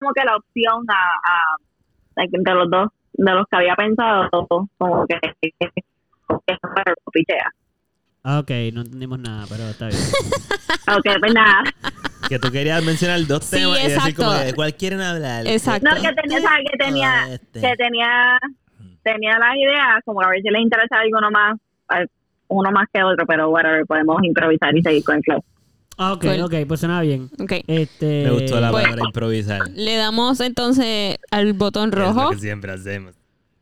como que la opción a, a de los dos, de los que había pensado, como que, que, que, que pichea. Ah, ok, no entendimos nada, pero está bien. Ok, pues nada. Que tú querías mencionar dos Sí, temas y decir exacto. como de cuál quieren hablar. Exacto. No, que tenía, ¿sabes? que tenía, Oh, este. que tenía, tenía las ideas, como a ver si les interesa alguno más, uno más que otro, pero whatever, podemos improvisar y seguir con el flow. Ah, ok, Cool. ok, pues suena bien. Ok. Este, Me gustó la Pues- palabra improvisar. Le damos entonces al botón Es lo rojo. que siempre hacemos.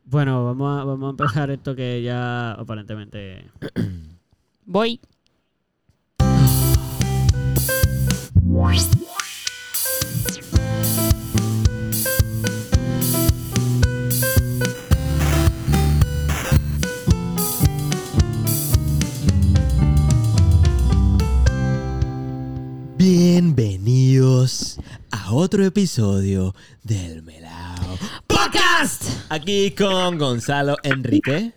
Bueno, vamos a, vamos a empezar esto que ya aparentemente... Voy. Bienvenidos a otro episodio del Melao Podcast. Aquí con Gonzalo Enrique,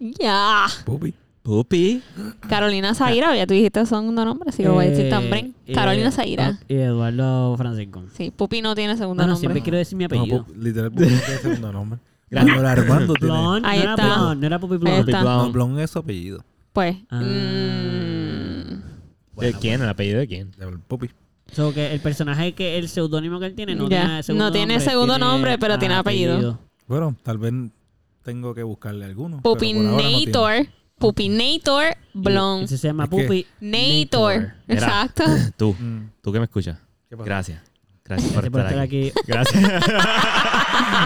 Ya. Pupi. Pupi, Carolina Zaira, ya tú dijiste segundo nombre, así que lo voy a decir eh, también. eh, Carolina ah, Zaira. Y Eduardo Francisco. Sí, Pupi no tiene segundo No, no, nombre. siempre quiero decir mi No, apellido. Pupi, literal, Pupi no tiene segundo nombre. Gracias. Manuel Armando tiene. Blon, Ahí no era está. Blon, no era Pupi Ahí Blon. está. Blon. No, Blon es su apellido. Pues. Ah. mm, ¿De quién? ¿El apellido de quién? De Pupi. So que el personaje que el seudónimo que él tiene no tiene segundo No tiene nombre, segundo nombre, pero tiene apellido. Bueno, tal vez tengo que buscarle alguno. ahora no. Pupinator. Pupinator Blon. Ese se llama Pupi Nator. Exacto. Tú, Mm, tú que me escuchas. Gracias. Gracias por estar aquí. aquí. Gracias.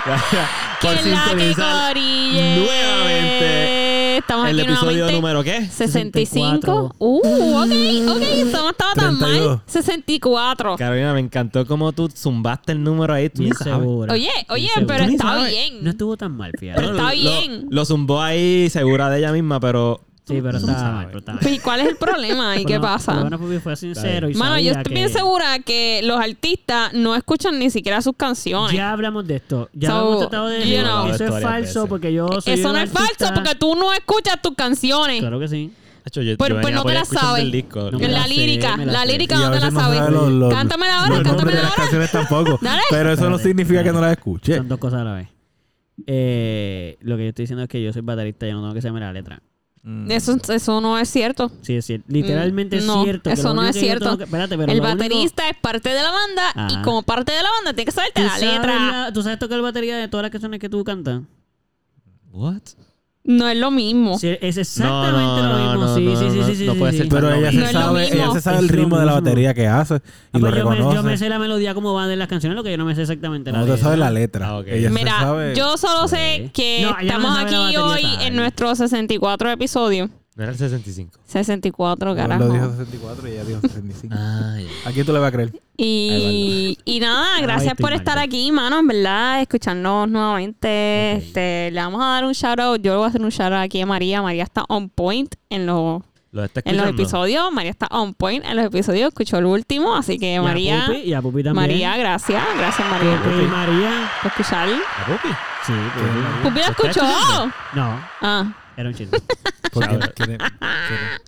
Gracias Que por la que corille. nuevamente Estamos el aquí episodio número ¿qué? 65. Uh, ok, ok. Eso no estaba tan mal. 32. 64. Carolina, me encantó cómo tú zumbaste el número ahí. Tú ni sabes. segura. Oye, oye, Bien segura. pero está sabes. bien. No estuvo tan mal, fíjate. Pero está lo- bien. Lo, zumbó ahí segura de ella misma, pero... Sí, pero mal, pero estaba Pues, ¿Y cuál es el problema? ¿Y qué pasa? bueno, Pupi fue sincero y Mano, yo sabía estoy que- bien segura que los artistas no escuchan ni siquiera sus canciones. Ya hablamos de esto. Ya So, lo hemos tratado de you decir. know. Eso es Varias falso veces. porque yo soy Eso un no es falso porque tú no escuchas tus canciones. Claro que sí. Hacho, yo, Pues- yo pues venía no por te ahí la escuchando sabes. el disco. No me En la la sé, lírica, me la la sé. lírica Y a no te la veces no sabes. sabe los- los- Cántamela ahora, los nombres cántamela de las ahora. canciones tampoco. Dale. Pero eso no Dale. significa que no las escuche. Son dos cosas a la vez. Eh, lo que yo estoy diciendo es que yo soy baterista y yo no tengo que saberme la letra. Mm. Eso, eso no es cierto. Sí, es cierto. Literalmente Mm, no, es cierto. que eso no es cierto. tengo que- Espérate, pero el único- baterista es parte de la banda y como parte de la banda tiene que saberte ¿Tú la letra. la- ¿Tú sabes tocar batería de todas las canciones que tú cantas? What? No es lo mismo. Sí, es exactamente No, no, lo mismo. no, sí, no, sí, sí, no, sí, sí, no sí, puede sí. ser Pero ella se sabe, mismo. ella se sabe Es el ritmo de la batería que hace y Ah, lo yo, me, reconoce. yo me sé la melodía como van de las canciones, lo que yo no me sé exactamente la no te letra. sabe la letra. Ah, ok. Ella se Mira, sabe. yo solo sé que No, ella no estamos aquí hoy tal. en nuestro 64 episodio. No era el 65. 64, Él lo carajo. dijo 64 y ella dijo 65. Ah, ya. ¿A quién tú le vas a creer? Y, y nada, gracias por estar aquí, mano, en verdad, escucharnos nuevamente. Este, le vamos a dar un shout out. Yo le voy a hacer un shout out aquí a María. María está on point en los, ¿Lo está en los episodios. María está on point en los episodios. Escuchó el último, así que Y a María. Pupi, y a Pupi también. María, gracias. Gracias, María, Pupi María. por escuchar. ¿A Pupi? Sí, Pupi. Pupi la ¿Está escuchó. No, Ah, era un chiste. Porque quiere- quiere-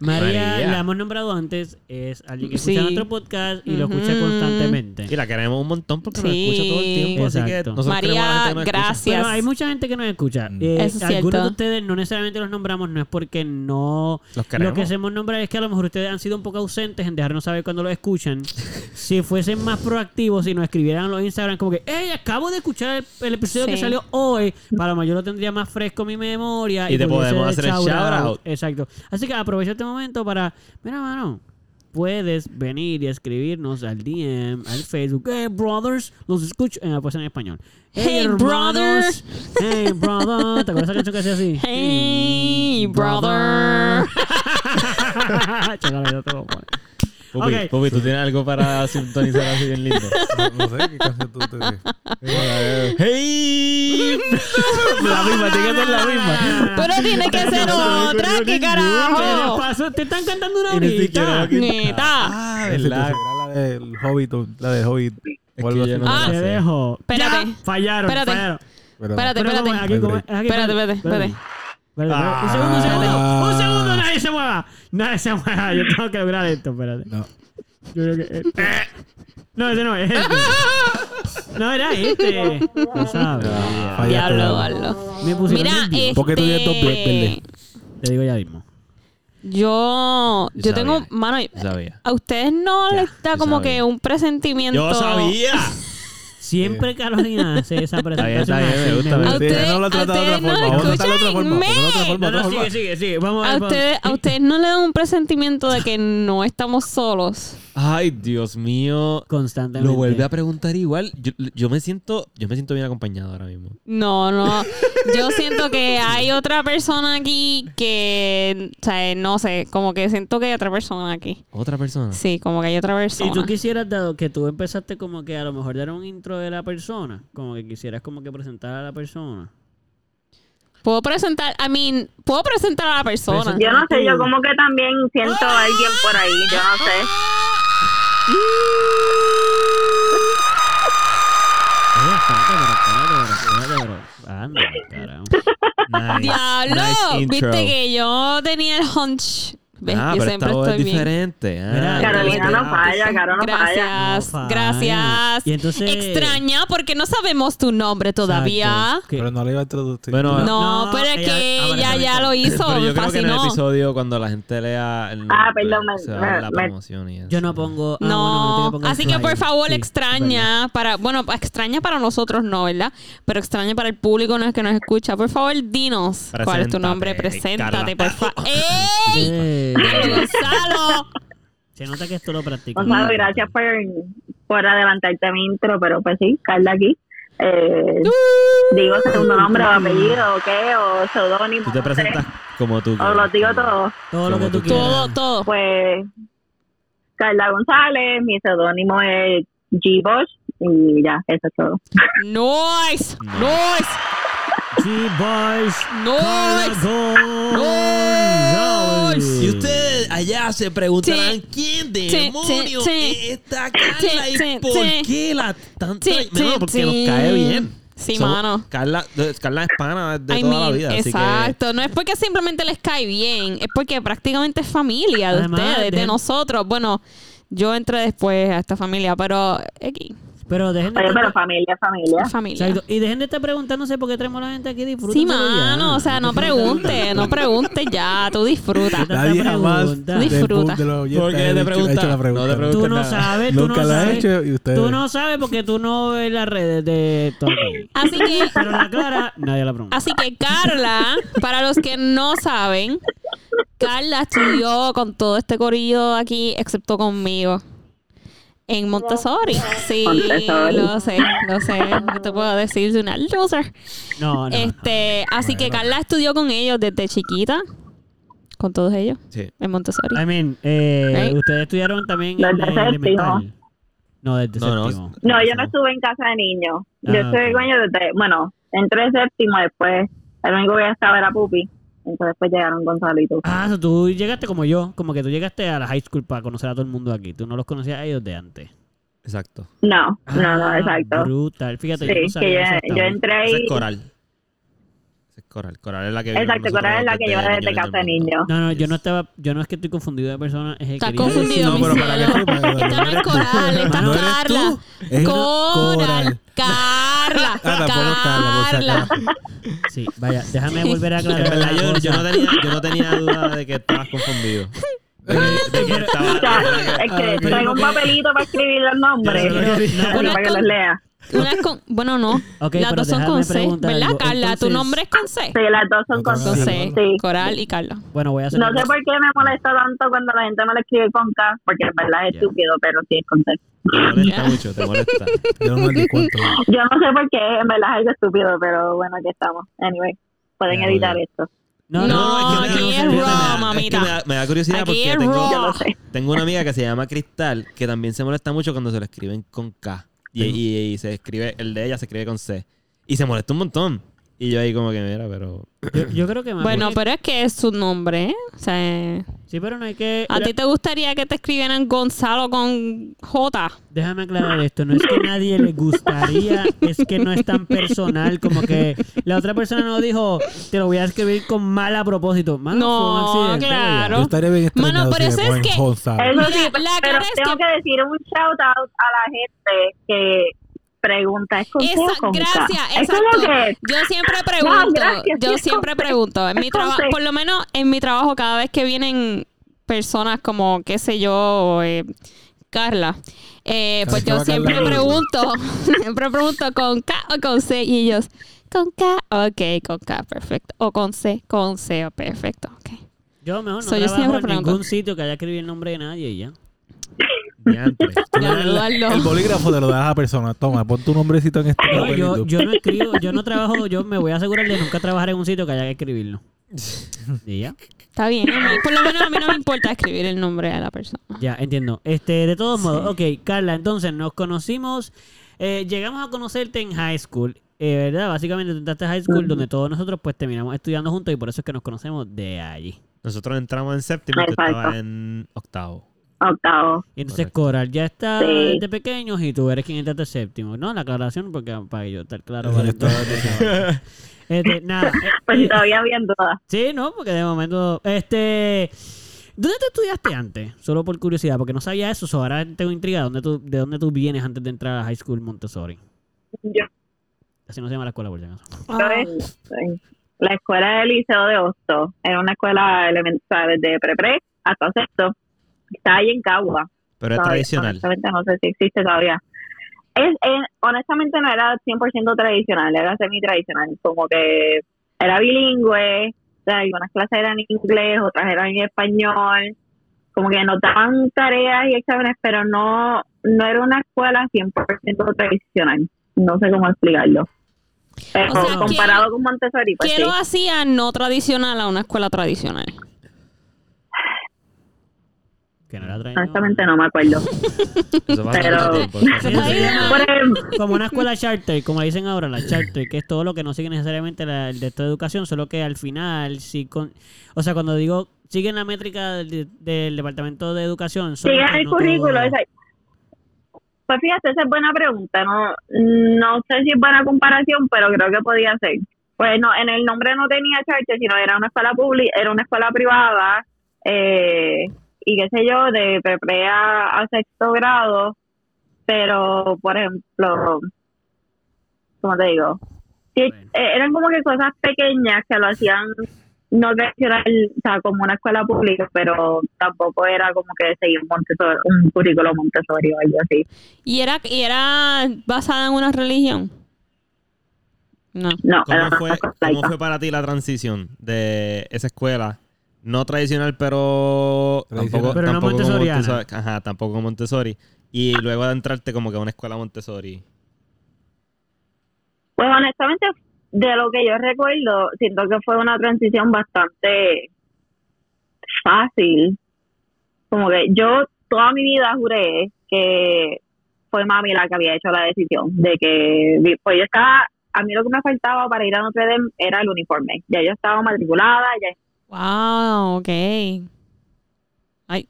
María, María. la hemos nombrado antes, es alguien que escucha Sí. nuestro podcast y lo escucha Ujú. constantemente. Y la queremos un montón porque Sí. nos escucha todo el tiempo. Así que Exacto. nosotros queremos a la María, gente que nos escucha. gracias. Pero hay mucha gente que nos escucha. Mm. Eh, Eso es algunos cierto. de ustedes no necesariamente los nombramos, no es porque no... Los queremos. Lo que hacemos nombrar es que a lo mejor ustedes han sido un poco ausentes en dejarnos saber cuando los escuchan. si fuesen más proactivos y nos escribieran en los Instagram como que, hey, acabo de escuchar el, el episodio Sí. que salió hoy, para lo mejor yo lo tendría más fresco en mi memoria. Y te pudiese podemos hacer el shout out. out. Exacto. Así que aprovecha este momento para, mira, mano. Puedes venir y escribirnos al DM, al Facebook. Hey, brothers, los escucho. Eh, pues en español. Hey, hermanos. Hey, brother. ¿Te acuerdas esa canción que hacía así? Hey, brother. Chécale, yo te lo pongo. Pupi, Ok. Pupi, ¿tú tienes algo para sintonizar así bien lindo? No, no sé qué canción tú te ¡Hey! la misma, tiene que ser la misma. Pero tiene que ser otra, ¿qué ¿Qué les carajo? pasó? ¿Te están cantando una que- Neta. Ah, ¿verdad? Será la del Hobbit, la del Hobbit. Es que yo no Ah. dejó. Espérate. Ya, fallaron, Espérate. fallaron. Espérate, espérate. Espérate, espérate, espérate. Un segundo, un segundo. Ah. Un segundo, nadie se mueva. Nadie se mueva. Yo tengo que lograr esto, espérate. No. Yo creo que este. No, ese no es este. No, era este. Lo sabes. Fallaste, Diablo, Diablo. Diablo. Me pusieron Mira, nervioso. ¿Por qué tú tienes dos este, verdes? Te digo ya mismo. Yo, Yo yo tengo, mano, Yo sabía. a ustedes no Ya, les da como sabía. que un presentimiento. ¡Yo sabía! Siempre Carolina hace esa bien, presentación. está bien, me así, gusta, me A ustedes, no lo trata de otra forma. le Vamos a sigue, sigue, sigue. Vamos a ustedes, a ustedes no le dan un presentimiento de que no estamos solos. Ay, Dios mío. Constantemente. Lo vuelve a preguntar igual. Yo, yo me siento, yo me siento bien acompañado ahora mismo. No, no. Yo siento que hay otra persona aquí que, o sea, no sé, como que siento que hay otra persona aquí. Otra persona. Sí, como que hay otra Si persona. tú quisieras, dado que tú empezaste como que a lo mejor dar un intro de la persona, como que quisieras como que presentar a la persona. Puedo presentar, I mean, puedo presentar a la persona. Yo no sé, yo como que también siento a alguien por ahí, yo no sé. Diablo, viste que yo tenía el hunch. ¿Ves? Ah, yo pero siempre esta voz es estoy bien. diferente. Ah, Mira, Carolina no ah, falla, Caro no falla. Gracias, No falla. gracias. Y entonces- Extraña porque no sabemos tu nombre todavía. Exacto. Que- Pero no le iba a introducir. Bueno, No, No, pero es ella que aparece ella ya lo hizo, Pero yo me creo que en el fascinó. episodio cuando la gente lea el Ah, perdón, me- se va me- la me- promoción y eso. Yo no pongo. ah, No, bueno, pongo el así que por flyer. favor Sí, extraña para, bueno, extraña para nosotros no, ¿verdad? Pero extraña para el público no es que nos escucha. Por favor, dinos cuál es tu nombre, preséntate, por favor. ¿verdad? ¡Ey! Gonzalo. Se nota que esto lo practico. Gonzalo, gracias por, por adelantarte mi intro, pero pues sí, Carla aquí. Eh, digo segundo nombre o apellido o qué, o seudónimo. Tú te no sé. presentas como tú. O lo digo todo. Todo lo que Como tú tú quieras. Todo, todo. Pues Carla González, mi seudónimo es G. Bosch y ya, eso es todo. Nice. Nice. G-Boys. Nice. González. Y ustedes allá se preguntarán Sí. quién demonios sí, sí. es esta Carla Sí, y sí, por sí. qué la tanta Sí, Mano, sí, porque sí. nos cae bien. Sí, Somos- mano. Carla, Carla es pana de I toda la vida, así que exacto. No es porque simplemente les cae bien, es porque prácticamente es familia de Además, ustedes, de dejen- nosotros. Bueno, yo entré después a esta familia, pero aquí, Pero dejen de Oye, pero familia, familia. familia. Exacto. Y dejen de estar preguntándose por qué traemos a la gente aquí. Disfruten. Sí, mano, o sea, no pregunte, no pregunte ya, tú disfruta. Tanta Nadie jamás pregunta. del Disfruta. pu- de los oyentes ¿Por qué ha te dicho- ha pregunta? hecho la No pregunta. te preguntes Tú no nada. sabes, tú Nunca no la he sabes. hecho y ustedes. Tú no sabes porque tú no ves las redes de todo. Así que, Pero la Clara, nadie la pregunta. así que Carla, para los que no saben, Carla estudió con todo este corillo aquí, excepto conmigo. En Montessori. Sí, Montessori. lo sé, lo sé. ¿Qué te puedo decir de una loser? No, no. Este, así que Carla estudió con ellos desde chiquita. Con todos ellos. Sí. En Montessori. I mean, eh, Right. ustedes estudiaron también Desde en séptimo. elemental. No, desde No, no. séptimo. No, yo no estuve en casa de niños. Yo Ah, estuve ok. con ellos desde, bueno, entré séptimo, después el único que ya estaba era Pupi. Entonces pues llegaron Gonzalo y tú. Ah, tú llegaste como yo, como que tú llegaste a la high school para conocer a todo el mundo aquí. Tú no los conocías a ellos de antes. Exacto. No, no, no, Ah, exacto. Brutal. Fíjate, yo no Sí, sabía que yo, yo entré ahí. es Coral. Coral. Coral es la que Exacto, Coral es la que lleva desde desde niño casa de niños. No, no, yo no estaba, yo no es que estoy confundido de persona, es que Estás quería confundido, No, pero para fue, para- Esta no es Coral, esta ¿No es eres Carla. Coral. Carla. Ah, Carla, Carla. Sí, vaya, déjame volver a aclarar. verdad, yo, no tenía, yo no tenía duda de que estabas confundido. De que, de que estaba- sea, es que Ah, traigo un papelito para escribir los nombres. Así Una para que los lea. Una es con, bueno, no. Las dos son con C, ¿verdad, algo. Carla? tu nombre es con C. Sí, las dos son con. C. Sí. Coral y Carla. Bueno, voy a hacer No sé por qué me molesta tanto cuando la gente me lo escribe con K, porque en verdad es estúpido, pero sí es con C. Te molesta mucho, te molesta. Yo no me. Yo no sé por qué, en verdad es algo estúpido, pero bueno, aquí estamos. Anyway, pueden editar esto. No, No, es que aquí no es raw, Es que mamita. me da, me da curiosidad Aquí porque es tengo, tengo una amiga que se llama Cristal que también se molesta mucho cuando se lo escriben con K. Y, se escribe, el de ella se escribe con C. Y se molesta un montón. Y yo ahí como que, mira, pero... Yo, yo creo que más Bueno, bien- pero es que es su nombre, ¿eh? O sea, eh, Sí, pero no hay que... ¿a ti te gustaría que te escribieran Gonzalo con J? Déjame aclarar esto, no es que nadie le gustaría, es que no es tan personal, como que la otra persona no dijo, te lo voy a escribir con mal a propósito. Mano, No, fue un accidente, claro. Yo estaría bien Mano, extrañado pero si eso es ponen que- Gonzalo. Eso Mira, sí, la pero cara es tengo que- que... decir un shout out a la gente que pregunta es con Esa, con gracias, Es como que Yo siempre pregunto, gracias, yo siempre pregunto, en mi trabajo, por lo menos en mi trabajo, cada vez que vienen personas como, qué sé yo, eh, Carla, eh, pues que yo siempre Carla, pregunto, siempre pregunto con K o con C y ellos, con K, ok, con K, perfecto, o con C, con C, perfecto, ok. Yo mejor no So, yo trabajo siempre en pregunto. ningún sitio que haya escrito el nombre de nadie y ya. Diantre. Tú le Ya, das el, bolígrafo te lo das a la persona. Toma, pon tu nombrecito en este No, yo, yo no escribo, yo no trabajo, yo me voy a asegurar de nunca trabajar en un sitio que haya que escribirlo. Y ya. Está bien, a mí- por lo menos a mí no me importa escribir el nombre de la persona. Ya, entiendo. Este, de todos modos, ok, Carla, entonces nos conocimos, eh, llegamos a conocerte en high school, eh, ¿verdad? Básicamente tú entraste a high school donde todos nosotros pues terminamos estudiando juntos y por eso es que nos conocemos de allí. Nosotros entramos en séptimo y tú estabas en octavo. Octavo. Y entonces Correcto. Coral ya está Sí. de pequeños y tú eres quien entraste séptimo. No, la aclaración porque para yo estar claro. Para entonces. Este, nada. eh, Pues eh, todavía había dudas. Sí, no, porque de momento, este, ¿dónde tú estudiaste antes? Solo por curiosidad, porque no sabía eso, so ahora tengo intriga, ¿dónde tú, ¿de dónde tú vienes antes de entrar a High School Montessori? Yo, Así no se llama la escuela, por si acaso. en la escuela del Liceo de Hosto era una escuela elemental desde pre-pre hasta sexto. Está ahí en Cagua. Pero es Todavía, tradicional. Honestamente no sé si existe todavía. Es, es- honestamente no era 100% tradicional, era semi-tradicional. Como que era bilingüe, o sea, algunas clases eran en inglés, otras eran en español. Como que nos daban tareas y exámenes, pero no, no era una escuela 100% tradicional. No sé cómo explicarlo. Pero O sea, ¿qué- comparado con Montessori, pues ¿Qué sí. lo hacía no tradicional a una escuela tradicional? Que no era traído. Honestamente no me acuerdo. Eso pasa Pero- tiempo. Eso Por ejemplo, como una escuela charter, como dicen ahora, la charter, que es todo lo que no sigue necesariamente la, el de esta educación, solo que al final, sí con, o sea, cuando digo siguen la métrica del, del Departamento de Educación, solo Sigue que el no currículo. esa- Pues fíjate, esa es buena pregunta. No, no sé si es buena comparación, pero creo que podía ser. Pues no, en el nombre no tenía charter, sino era una escuela pública, era una escuela privada, eh, y qué sé yo, de pre a, a sexto grado. Pero, por ejemplo, ¿cómo te digo? Sí, Bueno. eh, eran como que cosas pequeñas que lo hacían no tradicional, o sea, como una escuela pública, pero tampoco era como que seguir un, Montessori, un currículo Montessori o algo así. ¿Y era, ¿Y era basada en una religión? No. No, era ¿Cómo fue, ¿Cómo fue para ti la transición de esa escuela? No tradicional, pero Tradicional. tampoco, Pero no tampoco como montessoriana. Montessori. Ajá, tampoco Montessori. Y luego de entrarte como que a una escuela Montessori. Pues honestamente, de lo que yo recuerdo, siento que fue una transición bastante fácil. Como que yo toda mi vida juré que fue mami la que había hecho la decisión de que, pues yo estaba, a mí lo que me faltaba para ir a Notre Dame era el uniforme. Ya yo estaba matriculada, ya Wow, ok. Ay,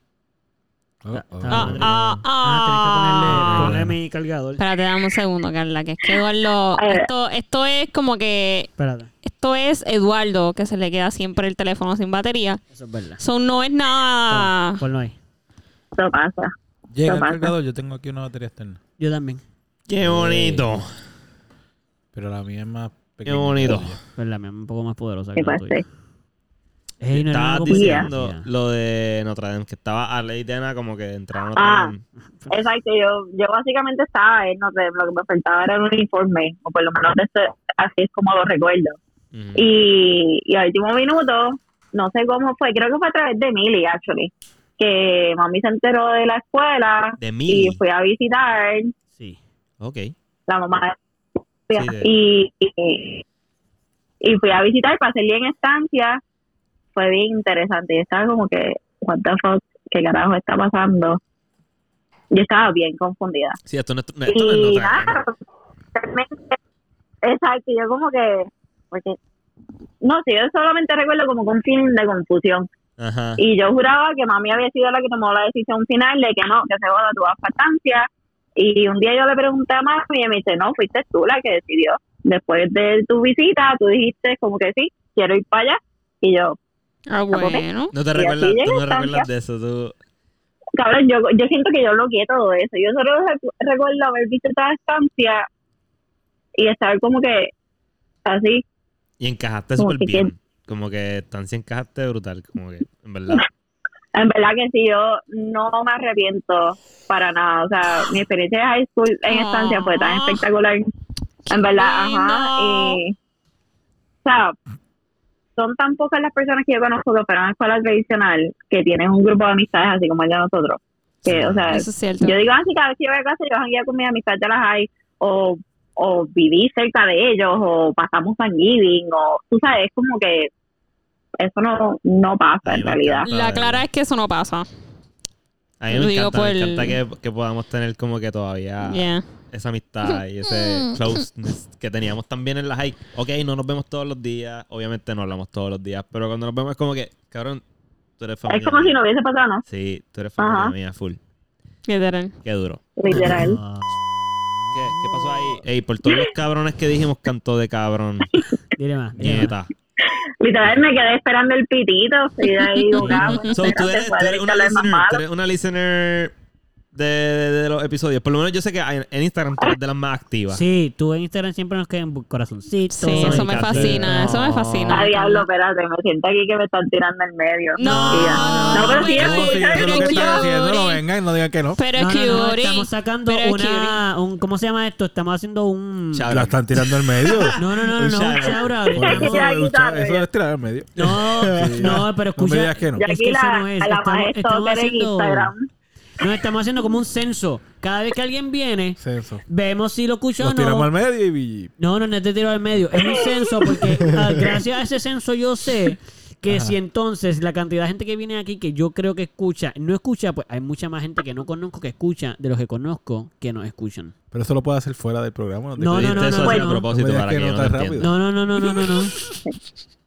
Oh, oh. Ah, Ah, ah, ah, tienes que ponerle, ponerle mi cargador. espérate, dame un segundo, Carla, que es que Eduardo, Eh. esto, esto es como que, Espérate, esto es Eduardo, que se le queda siempre el teléfono sin batería. eso es verdad. So, no es nada... Ponlo ahí. eso pasa. Llega el cargador, yo tengo aquí una batería externa. Yo también. ¡Qué bonito! Pero la mía es más pequeña. Qué bonito. Pues la mía es un poco más poderosa ¿Qué que la tuya. Ey, no Estabas diciendo lo de Notre Dame, que estaba a ley de Ana como que entraba a Notre Ah. Dame. Exacto, yo, yo básicamente estaba en Notre Dame, lo que me faltaba era el uniforme, o por lo menos eso- así es como lo recuerdo. Y, y al último minuto, no sé cómo fue, creo que fue a través de Millie, actually, que mami se enteró de la escuela De y fui a visitar Sí. Ok. la mamá Sí, de- y, y, y fui a visitar para hacerle en estancia. Fue bien interesante. Yo estaba como que, what the fuck, qué carajo está pasando. Yo estaba bien confundida. Sí, esto no, es- esto no Y nada, realmente, exacto, yo como que porque no sé, yo solamente recuerdo como con un feeling de confusión. Ajá. Y yo juraba que mami había sido la que tomó la decisión final de que no, que se joda, para estancia. Y un día yo le pregunté a mami y me dice, no, fuiste tú la que decidió. Después de tu visita, tú dijiste como que sí, quiero ir para allá. Y yo, Ah, bueno. No te recuerdas, tú no recuerdas de eso. Tú... cabrón, yo, yo siento que yo bloqueé todo eso. Yo solo recu- recuerdo haber visto esta estancia y estar como que así. Y encajaste Como súper que bien. Como que estancia encajaste brutal. Como que, en verdad. En verdad que sí, yo no me arrepiento para nada. O sea, mi experiencia de high school en estancia fue tan Ah. espectacular. En verdad, ajá. Y, o sea, son tan pocas las personas que yo conozco que fueron a escuela tradicional que tienen un grupo de amistades así como el de nosotros. Que, o sea, Eso es cierto. yo digo así, cada vez que yo voy a casa, yo jangueo con mis amistades de las high o, o viví cerca de ellos o pasamos Thanksgiving o, tú sabes, es como que eso no, no pasa en realidad. La clara es que eso no pasa. A mí me digo encanta, me por- encanta que, que podamos tener como que todavía Yeah. Esa amistad y ese closeness que teníamos también en la high. Ok, no nos vemos todos los días. Obviamente no hablamos todos los días. Pero cuando nos vemos es como que, cabrón, tú eres familia Es como si no hubiese pasado nada, Sí, tú eres familia Ajá. mía, full. Literal. Qué duro. literal. Ah, ¿Qué, qué pasó ahí? Ey, por todos los cabrones que dijimos, cantó de cabrón. dile más. Nieta. Literal me quedé esperando el pitito y de ahí digo, So, tú espérate, eres, tú puede eres que una lo es más listener, malo. tú eres una listener de, de- de los episodios. Por lo menos yo sé que en en Instagram tú eres de las más activas. Sí, tú en Instagram siempre nos quedan corazoncitos. Sí, eso me fascina. Eso me fascina. Ah, diablo, espérate, me siento aquí que me están tirando en medio. No, ya. no, pero sí, No, si eso es lo que Pero están haciendo, no vengan, no digan que no. Pero No, es no, no, estamos sacando Pero una, un, ¿cómo se llama esto? Estamos haciendo un... La están tirando al medio. No, no, no, no, Un no. Por eso, es tirar al medio. No, Sí. no, pero No escucha. me digas que no. Es que eso no es. Estamos, en haciendo. Instagram. No, estamos haciendo como un censo. Cada vez que alguien viene, Censo. vemos si lo escucha o Los tiramos no. al medio y... No, no, no es de tiro al medio. Es un censo porque ah, gracias a ese censo yo sé que si entonces la cantidad de gente que viene aquí que yo creo que escucha, no escucha, pues hay mucha más gente que no conozco que escucha de los que conozco que no escuchan. Pero eso lo puede hacer fuera del programa. No, Tú no, dijiste no, eso no, así no. a propósito No me digas para que que yo no no te tan entienda. No, no, no, no, no, no, no.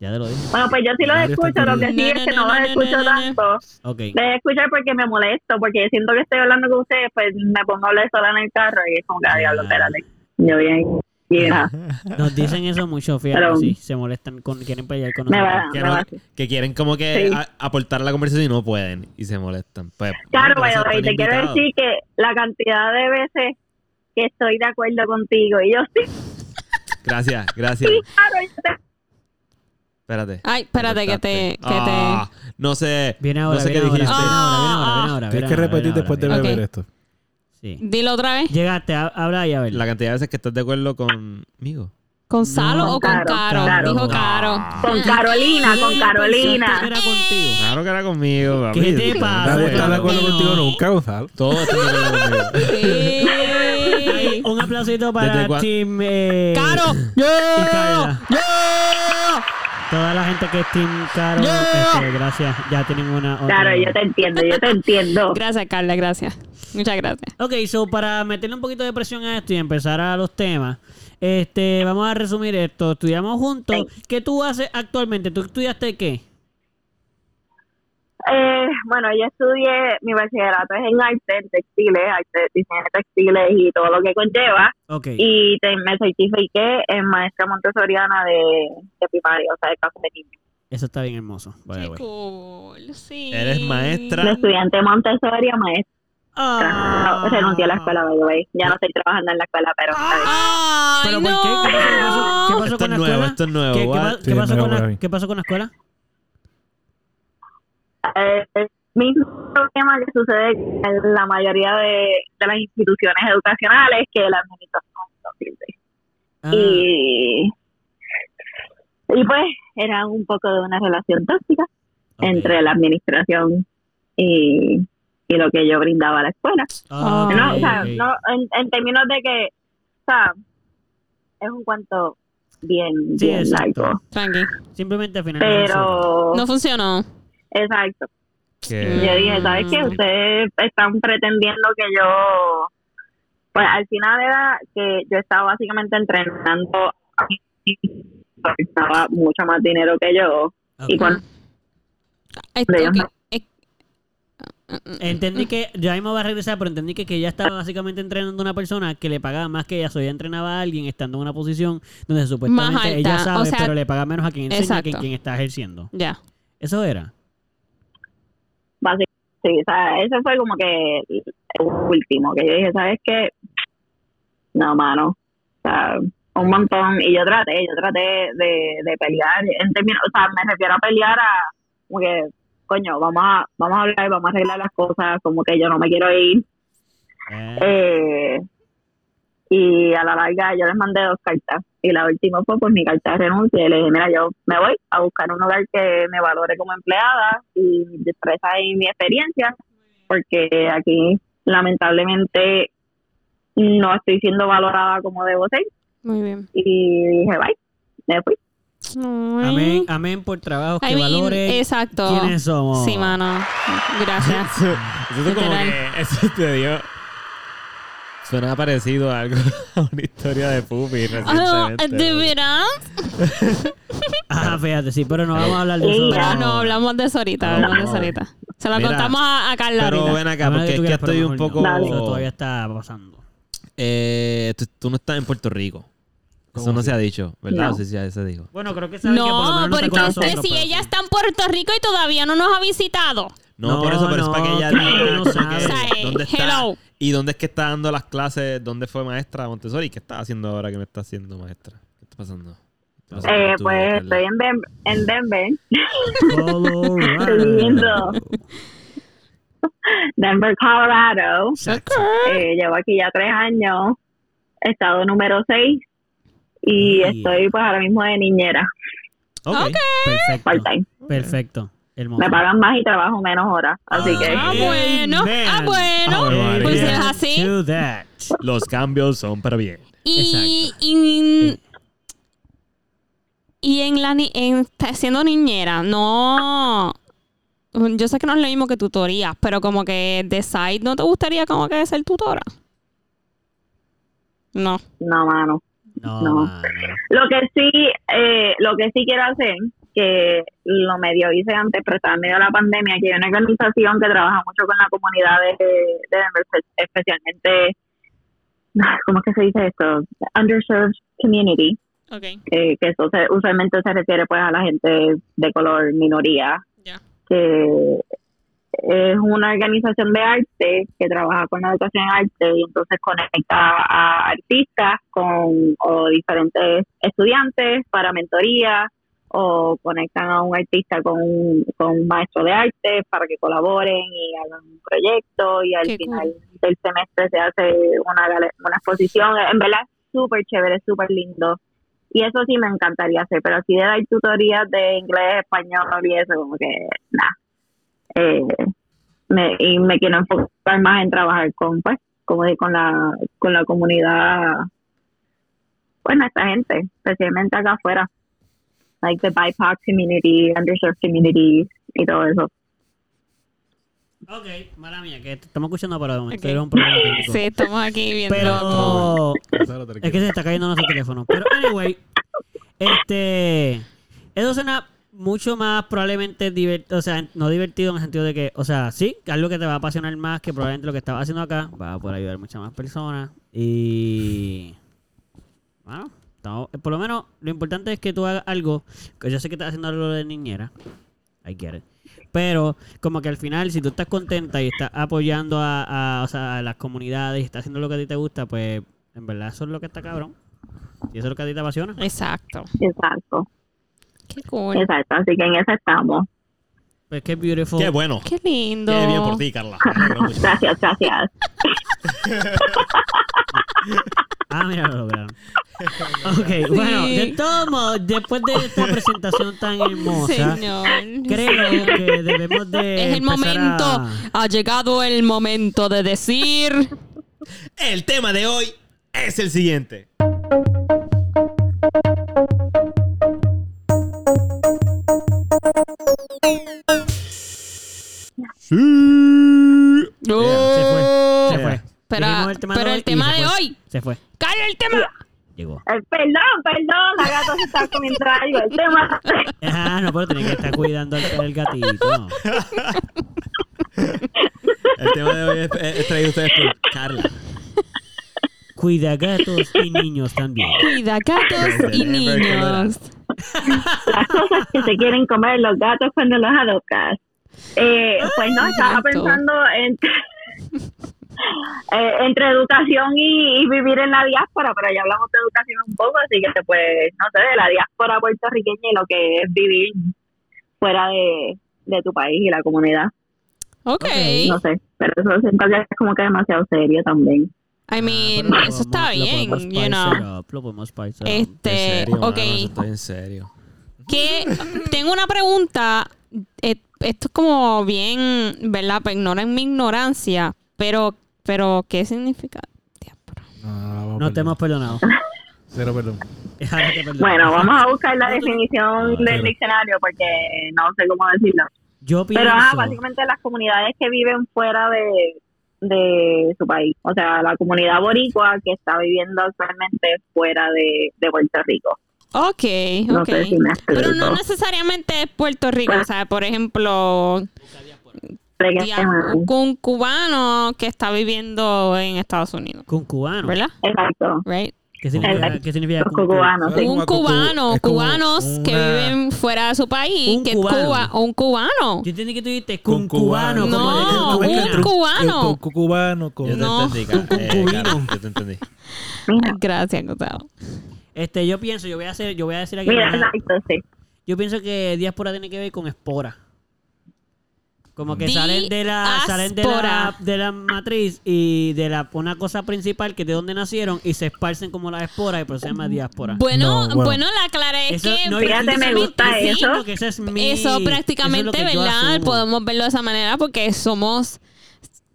Ya te lo dije. Bueno, pues yo sí los escucho, lo que sí es que no, los escucho tanto. Ok. Les escuchar porque me molesto, porque siento que estoy hablando con ustedes, pues me pongo a hablar sola en el carro y es como que, "Ah, diablo, espérate. Yo bien, vieja. Nos dicen eso mucho, fíjate, Pero- sí, se molestan, con, quieren pelear con Me nosotros. va, Que, me no- va. que quieren como que Sí. a- aportar a la conversación y no pueden y se molestan. Pues, Claro, bueno, por te quiero decir que la cantidad de veces que estoy de acuerdo contigo y yo sí, Gracias, gracias. sí, claro, yo te- Espérate. Ay, espérate que te... Que Ah, no sé. Viene ahora, no sé viene qué ahora, dijiste. viene ahora, viene ahora, Ah. viene ahora. Tienes viene que repetir después de beber esto. Sí. Dilo otra vez. Llegaste, ha- habla y a ver. La cantidad de veces que estás de acuerdo conmigo. ¿Con Salo No, o con Caro. Dijo Caro. con Carolina, con Carolina. Que era contigo. Claro que era conmigo, papi. ¿Qué te pasa? Nadie está de acuerdo contigo nunca, Gonzalo. Todos están de acuerdo conmigo. Sí. un aplausito para ¿Desde cuán- Team eh, ¡Caro! y Carla. Toda la gente que es Team Caro, este, gracias. Ya tienen una. otra- Claro, yo te entiendo, yo te entiendo. Gracias, Carla, gracias. Muchas gracias. Ok, so para meterle un poquito de presión a esto y empezar a los temas, este, vamos a resumir esto. Estudiamos juntos. Sí. ¿Qué tú haces actualmente? ¿Tú estudiaste qué? Eh, bueno, yo estudié, mi bachillerato es en arte, en textiles, arte, diseño de textiles y todo lo que conlleva. Ok. Y te- me certifiqué en maestra montessoriana de, de primaria, o sea, de clase de niños. Eso está bien hermoso. by the Qué way. cool. Sí. Eres maestra. Estudiante Montessori maestra. Ah. No, renuncié a la escuela, by the way. Ya no estoy trabajando en la escuela, pero... Ay, ¿Pero no. qué? ¿Qué pasó, qué pasó- qué pasó Esto con es la nuevo, escuela? esto es nuevo. ¿Qué, qué what? pa- Sí, qué pasó nuevo con la, para mí. ¿Qué pasó con la escuela? Eh, el mismo problema que sucede en la mayoría de, de las instituciones educacionales, que la administración no sirve. Ah, Y, y pues era un poco de una relación tóxica entre la administración y, y lo que yo brindaba a la escuela. Ah, no, o sea, no, en, en términos de que, o sea, es un cuento bien, Sí, bien exacto. largo. Tranqui. Simplemente al final. Pero, No funcionó. Exacto. Yo dije, ¿sabes qué? Mm. Ustedes están pretendiendo que yo... Pues al final era que yo estaba básicamente entrenando a ganaba mucho más dinero que yo. Y Ok. cuando Entendí que, ya mismo va a regresar, pero entendí que, que ella estaba básicamente entrenando a una persona que le pagaba más que ella, o ella entrenaba a alguien estando en una posición donde supuestamente Más alta, ella sabe, o sea- pero le paga menos a quien enseña que Exacto. quien está ejerciendo. Ya. Eso era. Básicamente, sí, o sea, ese fue como que el último, que yo dije, ¿sabes qué? No, mano, o sea, un montón, y yo traté, yo traté de, de pelear, en términos, o sea, me refiero a pelear a, como que, coño, vamos a, vamos a hablar, vamos a arreglar las cosas, como que yo no me quiero ir, Eh, eh, y a la larga yo les mandé dos cartas y la última fue pues mi carta de renuncia y le dije mira yo me voy a buscar un lugar que me valore como empleada y mi destreza y mi experiencia porque aquí lamentablemente no estoy siendo valorada como debo ser Muy bien. y dije bye me fui Ay. amén, amén por trabajos que I mean, valoren exacto. quiénes somos. Sí, mano. Gracias. Eso, eso es como que eso te dio. Suena parecido a algo, a una historia de Pupi Ah, recientemente. ¿De veras? Ah, fíjate, sí, pero no vamos a hablar de eso. Pero no, hablamos de eso ahorita. No, Hablamos de no. eso ahorita. Se lo Mira, contamos a, a Carla Pero ahorita. ven acá, porque es que quieras, estoy un poco. no. Eso todavía está pasando. Eh, tú, tú no estás en Puerto Rico. Eso ¿Cómo no así? se ha dicho, ¿verdad? No. Sí, sí, ya se dijo. Bueno, creo que saben que por lo No, no porque con este, nosotros, si ella sí. está en Puerto Rico y todavía no nos ha visitado. No, No, por eso, pero no, es para que ella diga no O sea, eh, dónde está hello. Y dónde es que está dando las clases, dónde fue maestra Montessori, qué está haciendo ahora que me está haciendo maestra. ¿Qué está pasando? ¿Qué está pasando eh, pues estoy en, Denver, en Denver Colorado. Lindo. Denver Colorado Exacto. Eh, llevo aquí ya tres años, estado número seis y estoy pues ahora mismo de niñera, Ok. Perfecto. Perfecto. Me pagan más y trabajo menos horas, así que Ah, bueno. Amen. Ah, bueno. Pues si es así. Los cambios son para bien. Y, y, y en la ni- en, siendo niñera, no. Yo sé que no es lo mismo que tutoría, pero como que de side, ¿no te gustaría como que ser tutora? No. no mano. No, No. mano. Lo que sí, eh, lo que sí quiero hacer, que lo medio hice antes, pero estaba en medio de la pandemia, que hay una organización que trabaja mucho con la comunidad de, de Denver, espe- especialmente, ¿cómo es que se dice esto? Underserved Community. Ok. eh, que eso se- usualmente se refiere pues a la gente de color minoría, Ya. que es una organización de arte que trabaja con la educación en arte y entonces conecta a artistas con o diferentes estudiantes para mentoría o conectan a un artista con un, con un maestro de arte para que colaboren y hagan un proyecto y al Qué final del semestre se hace una, una exposición. En verdad es súper chévere, súper lindo. Y eso sí me encantaría hacer, pero así de dar tutorías de inglés, español y eso, como que nada. Eh, me, y me quiero enfocar más en trabajar con, pues, como de- con la, con la comunidad, bueno, esta gente, especialmente acá afuera, like the BIPOC community, underserved communities y todo eso. Ok, mala mía, que te estamos escuchando para un Ok. momento. Era un problema técnico. Sí, estamos aquí viendo. Pero es que se está cayendo nuestro teléfono. Pero anyway, este eso suena mucho más probablemente divertido, o sea, no divertido en el sentido de que, o sea, sí, algo que te va a apasionar más que probablemente lo que estabas haciendo acá, va a poder ayudar a muchas más personas y bueno, estamos- por lo menos lo importante es que tú hagas algo, que yo sé que estás haciendo algo de niñera, I get it. Pero como que al final, si tú estás contenta y estás apoyando a, a, o sea, a las comunidades y estás haciendo lo que a ti te gusta, pues en verdad eso es lo que está cabrón. Y eso es lo que a ti te apasiona. Exacto. Exacto, Qué cool. exacto, así que en eso estamos. Pues qué beautiful. Qué bueno. Qué lindo. Qué bien por ti, Carla. Gracias, gracias. Ah, mira, lo lograron. Ok, bueno, de todos modos, después de esta presentación tan hermosa, Señor. creo que debemos de. Es el momento. a- Ha llegado el momento de decir. El tema de hoy es el siguiente. Sí. se fue. Se Oh. fue. Pero, el tema de pero hoy el tema se de fue. hoy. Se fue. ¡Calla el tema! Llegó. Eh, perdón, perdón, la gata se está comiendo algo. El tema. Ah, no, pero tenés que estar cuidando al gatito. El tema de hoy es, es- es traído ustedes por Carla. Cuida gatos y niños también. Cuida gatos y niños. Las cosas que se quieren comer los gatos cuando los adoptas. Eh, pues no, estaba pensando entre, eh, entre educación y, y vivir en la diáspora, pero ya hablamos de educación un poco, así que pues, no sé, de la diáspora puertorriqueña y lo que es vivir fuera de, de tu país y la comunidad. Ok. No sé, pero eso siento que es como que demasiado serio también. I mean, Pero lo eso está podemos- lo bien, you know. up, Lo podemos spice up. En Este, serio, ok. estoy en serio. Que tengo una pregunta. eh, Esto es como bien, ¿verdad? Pues ignoran mi ignorancia. Pero, pero, ¿qué significa? No, te hemos perdonado. Cero perdón. Bueno, vamos a buscar la definición del diccionario porque no sé cómo decirlo. Yo pienso... Pero ah, básicamente las comunidades que viven fuera de, de su país, o sea, la comunidad boricua que está viviendo actualmente fuera de, de Puerto Rico. Ok, No ok. sé si me explico. Pero no necesariamente es Puerto Rico. O sea, por ejemplo, Un cubano que está viviendo en Estados Unidos. Con cubano. ¿Verdad? Exacto. Right. ¿Qué significa. ¿qué significa Los con cubanos, cu- sí. Un cubano, es cubanos que una- viven fuera de su país, Un que es cubano. Cuba, un cubano. Yo entendí que tú dijiste Con cubano. cubano. No, un cubano. Con, cubano, con... Yo te No. Eh. Carla, yo te entendí. Mira, Gracias, Gustavo. Este, yo pienso, yo voy a hacer, yo voy a decir aquí. mira, una- exacto, sí. yo pienso que diáspora tiene que ver con espora. Como que salen de la salen de la, de la matriz y de la una cosa principal que es de donde nacieron y se esparcen como las esporas y por eso se llama diáspora. Bueno, No, bueno. bueno, la clara es Eso, que no, Fíjate, me gusta eso. eso es mi- eso eso es lo prácticamente, ¿verdad? Podemos verlo de esa manera porque somos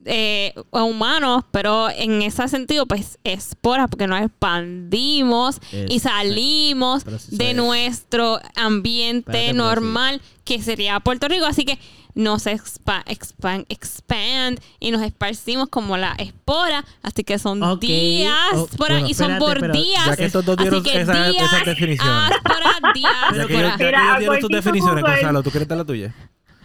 eh, humanos, pero en ese sentido, pues esporas, porque nos expandimos y salimos sí, de nuestro ambiente Espérate, normal, que sería Puerto Rico. Así que nos expa expand, expand y nos esparcimos como la espora. Así que son Ok. días Oh, bueno, y son por días. Ya que estos dos dieron que esa- días, esas definiciones. Ya que, yo- diáspora. ya que dieron tus definiciones. Gonzalo, ¿tú quieres dar la tuya?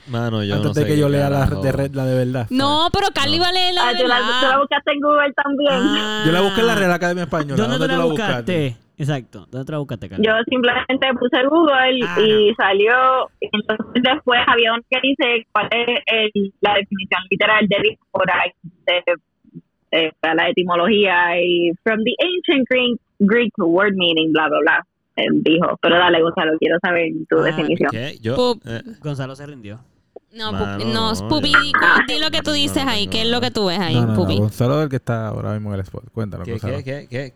Mano, yo Antes no de sé que yo lea la de, red- la de verdad. No, pero Carly va a leer la Ah, de tú, la, tú la verdad. buscaste en Google también. Ah. Yo la busqué en la Real Academia Española. ¿Dónde tú la buscaste? Exacto. ¿Dónde tú la buscaste, Carla? Yo simplemente puse Google Ah, y salió, y entonces después había uno que dice cuál es el- la definición literal de diáspora, de, eh, la etimología y from the ancient Greek, Greek word meaning, bla, bla, bla, eh, dijo. Pero dale, Gonzalo, quiero saber tu Ah, definición. Yo. Eh, Gonzalo se rindió. No, Mano, no, Pupi, di, di lo que tú dices no ahí. ¿Qué es lo que tú ves ahí, No, no, no, Pupi? Gonzalo es el que está ahora mismo en el spot. Cuéntanos, ¿Qué, Gonzalo. qué, qué, qué?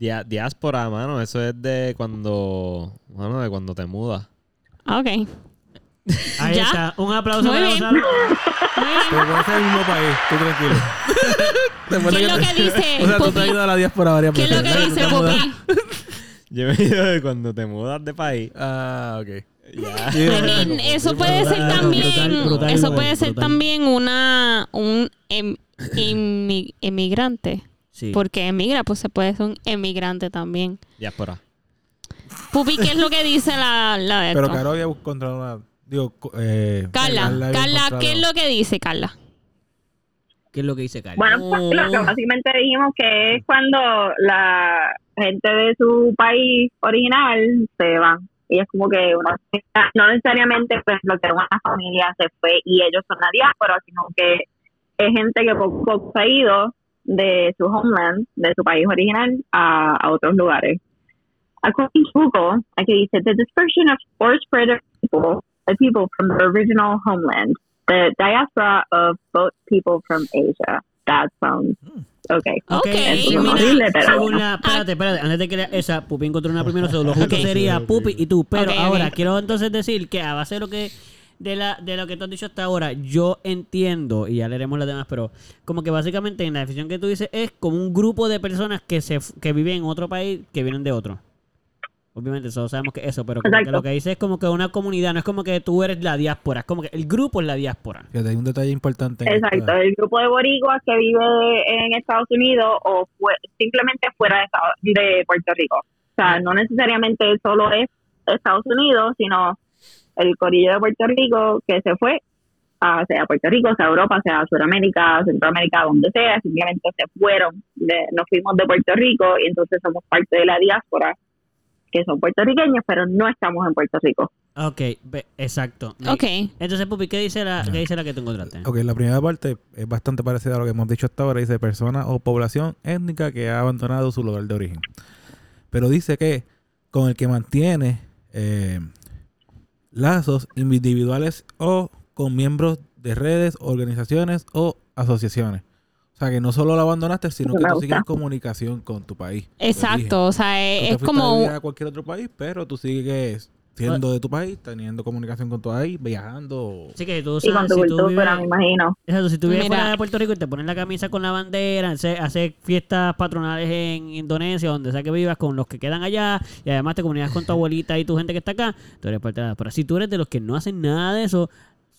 Dia- diáspora, mano. Eso es de cuando. Mano, de cuando te mudas. Ah, Ok. Ahí ¿Ya? está. Un aplauso Muy para bien. Gonzalo. Pero puede ser el mismo país, tú tranquilo. ¿Qué es lo que dice, O sea, tú te has ido a la diáspora varias ¿Qué es veces. lo que dice Pupi? Yo me he ido de cuando te mudas de país. Ah, ok. Mean, eso puede ser también, brutal, brutal, eso puede ser también una un em- emi- emigrante, Sí. porque emigra, pues se puede ser un emigrante también. Diáspora. Pupi, ¿qué es lo que dice la, la de Pero esto? Caro había encontrado una... Digo, eh, Carla, Carla, encontrado- ¿qué es lo que dice Carla? ¿Qué es lo que dice Carla? Bueno, pues, lo que básicamente dijimos que es cuando la gente de su país original se van. Y es como que uno, no necesariamente pues, lo que era una familia se fue y ellos son la diáspora, sino que es gente que poco poco se ha ido de su homeland, de su país original, a, a otros lugares. According to Google, aquí dice, the dispersion of or spread of people, of people from the original homeland, the diaspora of both people from Asia. That sounds okay. Ok, es según, horrible, la, pero- según la- espérate, espérate, antes de que lea esa, Pupi encontró una primero, so, lo justo Ok. sería Pupi y tú. Pero Ok, ok. ahora, quiero entonces decir que a base de lo que de la de lo que tú has dicho hasta ahora, yo entiendo, y ya leeremos las demás, pero como que básicamente en la definición que tú dices es como un grupo de personas que se que viven en otro país que vienen de otro. Obviamente, todos sabemos que eso, pero como que lo que dice es como que una comunidad, no es como que tú eres la diáspora, es como que el grupo es la diáspora. Fíjate, hay un detalle importante. en Exacto, esta- el grupo de boricuas que vive en Estados Unidos o fue, simplemente fuera de, de Puerto Rico. O sea, no necesariamente solo es Estados Unidos, sino el corillo de Puerto Rico que se fue, a, sea Puerto Rico, sea Europa, sea Sudamérica, Centroamérica, donde sea, simplemente se fueron, de- nos fuimos de Puerto Rico y entonces somos parte de la diáspora, que son puertorriqueños, pero no estamos en Puerto Rico. Ok, exacto. Ok. Entonces, Pupi, ¿qué dice la, qué dice la que tú encontraste? Ok, la primera parte es bastante parecida a lo que hemos dicho hasta ahora. Dice persona o población étnica que ha abandonado su lugar de origen. Pero dice que con el que mantiene eh, lazos individuales o con miembros de redes, organizaciones o asociaciones. O sea, que no solo lo abandonaste, sino que tú sigues en comunicación con tu país. Exacto, o sea, es, te es como... a cualquier otro país, pero tú sigues siendo de tu país, teniendo comunicación con tu país, viajando. Así que tú Y con sabes, tu si tú me imagino. exacto, si tú vives Mira. fuera de Puerto Rico y te pones la camisa con la bandera, hace, hace fiestas patronales en Indonesia, donde sea que vivas, con los que quedan allá, y además te comunicas con tu abuelita y tu gente que está acá, tú eres parte de la Pero si tú eres de los que no hacen nada de eso,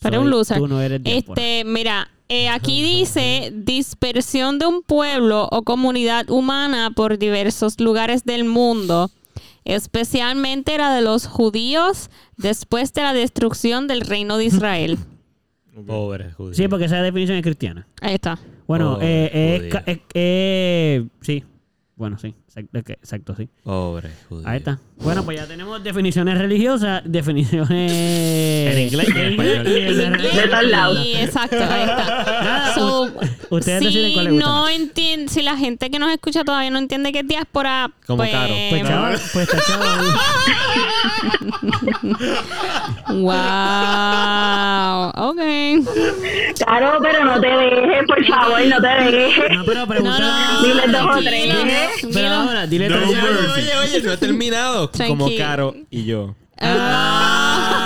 Pero soy- un loser. tú no eres diáspora. Este, mira, eh, aquí dice dispersión de un pueblo o comunidad humana por diversos lugares del mundo, especialmente la de los judíos después de la destrucción del reino de Israel. Pobre judío. Sí, porque esa definición es cristiana. Ahí está. Bueno, Pobre eh, eh, sí. Bueno, sí. Exacto, sí. Pobre judío. Ahí está. Bueno, pues ya tenemos definiciones religiosas, definiciones... En inglés y en español. y exacto, ahí está. So, Ustedes deciden si cuál les gusta no entiende, si la gente que nos escucha todavía no entiende qué es diáspora, Como pues, Caro. Pues chaval, pues chaval. Wow, ok. Claro, pero no te dejes, por favor, no te dejes. No, pero pregunta... No, no, Dile dos o tres. Pero ahora, dile No, tres oye, veces. oye, oye, no he terminado. Como Tranquilo. Caro y yo. Ah.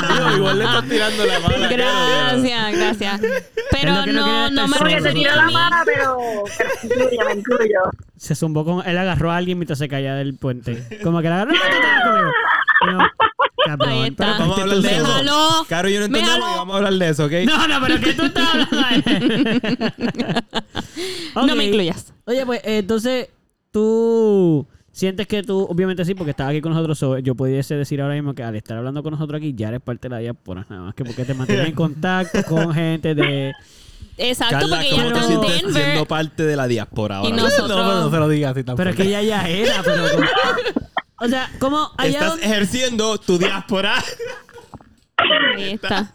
Digo, igual le estás tirando la mala. Gracias, gracias. Es Pero que no no, no me Porque solo. tiro la mano, pero, pero incluyo, me incluyo. Se zumbó con... Él agarró a alguien mientras se caía del puente. Como que la agarró... ¡No, no, cabrón, Ahí pero está. Vamos a hablar de eso. Déjalo. Caro y yo no entendemos Déjalo. y vamos a hablar de eso, ¿ok? No, no, pero que tú estás hablando. No Ok. me incluyas. Oye, pues entonces tú sientes que tú, obviamente sí, porque estás aquí con nosotros. so, yo pudiese decir ahora mismo que al estar hablando con nosotros aquí ya eres parte de la diáspora, nada más que porque te mantienes en contacto con gente de. Exacto, Carla, porque ella ¿cómo te está en Denver. siendo parte de la diáspora ahora? Y nosotros- No, pero no se lo digas así tampoco. Pero es que ella ya era, pero. O sea, ¿cómo allá Estás donde- ejerciendo tu diáspora. Ahí está.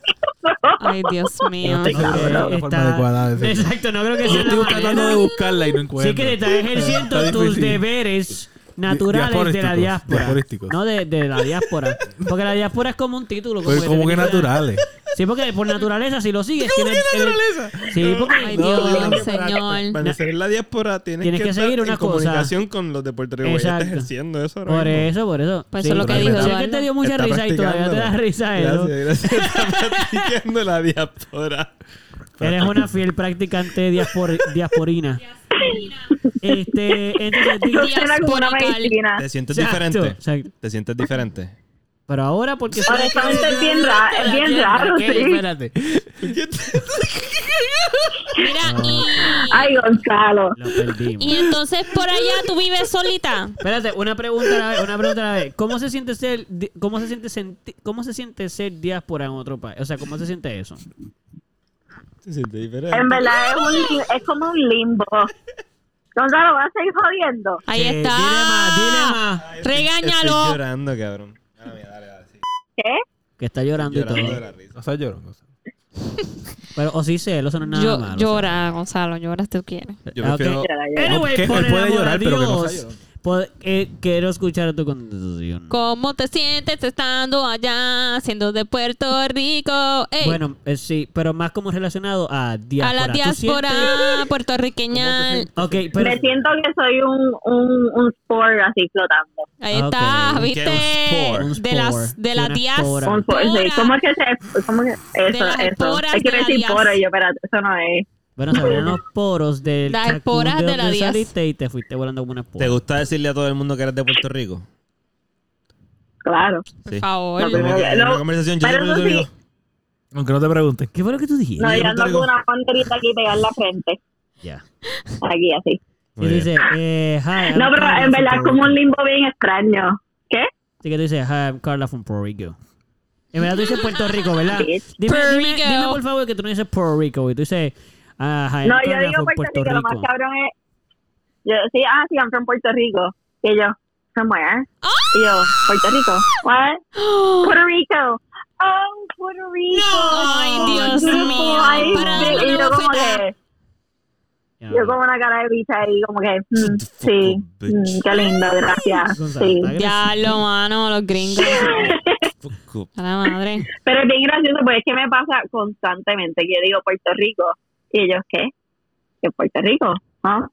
Ay, Dios mío. Ok, cabrón. la forma está- adecuada de decirlo. Exacto, no creo que Yo sea la estoy tratando manera. de buscarla y no encuentro. Sí que te estás ejerciendo Está tus difícil. deberes naturales de la diáspora. No de, de la diáspora. Porque la diáspora es como un título. Pues que como que naturales. Sí, porque por naturaleza, si lo sigues, tienes. eres- Sí, porque. Ay, No, Dios, señor. Para ser en la diáspora tienes, Tienes que seguir una en cosa. comunicación con los de Puerto Rico. Ella está Exacto. ejerciendo eso ahora Por mismo. eso, por eso. Pues eso es lo que dijo sé que te dio mucha Está risa y todavía te da risa eso. Gracias, gracias. Está practicando la diáspora. Eres una fiel practicante diaspor, diasporina. Este, entonces, Diasporical. medicina. ¿Te sientes Exacto, diferente? exacto. ¿Te sientes diferente? Pero ahora, porque. Honestamente es bien raro, es bien raro. Espérate. Mira, y, Ay, Gonzalo. Lo perdimos. y entonces por allá tú vives solita. Espérate, una pregunta a la vez, una pregunta a la vez. ¿Cómo se siente ser, cómo se siente cómo se siente ser diáspora en otro país? O sea, ¿cómo se siente eso? ¿Te sientes diferente? En verdad es, un, es como un limbo. Gonzalo, ¿vas a seguir jodiendo? Ahí Sí, está. dile más, dile más. Estoy Regáñalo. llorando, cabrón. Dale, mira, dale, dale. sí. ¿Qué? Que está llorando, Llorando y de todo. la risa. O sea, lloro. o sea. Pero, o sí sé, eso no es nada Yo- malo. llora, Gonzalo, llora si tú quieres. Yo Ah, ok. prefiero... Anyway, Que por él el puede amor llorar, a pero que no sea Dios, llorón. Pod- eh, quiero escuchar tu contestación. ¿Cómo te sientes estando allá, siendo de Puerto Rico? Ey, Bueno, eh, sí, pero más como relacionado a a diáspora. la ¿Tú diáspora puertorriqueña. Ok, pero... Me siento que soy un, un, un sport así flotando. Ahí Ok. está, ¿Qué ¿viste? un sport? Un De las de la una espora. Un sport, sí. diáspora. ¿Cómo es que se.? ¿Cómo que? Eso, las eso. Es que de la decir y yo, espérate, eso no es. Bueno, se abrieron los poros del Las esporas de la donde dias- saliste y te fuiste volando como una espora. ¿Te gusta decirle a todo el mundo que eres de Puerto Rico? claro. Por Sí. favor. No, pero- Como que en no, una conversación yo pero eso. Aunque no te pregunten. ¿Qué fue lo que tú dijiste? No, Yo ando con una banderita aquí pegada en la frente. Ya. Aquí, así. Y tú dices, eh, hi, I'm No, pero Carla en from verdad es Puerto como un Rico. limbo bien extraño. ¿Qué? Así que tú dices, hi, I'm Carla from Puerto Rico. En verdad tú dices Puerto Rico, ¿verdad? Sí. Dime, Puerto dime, Rico. dime, por favor que tú no dices Puerto Rico. Y tú dices, ah, No, yo digo from Puerto, Rico, lo más cabrón es... Yo, sí, ah, sí, I'm from Puerto Rico. Y yo, from where? Y yo, Puerto Rico. What? Puerto Rico. Oh, Puerto Rico. Ay, Dios mío. Para y yo como que... Ya, Yo como una cara de bicha ahí, como que, mm, sí, mm, qué lindo, gracias. Sí. agresivo. Diablo, mano, los gringos. A la madre. Pero es bien gracioso, porque es que me pasa constantemente que yo digo Puerto Rico y ellos, ¿qué? ¿Qué Puerto Rico? ¿Ah?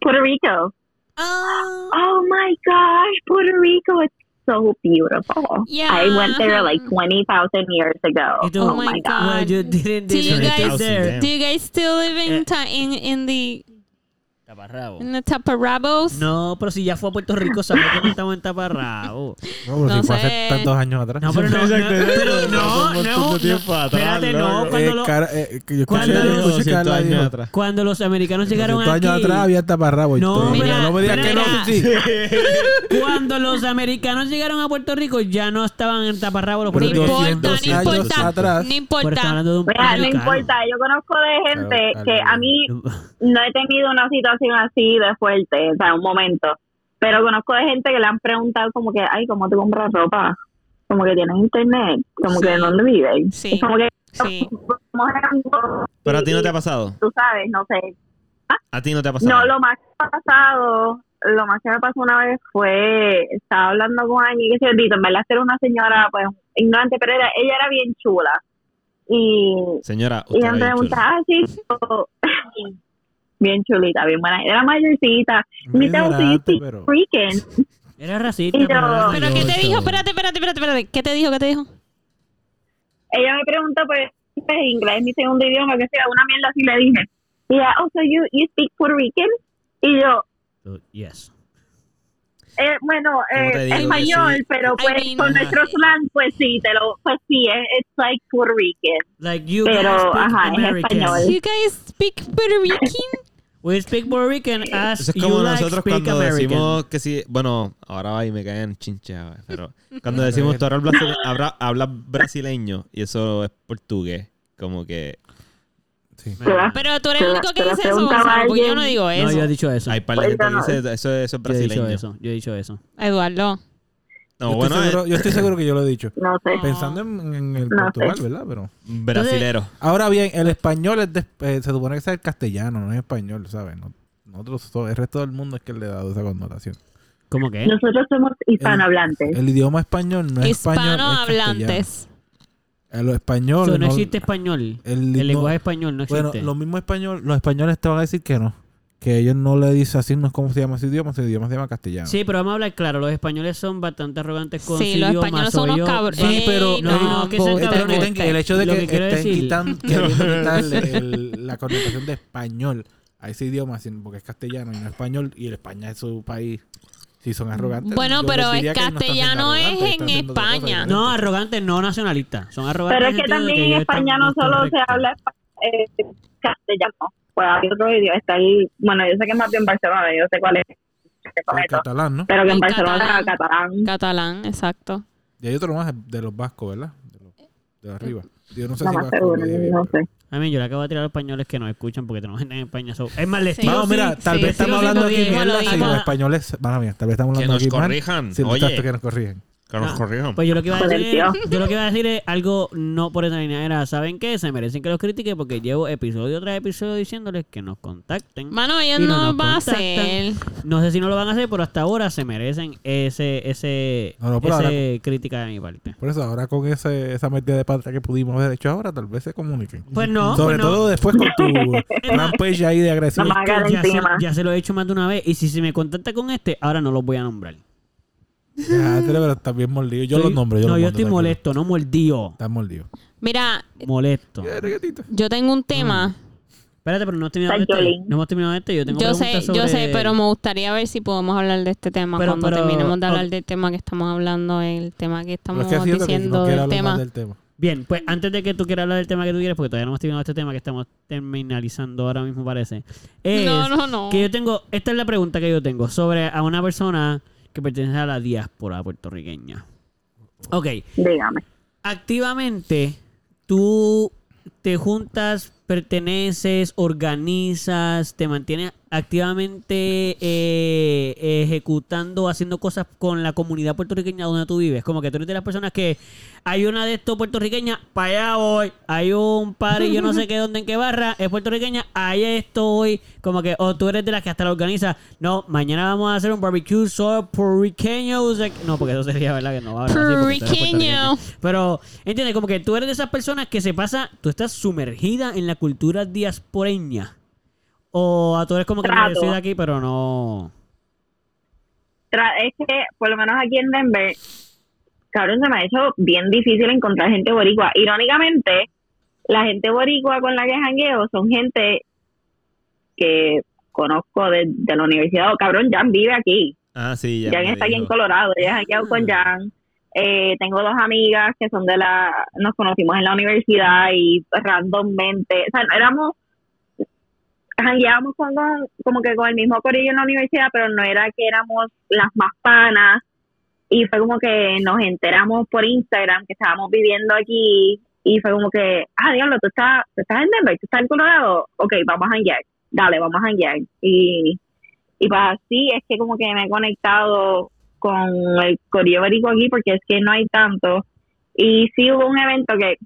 Puerto Rico. Oh my gosh, Puerto Rico is so beautiful. Yeah. I went there like 20,000 years ago. Y tú, Oh Oh my my God. god. well, you didn't, Do you guys- get there. Do you guys still live in, Eh. ta- in, in the Taparrabo. in the Taparabos? No, pero si ya fue a Puerto Rico, sabes que no estamos en Taparrabo. No, pero No si fue sé. hace tantos años atrás. No, pero no, no, pero no, no, no, atrás, espérate, no, cuando, Eh, lo- cara- eh, yo cuando los- escuché 200 Carla años atrás. cuando los americanos llegaron 200 aquí, años atrás había taparrabo. No, mira, no me digas que no, sí. cuando los americanos llegaron a Puerto Rico, ya no estaban en Taparrabo los No Pero puertorriqueños. importa, 200 no importa. atrás. No importa. estamos hablando de un Mira, no importa, yo conozco de gente Claro, que claro. a mí no he tenido una situación así de fuerte, o sea, un momento. Pero conozco de gente que le han preguntado como que, ay, ¿cómo te compras ropa? Como que tienen internet, como Sí. que ¿dónde viven? Sí. Es como que Sí. Pero a ti no te ha pasado. Tú sabes, no sé. A ti no te ha pasado. No, lo más que me ha pasado, lo más que me pasó una vez fue, estaba hablando con alguien que se dito, en verdad era una señora, pues, ignorante, pero era, ella era bien chula. Y Señora, y me preguntaba así, so- bien chulita, bien buena. Era mayorcita. Muy Me dice, "Oh, so you ignorante, speak pero- freaking. Era racista. Yo- pero ¿Pero qué te dijo? Espérate, espérate, espérate, espérate. ¿Qué te dijo? ¿Qué te dijo? Ella me preguntó, pues, pues, inglés es mi segundo idioma, que sea una mierda así le dije. Y ella, oh, so you, you speak Puerto Rican? Y yo, So, yes. eh, bueno, ¿Cómo te eh, español, sí? pero I pues mean- con nuestro slang, pues sí, te lo, pues sí, es it's like Puerto Rican. Like you Pero, guys speak ajá, es American. español. You guys speak Puerto Rican? We speak Puerto Rican as Eso es you como like nosotros speak cuando American. decimos que sí, bueno, ahora va y me caen chinchadas, pero cuando decimos tú hablas brasileño y eso es portugués, como que Sí. Pero tú eres el único que dice eso, Gonzalo, porque yo no digo No, eso. yo he dicho eso. hay par de gente que dice eso, eso es Yo he brasileño. dicho eso. Yo he dicho eso. Eduardo. No, yo, bueno, estoy seguro, es yo estoy seguro que yo lo he dicho. No sé. Pensando en, en el No Portugal, sé. ¿verdad? Pero brasilero. ahora bien, el español es de- eh, se supone que es el castellano, no es español, ¿sabes? No- nosotros, el resto del mundo es que le ha dado esa connotación. ¿Cómo que? Nosotros somos hispanohablantes. El idioma español no es español, es Hispanohablantes. Eh, Los españoles So, no no- existe español. el- El, no- lenguaje español no Bueno, existe. lo mismo español, los españoles te van a decir que no. Que ellos no le dicen así, no es como se llama ese idioma, ese idioma se llama castellano. Sí, pero vamos a hablar claro. Los españoles son bastante arrogantes con Sí, su los idioma. españoles so son unos cabrones. Sí, pero no, no, que sean cabrones. este- el hecho de que, que estén decir- quitan- queriendo quitarle el- la connotación de español a ese idioma, porque es castellano y no español, y el España es su país, si son arrogantes. Bueno, pero el que no castellano es en España. No, arrogantes, no nacionalistas. Son arrogantes. Pero es que también en España no solo se habla eh, castellano, pues hay otro idioma. Está el, bueno, yo sé que más bien Barcelona, yo sé cuál es. El catalán, ¿no? Pero que en El Barcelona catalán. era catalán. Catalán, exacto. Y hay otro más de los vascos, ¿verdad? De los de arriba. Yo no sé No si vasco seguro, no sé. A mí, yo le acabo de tirar a los españoles que nos escuchan porque tenemos gente en España. so- Es más, les Sí. Vamos, sí, mira, tal sí, vez sí, estamos sí, hablando aquí mierda y los españoles, mala mía, tal vez estamos Que hablando nos aquí mal. corrijan. Sí, Oye, exacto, que nos corrijan. Que nos Ah, corrijan. Pues yo lo que iba a decir, yo lo que iba a decir es algo no por esa línea era, ¿saben qué? Se merecen que los critique porque llevo episodio tras episodio diciéndoles que nos contacten. Mano, ellos no no nos van a hacer. No sé si no lo van a hacer, pero hasta ahora se merecen ese ese, No, no, ese crítica de mi parte. Por eso, ahora con ese, esa metida de pata que pudimos haber hecho ahora, tal vez se comuniquen. Pues no, Sobre pues no. todo después con tu rampage ahí de agresión. No ya se lo he hecho más de una vez y si se me contacta con este, ahora no los voy a nombrar. Ya, pero está bien mordido. Yo los nombro. Yo no, los yo estoy tranquilo. molesto, no mordido. Estás mordido. Mira, Molesto. Yo tengo un tema Espérate, pero no hemos terminado este. Jolín. No hemos terminado este. Yo tengo Yo sé, preguntas yo sé, pero me gustaría ver si podemos hablar de este tema Pero- cuando pero- terminemos de hablar del tema que estamos hablando, el tema que Pero estamos es que siento que diciendo no quiero del hablar tema. más del tema. Bien, pues antes de que tú quieras hablar del tema que tú quieres, porque todavía no hemos terminado este tema que estamos terminalizando ahora mismo, parece. Es No, no, no. Que yo tengo, esta es la pregunta que yo tengo sobre a una persona que pertenece a la diáspora puertorriqueña. Ok, Dígame. activamente tú te juntas, perteneces, organizas, te mantienes activamente eh, ejecutando, haciendo cosas con la comunidad puertorriqueña donde tú vives. Como que tú eres de las personas que hay una de estos puertorriqueña, para allá voy. Hay un par y yo no sé qué dónde, en qué barra, es puertorriqueña, allá estoy. Como que, o tú eres de las que hasta la organiza. No, mañana vamos a hacer un barbecue solo puertorriqueño. o sea, No, porque eso sería, ¿verdad? Que no va a. Pero, ¿entiendes? Como que tú eres de esas personas que se pasa, tú estás sumergida en la cultura diasporeña. O a tú eres como que Trato. no, yo soy de aquí, pero no. Tra- es que, por lo menos aquí en Denver, cabrón, se me ha hecho bien difícil encontrar gente boricua. Irónicamente, la gente boricua con la que jangueo son gente que conozco de, de la universidad. O cabrón, Jan vive aquí. Ah, sí, ya. Jan está aquí en. Colorado. Ella ha jangueado con Jan. Eh, tengo dos amigas que son de la... Nos conocimos en la universidad y randommente... O sea, éramos... Jangueábamos con, como que con el mismo corillo en la universidad, pero no era que éramos las más panas. Y fue como que nos enteramos por Instagram que estábamos viviendo aquí y fue como que, ah, diablo, tú estás, tú estás en Denver, tú estás en Colorado, ok, vamos a janguear, dale, vamos a janguear. Y, y pues así es que como que me he conectado con el corillo borico aquí porque es que no hay tanto. Y sí hubo un evento que,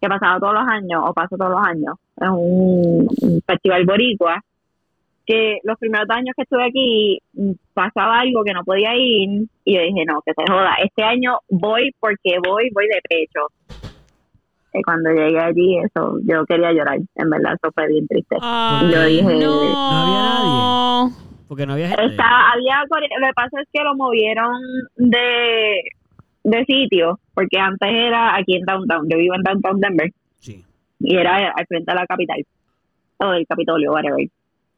que pasaba todos los años, o pasa todos los años, es un, un festival boricua, que los primeros años que estuve aquí mm, pasaba algo que no podía ir y yo dije, no, que se joda, este año voy porque voy, voy de pecho. Y cuando llegué allí, eso, yo quería llorar, en verdad, eso fue bien triste. Ay, Yo dije- no. No había Porque no había gente. Está, había, lo que pasa es que lo movieron de, de sitio, porque antes era aquí en Downtown, yo vivo en Downtown Denver, Sí. y era al frente de la capital, o del Capitolio, whatever.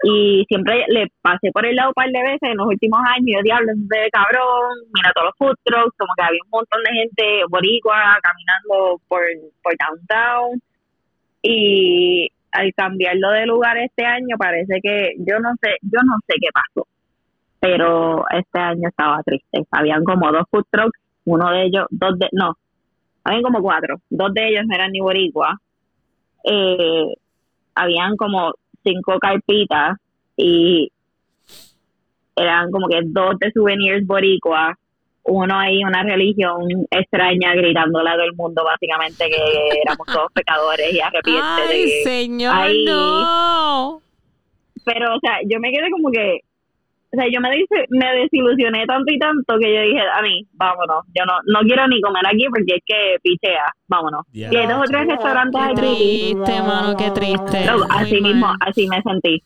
Y siempre le pasé por el lado un par de veces en los últimos años, y yo, diablo, de cabrón, mira todos los food trucks, como que había un montón de gente boricua caminando por, por Downtown, y al cambiarlo de lugar este año parece que, yo no sé, yo no sé qué pasó, pero este año estaba triste. Habían como dos food trucks, uno de ellos, dos de, no, habían como cuatro, dos de ellos no eran ni boricua, eh, habían como cinco carpitas y eran como que dos de souvenirs boricua, uno ahí una religión extraña gritándole a todo el mundo básicamente que éramos todos pecadores y arrepientes de Ay, que señor, Ay. no. pero o sea yo me quedé como que o sea yo me dis- me desilusioné tanto y tanto que yo dije a mí vámonos yo no no quiero ni comer aquí porque es que pichea vámonos y hay dos o tres restaurantes Qué aquí triste, mano, qué triste. Así mal. mismo así me sentí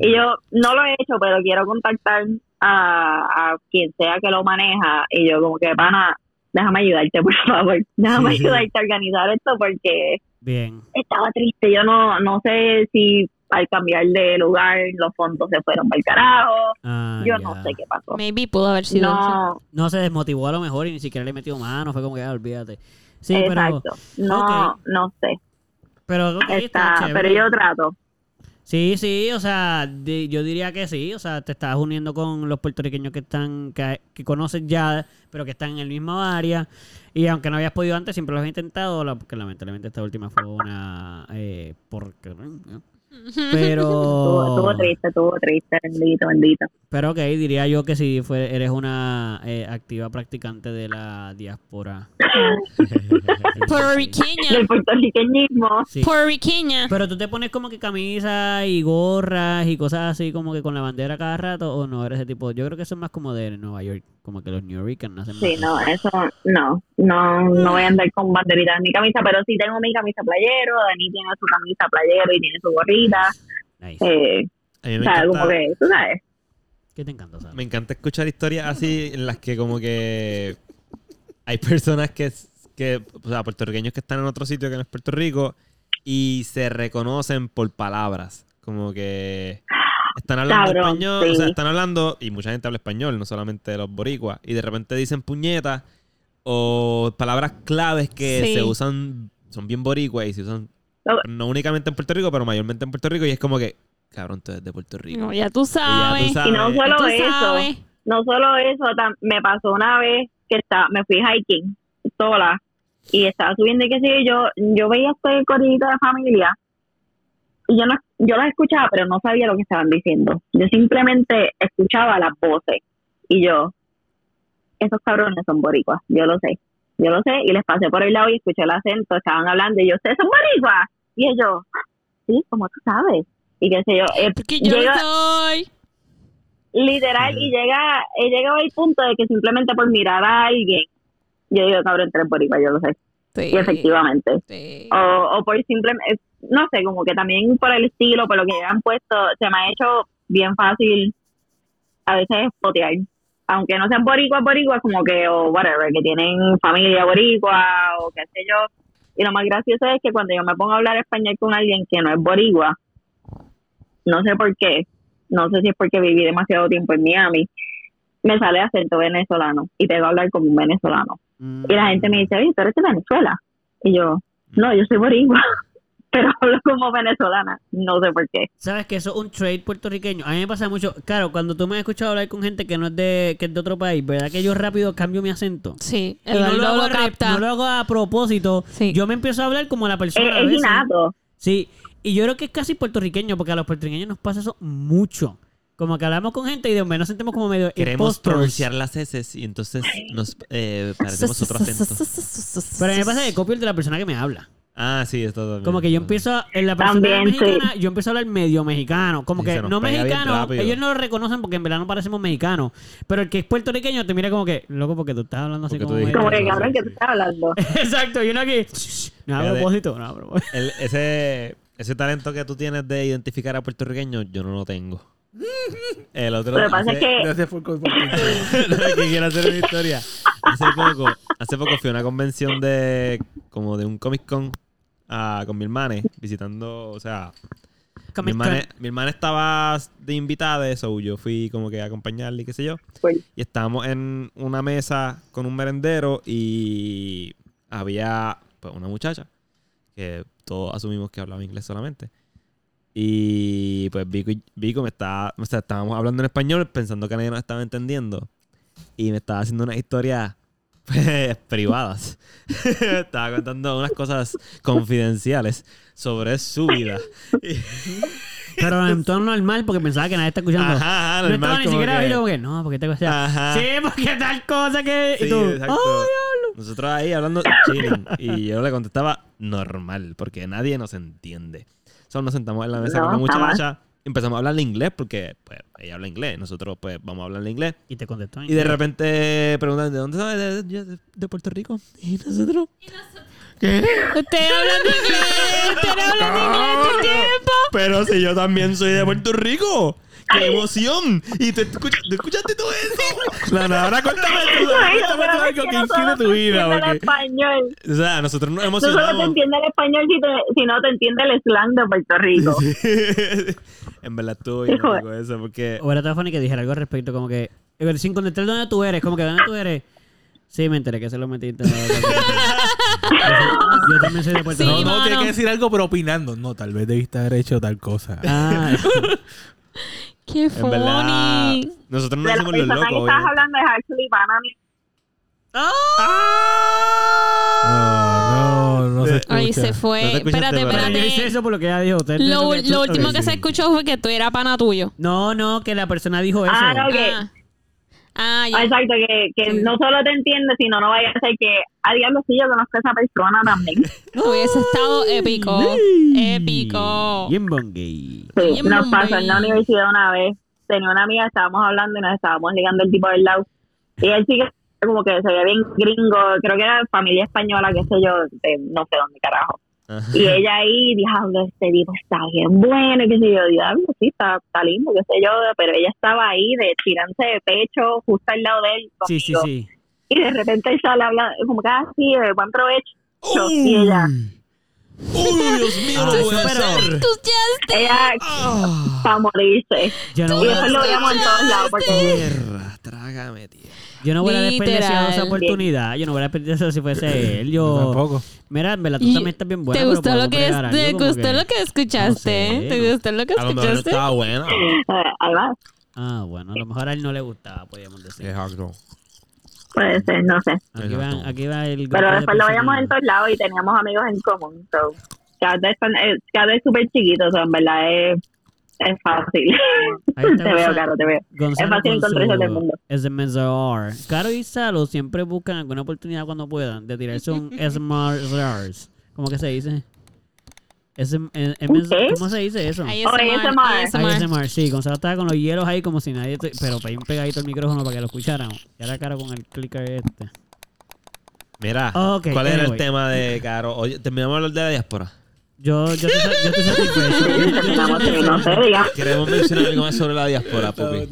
y yo no lo he hecho pero quiero contactar a, a quien sea que lo maneja y yo como que pana déjame ayudarte por favor déjame Sí, sí. ayudarte a organizar esto porque Bien. estaba triste. Yo no, no sé si al cambiar de lugar los fondos se fueron para el carajo. Ah, Yo no sé qué pasó. Maybe pudo haber sido. No, No se desmotivó a lo mejor y ni siquiera le metió mano. Fue como que, ah, olvídate. Sí, pero. No, no sé. Pero, está Está, pero yo trato. Sí, sí, o sea, yo diría que sí, o sea, te estás uniendo con los puertorriqueños que están, que, conoces ya, pero que están en el mismo área, y aunque no habías podido antes, siempre lo has intentado, porque lamentablemente esta última fue una eh, porque pero Estuvo, estuvo triste, estuvo triste. Bendito, bendito. pero ok, diría yo que si fue, eres una eh, activa practicante de la diáspora. Puertorriqueña. Del puertorriqueñismo. Sí. Puertorriqueña. Pero tú te pones como que camisas y gorras y cosas así como que con la bandera cada rato o no eres ese tipo. Yo creo que eso es más como de Nueva York, como que los New Yorkers hacen Sí, no, eso. no. No, no voy a andar con banderitas en mi camisa, pero sí tengo mi camisa playero. Dani tiene su camisa playero y tiene su gorrita. Nice. Eh, o sea, como que, tú sabes. ¿Qué te encanta, Sara? me encanta escuchar historias así en las que como que hay personas que, que, o sea, puertorriqueños que están en otro sitio que no es Puerto Rico y se reconocen por palabras. Como que están hablando Cabrón, español, o sea, están hablando, y mucha gente habla español, no solamente los boricuas, y de repente dicen puñetas o palabras claves que Sí. se usan, son bien boricuas y se usan No. no únicamente en Puerto Rico, pero mayormente en Puerto Rico, y es como que, cabrón, tú eres de Puerto Rico. No, ya tú Y sabes. tú sabes. Y no solo tú eso, sabes. no solo eso, me pasó una vez que está, me fui hiking sola y estaba subiendo y qué sé yo, yo, veía este corridito de familia y yo no, yo las escuchaba, pero no sabía lo que estaban diciendo. Yo simplemente escuchaba las voces y yo, esos cabrones son boricuas, yo lo sé, yo lo sé y les pasé por el lado y escuché el acento, estaban hablando y yo, ustedes son boricuas y ellos, sí, como tú sabes y qué sé yo, eh, Porque yo llega- soy. literal y llega he llegado al punto de que simplemente por mirar a alguien yo digo cabrón tres boricua yo lo sé Sí, y efectivamente. Sí. o, o por simplemente no sé como que también por el estilo por lo que han puesto se me ha hecho bien fácil a veces spotear aunque no sean boricuas boricuas como que o whatever que tienen familia boricua o qué sé yo. Y lo más gracioso es que cuando yo me pongo a hablar español con alguien que no es boricua no sé por qué no sé si es porque viví demasiado tiempo en Miami me sale acento venezolano y tengo que hablar como un venezolano Mm. y la gente me dice, oye, tú eres de Venezuela. Y yo, no, yo soy boricua, pero hablo como venezolana. No sé por qué. ¿Sabes que eso es un trade puertorriqueño? A mí me pasa mucho. Claro, cuando tú me has escuchado hablar con gente que no es de, que es de otro país, ¿verdad? Que yo rápido cambio mi acento. Sí, Y no lo, hago capta. no lo hago a propósito. Sí. Yo me empiezo a hablar como la persona. a Es, es veces. innato. Sí, y yo creo que es casi puertorriqueño, porque a los puertorriqueños nos pasa eso mucho. Como que hablamos con gente y de momento nos sentimos como medio Queremos impostors. pronunciar las S y entonces nos eh, parecemos otro acento. Pero a mí me pasa que copio el de la persona que me habla. Ah, sí, esto también. Como que yo empiezo, a- en la persona También, mexicana, yo empiezo a hablar medio mexicano. Como Y que se nos no pega bien mexicano, rápido. ellos no lo reconocen porque en verdad no parecemos mexicanos. Pero el que es puertorriqueño te mira como que, loco, porque tú estás hablando así Porque como tú Como que cabrón que tú estás hablando. Exacto, y uno aquí, no a Fíjate. propósito, no a propósito. El- ese, ese talento que tú tienes de identificar a puertorriqueños, yo no lo tengo. El otro Lo que pasa es hace- que Gracias por es que quiero hacer una historia. Hace poco, hace poco fui a una convención de como de un Comic Con ah, con mi hermana, visitando, o sea, mi hermana, mi hermana estaba de invitada, eso yo fui como que a acompañarle y qué sé yo. Pues, Y estábamos en una mesa con un merendero y había pues, una muchacha que todos asumimos que hablaba inglés solamente. Y pues Vico, y- Vico me estaba, o sea, estábamos hablando en español pensando que nadie nos estaba entendiendo. Y me estaba haciendo unas historias pues, privadas. me estaba contando unas cosas confidenciales sobre su vida. Pero en tono normal porque pensaba que nadie está escuchando. Ajá, ajá, no estaba ni como siquiera que- viendo porque no, porque te cosa. Sí, porque tal cosa que. Sí, y tú, exacto. "Ay, Nosotros ahí hablando chilling. Y yo le contestaba normal, porque nadie nos entiende. Solo nos sentamos en la mesa No, con la jamás. muchacha. Empezamos a hablarle inglés porque pues, ella habla inglés. Nosotros pues vamos a hablarle inglés. Y te contestó. en Y de repente preguntan, ¿de dónde sabes? De, de- de- Puerto Rico. Y nosotros... ¿Qué? Usted hablando inglés, usted hablando inglés todo el tiempo. Pero si yo también soy de Puerto Rico. ¡Qué emoción! Y tú, escuch- tú escuchaste todo eso. No, no, ahora cuéntame tú. Cuéntame tú algo que no incluye tu te vida. el porque- español. O sea, nosotros nos No solo te emocionamos. entiende el español, si, te- si no te entiende el slang de Puerto Rico. en verdad bien Hijo de- loco eso, porque O era que dijera algo al respecto, como que. eh, Sin contestar dónde tú eres, como que dónde tú eres. Sí, me enteré que se lo metiste. Yo también soy de Puerto Sí, No, Rico. no, tiene que decir algo, pero opinando. No, tal vez debiste haber hecho tal cosa. Ah, Qué en verdad funny. nosotros no De hacemos los persona locos. que estás obviamente. hablando es actually pana mí. No, no, no se escucha. Ay, se No fue. escuchaste, espérate, pero- pero yo hice espérate. eso por lo que ella dijo. Usted Lo, lo último que se escuchó fue que tú eras pana tuyo. No, no, que la persona dijo eso. Ah, no, que, Ah, ah ya. ah, exacto, que, que Sí. no solo te entiende, sino no vaya a ser que, a diablo, sí, yo conozco a esa persona también. Hubiese estado épico. Épico. Bien bongay. Sí, Bien nos pasó en la universidad una vez. Tenía una amiga, estábamos hablando y nos estábamos ligando el tipo del lado. Y él sí que como que se veía bien gringo, creo que era familia española, qué sé yo, de no sé dónde carajo. Ajá. Y ella ahí, diablo, este tipo está bien bueno, y qué sé yo, diablo, sí, está, está lindo, qué sé yo, pero ella estaba ahí de tirarse de pecho justo al lado de él. Sí, sí, conmigo. sí. Y de repente él sale hablando, como que, ah, sí, eh, buen provecho. Y ella, ¡Uy, Dios mío! Ah, puede pero- ser. Ella Ah. para morirse. Yo no Y voy eso a, lo veíamos en todos lados. Porque Tierra, trágame tierra. Yo no hubiera desperdiciado esa Literal. oportunidad. Yo no hubiera desperdiciado si fuese él. Yo Yo. tampoco. Mira, en verdad, tú también estás bien buena. ¿Te pero gustó lo que, algo te gustó lo que escuchaste? No sé, ¿Te no. gustó lo que A lo mejor no escuchaste? estaba buena. eh, además, Ah, bueno, a lo mejor a él no le gustaba, podríamos decir. Exacto. puede ser, no sé. Aquí va, aquí va el. Pero de después lo veíamos en todos lados y teníamos amigos en común. So, cada vez eh, vez súper chiquitos, so, en verdad es, es fácil. Ahí está te veo, Caro, te veo. Gonzalo Es fácil con encontrarse su del mundo. SMSR. Caro y Salo siempre buscan alguna oportunidad cuando puedan de tirarse un SMSR. ¿Cómo que se dice? SM? ¿Cómo se dice eso? ASMR, ASMR. ASMR. Sí. Gonzalo estaba con los hielos ahí como si nadie... te- pero bien pegadito el micrófono para que lo escucháramos. Y ahora Caro con el clicker este. Mira, Ok, ¿cuál era el tema de Caro? Oye, terminamos de hablar de la diáspora. Yo, yo, sa- yo satisfecho. Satisfecho. sé, digamos. Queremos mencionar algo más sobre la diáspora, Pupi.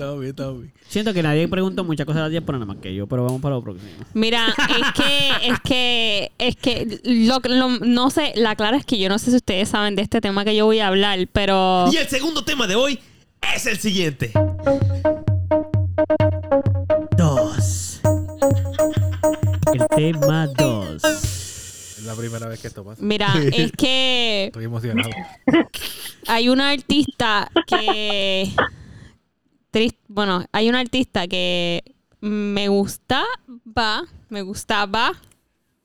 Siento que nadie pregunta muchas cosas de la diáspora nada más que yo, pero vamos para lo próximo. Mira, es que, es que, es que, lo, lo- no sé, la clara es que yo no sé si ustedes saben de este tema que yo voy a hablar, pero Y el segundo tema de hoy es el siguiente. Dos. El tema dos. Es la primera vez que esto pasa. mira, es que Estoy emocionado. hay una artista que, tris- bueno, hay una artista que me gustaba, me gustaba.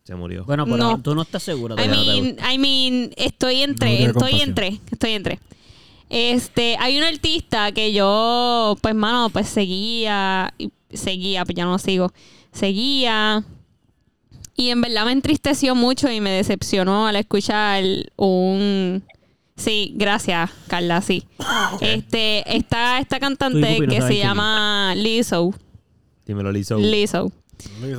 Se murió. Bueno, pero No. tú no estás seguro. I de verdad. mean, I mean, estoy No entre, estoy entre, estoy entre. Este, hay un artista que yo, pues, mano, pues seguía, seguía, pues ya no sigo, seguía. Y en verdad me entristeció mucho y me decepcionó al escuchar un... Sí, gracias, Carla, sí. Este, está esta cantante que se es. llama Lizzo. Dímelo, Lizzo. Lizzo.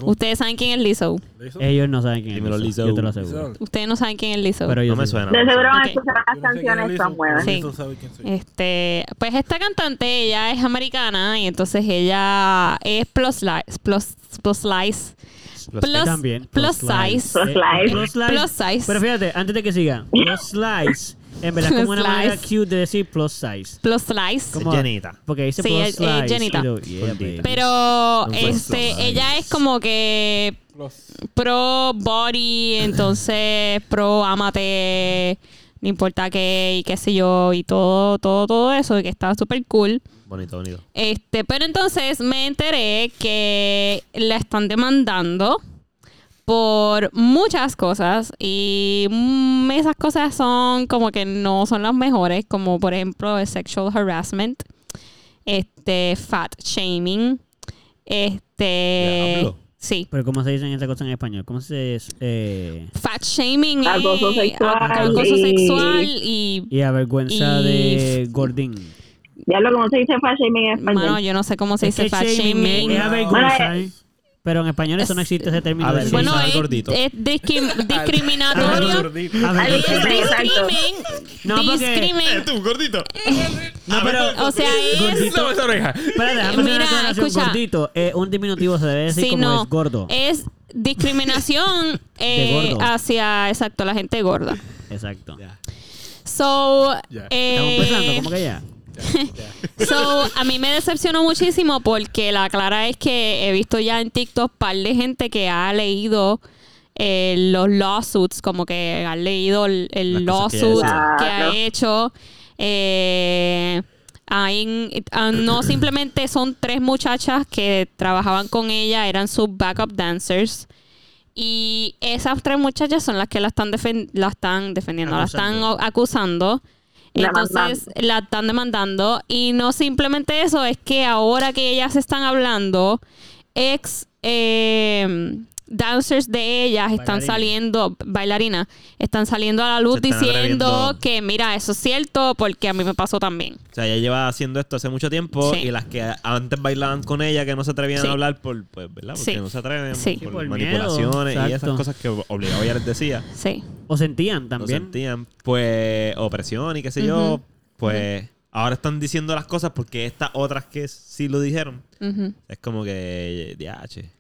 Ustedes saben quién es Lizzo. ¿Lo hizo? Ellos no saben quién es. Dímelo, Lizzo. Lizzo. Yo te lo aseguro. Ustedes no saben quién es Lizzo. Pero yo No me sí. suena. De seguro van a escuchar las Yo no sé quién es canciones, Lizzo, son buenas. pero Sí. Lizzo sabe quién soy. Este, pues esta cantante, ella es americana y entonces ella es plus plus, plus size, Plus, También. plus size, Plus Eh, size. Plus slice. Plus size. Pero fíjate, antes de que siga, plus slice, en verdad es como una manera cute de decir plus size. plus slice. Como- llenita. Porque dice Sí, plus es- es slice. llenita. y lo- yeah. Pero este, size. ella es como que pro body, entonces pro amate, no importa qué y qué sé yo y todo, todo, todo eso y que está súper cool. Bonito, bonito. Este, pero entonces me enteré que la están demandando por muchas cosas y mm, esas cosas son como que no son las mejores, como por ejemplo el sexual harassment, este fat shaming, este Diablo. sí. Pero ¿cómo se dice esa cosa en español? ¿Cómo se dice? Eh, Fat shaming Acoso sexual acoso y- sexual y y avergüenza Y- de gordín. Ya lo como se dice fat shaming en español. mano, yo no sé cómo se Es dice que fat shaming shaming. es ¿eh? Pero en español eso no existe ese término. A ver, Bueno, es, gordito. es discrim- discriminatorio. Exacto. Discrimen. No, porque- discrimen. tú, gordito. No, pero... O sea, es. Gordito. Espera, déjame hacer una escucha. Gordito, eh, un diminutivo se debe decir Sí, como no. es gordo. Es discriminación eh, hacia, exacto, la gente gorda. Exacto. So, Ya. Estamos eh, empezando, como que ya. So, a mí me decepcionó muchísimo porque la clara es que he visto ya en TikTok par de gente que ha leído eh, los lawsuits, como que han leído el, que lawsuit que, ha hecho. Eh, hay- ah, no simplemente son tres muchachas que trabajaban con ella, eran sus backup dancers. Y esas tres muchachas son las que la están, defen- la están defendiendo, la están Acusando. Entonces Demandando. la están demandando. Y no simplemente eso, es que ahora que ellas están hablando, ex eh, dancers de ellas están Bailarina. saliendo, bailarinas, están saliendo a la luz diciendo atreviendo. que mira, eso es cierto porque a mí me pasó también. O sea, ella lleva haciendo esto hace mucho tiempo Sí. y las que antes bailaban con ella que no se atrevían Sí. a hablar por, pues, ¿verdad? Porque Sí. no se atreven Sí. por, Por manipulaciones y esas cosas que obligado ella les decía. Sí. O sentían también. sentían, pues, opresión y qué sé yo. Pues ahora están diciendo las cosas porque estas otras que sí lo dijeron, es como que, DH.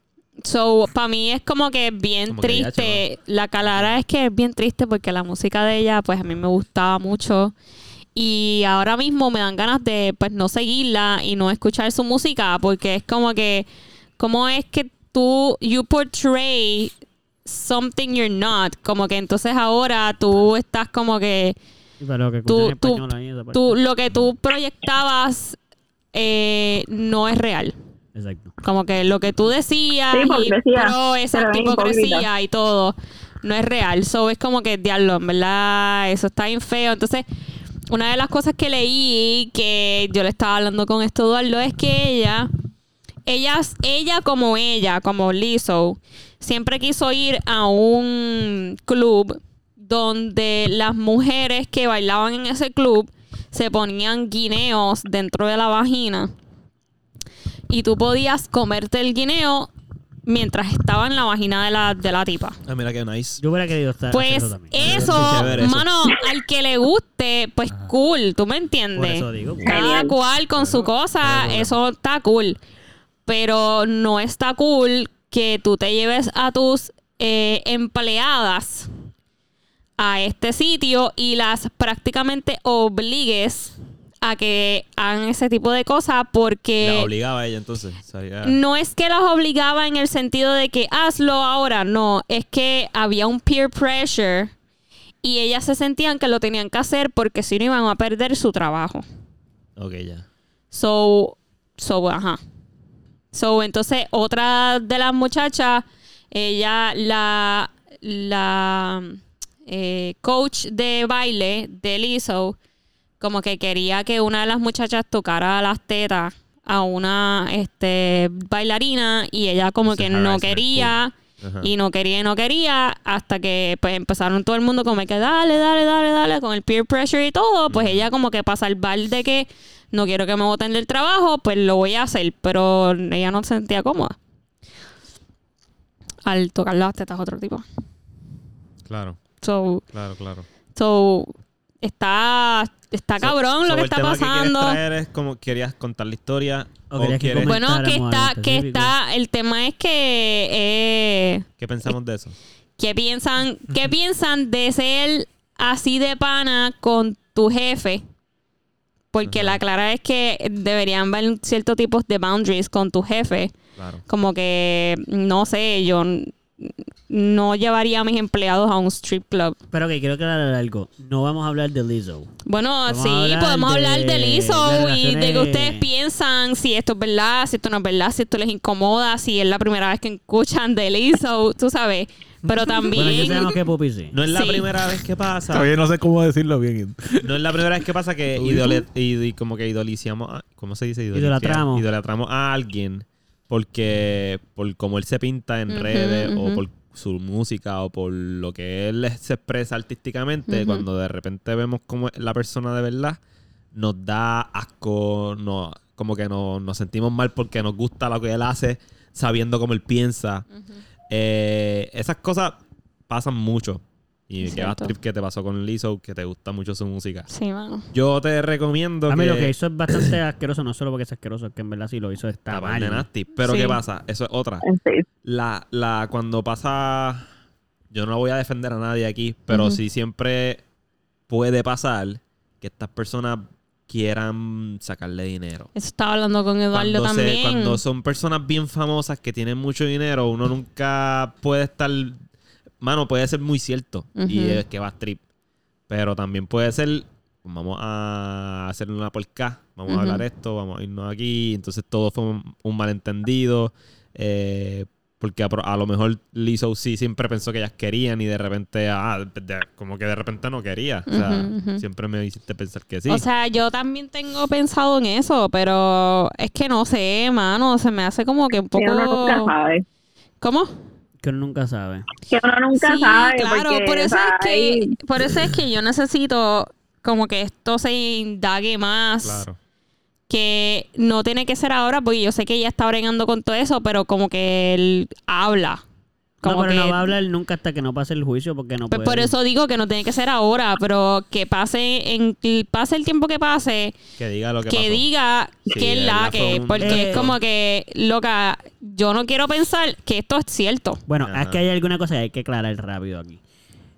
So, para mí es como que bien Como que ya, triste. la calara es que es bien triste porque la música de ella, pues a mí me gustaba mucho. Y ahora mismo me dan ganas de, pues, no seguirla y no escuchar su música porque es como que, ¿cómo es que tú, you portray something you're not? Como que entonces ahora tú estás como que Sí, Pero que Tú- ahí, tú, lo que tú proyectabas eh, no es real. Exacto. Como que lo que tú decías Sí, y hipocresía. pro esa Pero es hipocresía y todo no es real. So es como que diablo, en verdad, eso está bien feo. Entonces, una de las cosas que leí que yo le estaba hablando con esto Eduardo es que ella ella, ella como ella, como Lizzo, siempre quiso ir a un club donde las mujeres que bailaban en ese club se ponían guineos dentro de la vagina y tú podías comerte el guineo mientras estaba en la vagina de la, de la tipa. Ah, mira qué nice. Yo hubiera querido estar Pues eso eso, mano, al que le guste, pues cool, ¿tú me Por entiendes? eso digo. Cada cual con su cosa, eso está cool. Pero no está cool que tú te lleves a tus eh, empleadas a este sitio y las prácticamente obligues a que hagan ese tipo de cosas porque La obligaba a ella entonces. No es que las obligaba en el sentido de que hazlo ahora, no, es que había un peer pressure y ellas se sentían que lo tenían que hacer porque si no iban a perder su trabajo. Ok, ya. So, so, ajá. So, entonces, otra de las muchachas, ella, la, la eh, coach de baile de Lizzo, como que quería que una de las muchachas tocara las tetas a una este, bailarina y ella como Ese que no quería y no quería y no quería hasta que pues empezaron todo el mundo como que dale, dale, dale, dale con el peer pressure y todo, pues ella como que para salvar de que no quiero que me voten del trabajo, pues lo voy a hacer, pero ella no se sentía cómoda al tocar las tetas a otro tipo. Claro, So, claro, claro. so está está cabrón So- lo que el está tema pasando. Que quieres traer es como querías contar la historia O o, querías que quieres... comen- bueno, que está que está el tema es que eh, ¿Qué pensamos de eso? ¿Qué piensan, ¿Qué piensan de ser así de pana con tu jefe? Porque la clara es que deberían haber ciertos tipos de boundaries con tu jefe. Claro. Como que, no sé, yo no llevaría a mis empleados a un strip club. Pero ok, quiero aclarar algo. No vamos a hablar de Lizzo. Bueno, Vamos a sí, hablar podemos de hablar de Lizzo y de que ustedes piensan si esto es verdad, si esto no es verdad, si esto les incomoda, si es la primera vez que escuchan de Lizzo, tú sabes. Pero también... Bueno, ya sabemos que Pupi sí. No es la Sí. primera vez que pasa. Todavía no sé cómo decirlo bien. No es la primera vez que pasa que idole- id- como que idoliciamos, a- ¿cómo se dice? Idolatramos. Idolatramos a alguien porque por cómo él se pinta en redes o por su música o por lo que él se expresa artísticamente, cuando de repente vemos como la persona de verdad, nos da asco, no, como que no- nos sentimos mal porque nos gusta lo que él hace, sabiendo cómo él piensa. Eh, esas cosas pasan mucho. Y va cierto. trip que te pasó con Lizzo, que te gusta mucho su música. Sí, mano. Yo te recomiendo A mí que... lo que hizo es bastante asqueroso, no solo porque es asqueroso, es que en verdad sí lo hizo está mal. de nasty. Pero Sí. ¿qué pasa? Eso es otra. Sí. La, la, cuando pasa... Yo no voy a defender a nadie aquí, pero Ujú. sí siempre puede pasar que estas personas quieran sacarle dinero. Eso estaba hablando con Eduardo Cuando, se- también. cuando son personas bien famosas que tienen mucho dinero, uno nunca puede estar. Mano, puede ser muy cierto. Y es que va a strip. Pero también puede ser. Vamos a hacer una porca. Vamos a hablar esto. Vamos a irnos aquí. Entonces todo fue un, un malentendido. eh, porque a, lo mejor Lizzo sí siempre pensó que ellas querían y de repente, ah, de- como que de repente no quería. O sea, siempre me hiciste pensar que sí. O sea, yo también tengo pensado en eso, pero es que no sé, mano, se me hace como que un Que uno nunca poco... sabe. ¿Cómo? Que uno nunca sabe. Que uno nunca sí, sabe. claro, porque, por eso o sea, es que por eso es que yo necesito como que esto se indague más. claro. Que no tiene que ser ahora, porque yo sé que ella está bregando con todo eso, pero como que él habla. No, pero que, no va a hablar nunca hasta que no pase el juicio porque no Pues puede. por eso digo que no tiene que ser ahora, pero que pase en pase el tiempo que pase, Que diga lo que, que pasó. diga Sí, que es la que, porque Eh, es como que, loca, yo no quiero pensar que esto es cierto. Bueno, Ajá. es que hay alguna cosa que hay que aclarar rápido aquí.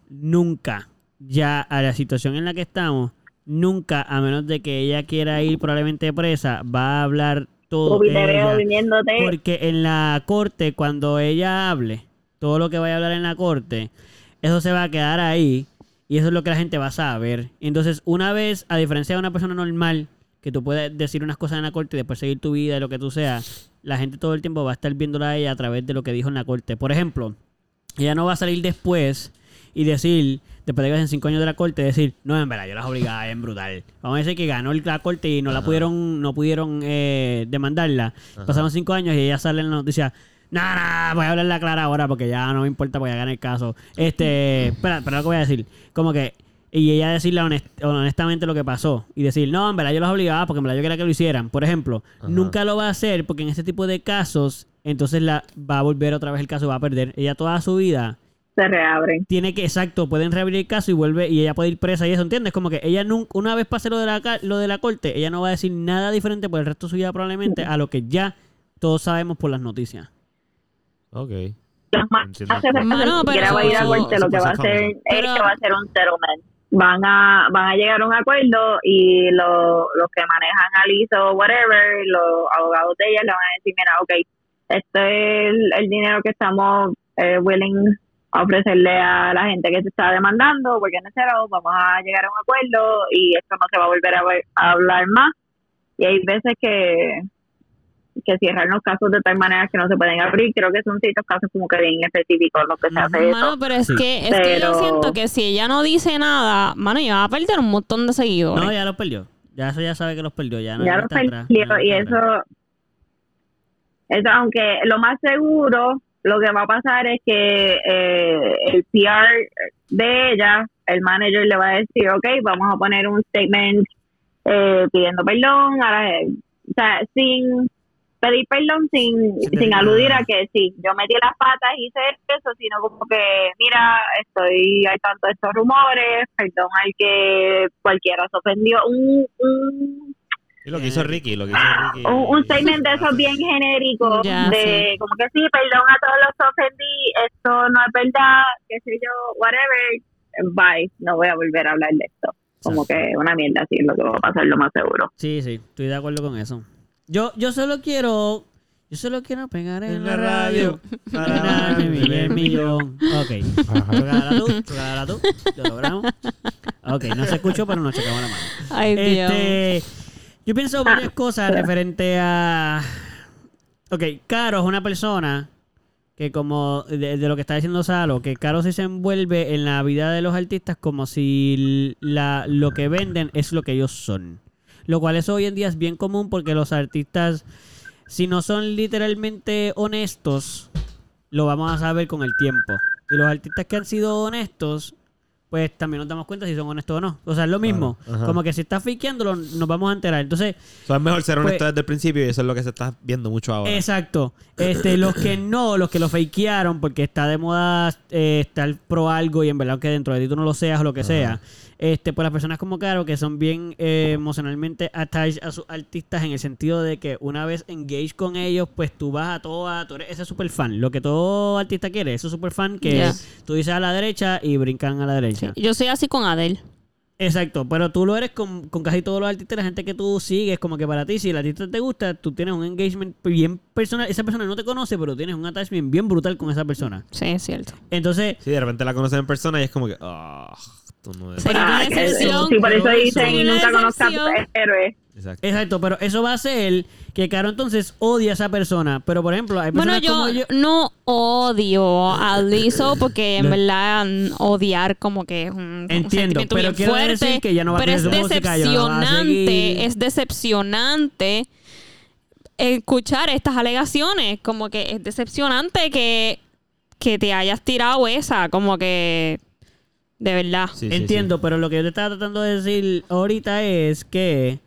Nunca, ya a la situación en la que estamos, nunca, a menos de que ella quiera ir probablemente presa, va a hablar todo. Uy, te veo ella. viniéndote. Porque en la corte, cuando ella hable, todo lo que vaya a hablar en la corte, eso se va a quedar ahí y eso es lo que la gente va a saber. Entonces, una vez, a diferencia de una persona normal, que tú puedes decir unas cosas en la corte y después seguir tu vida y lo que tú seas, la gente todo el tiempo va a estar viéndola a ella a través de lo que dijo en la corte. Por ejemplo, ella no va a salir después y decir, después de que pasen cinco años de la corte, decir, no, en verdad, yo las obligaba en brutal. Vamos a decir que ganó la corte y no la pudieron, no pudieron eh, demandarla. Ajá. Pasaron cinco años y ella sale en la noticia. Nada, nada, voy a hablarle clara ahora porque ya no me importa porque ya gané el caso. Este, espera, espera lo que voy a decir. Como que, y ella decirle honest- honestamente lo que pasó. Y decir, no, en verdad yo los obligaba porque en verdad yo quería que lo hicieran. Por ejemplo, Ajá. nunca lo va a hacer porque en este tipo de casos, entonces la, va a volver otra vez el caso, va a perder. Ella toda su vida Se reabren. tiene que, exacto, pueden reabrir el caso y vuelve y ella puede ir presa y eso, ¿entiendes? Como que ella nunca, una vez pase lo de la lo de la corte, ella no va a decir nada diferente por el resto de su vida probablemente a lo que ya todos sabemos por las noticias. Ok. Mano, siquiera pero va a ir a corte, lo que va a hacer es que va a ser un settlement. Van a, van a llegar a un acuerdo y lo- los que manejan a Liz o whatever, los abogados de ella le van a decir, mira, ok, este es el, el dinero que estamos eh, willing a ofrecerle a la gente que se está demandando, porque en cero vamos a llegar a un acuerdo y esto no se va a volver a, ver- a hablar más. Y hay veces que, que cierran los casos de tal manera que no se pueden abrir. Creo que son ciertos casos como que bien específicos los que se hace eso. Pero es Sí. que es que yo siento que si ella no dice nada, mano, ella va a perder un montón de seguidores. No, ya los perdió. Ya eso ya sabe que los perdió. Ya no ya lo atrás, perdió ya no y eso, eso, aunque lo más seguro, lo que va a pasar es que eh, el PR de ella, el manager le va a decir, ok, vamos a poner un statement eh, pidiendo perdón, a la- o sea, sin pedir perdón, sin, Sin aludir a que sí, yo metí las patas y hice eso, sino como que, mira, estoy al tanto de estos rumores, perdón al que cualquiera se ofendió, un, un Y lo que hizo Ricky, lo que hizo Ricky. un, un statement de esos bien genéricos Ya, de como que sí, perdón a todos los que ofendí, esto no es verdad, qué sé yo, whatever, bye, no voy a volver a hablar de esto. Como que una mierda así es lo que va a pasar lo más seguro. Sí, sí, estoy de acuerdo con eso. Yo, yo solo quiero. Yo solo quiero pegar en, la radio. Para ganarme mi el millón. Ok. Ajá. Chocala tú, tú. Lo logramos. Ok, no se escuchó, pero nos chocamos la mano. Ay, Dios. Este, yo pienso varias cosas referente a. Ok, Caro es una persona que, como de, de lo que está diciendo Salo, que Caro sí se envuelve en la vida de los artistas como si la, lo que venden es lo que ellos son. Lo cual eso hoy en día es bien común porque los artistas, si no son literalmente honestos, lo vamos a saber con el tiempo. Y los artistas que han sido honestos, pues también nos damos cuenta si son honestos o no. O sea, es lo mismo. Claro. Como que si estás fakeándolo, nos vamos a enterar. Entonces, O sea, es mejor ser honesto Pues- desde el principio y eso es lo que se está viendo mucho ahora. Exacto. Este, los que no, los que lo fakearon porque está de moda eh, estar pro algo y en verdad que dentro de ti tú no lo seas o lo que sea. Este, pues las personas como Caro que son bien eh, emocionalmente attached a sus artistas en el sentido de que una vez engage con ellos, pues tú vas a toda, tú eres ese super fan. Lo que todo artista quiere, ese super fan que Ya. tú dices a la derecha y brincan a la derecha. Yo soy así con Adele. Exacto, pero tú lo eres con, con casi todos los artistas, la gente que tú sigues, como que para ti, si el artista te gusta, tú tienes un engagement bien personal. Esa persona no te conoce, pero tienes un attachment bien brutal con esa persona. Sí, es cierto. Entonces, Sí, de repente la conocen en persona y es como que, ah, tú no es. Pero hay una Ah, excepción. sí, por eso dicen una nunca conozcas a excepción. tu héroe. Exacto. exacto, pero eso va a hacer que Caro entonces odia a esa persona. Pero por ejemplo, hay Bueno, personas yo, como yo. no odio a Lizzo porque en verdad odiar como que es un, un Entiendo, sentimiento pero bien quiero fuerte. decir que ya no va a pero es tener su música, ya no la va a seguir. decepcionante, es decepcionante escuchar estas alegaciones. Como que es decepcionante que, que te hayas tirado esa, como que de verdad. Sí, sí, Entiendo, pero lo que yo te estaba tratando de decir ahorita es que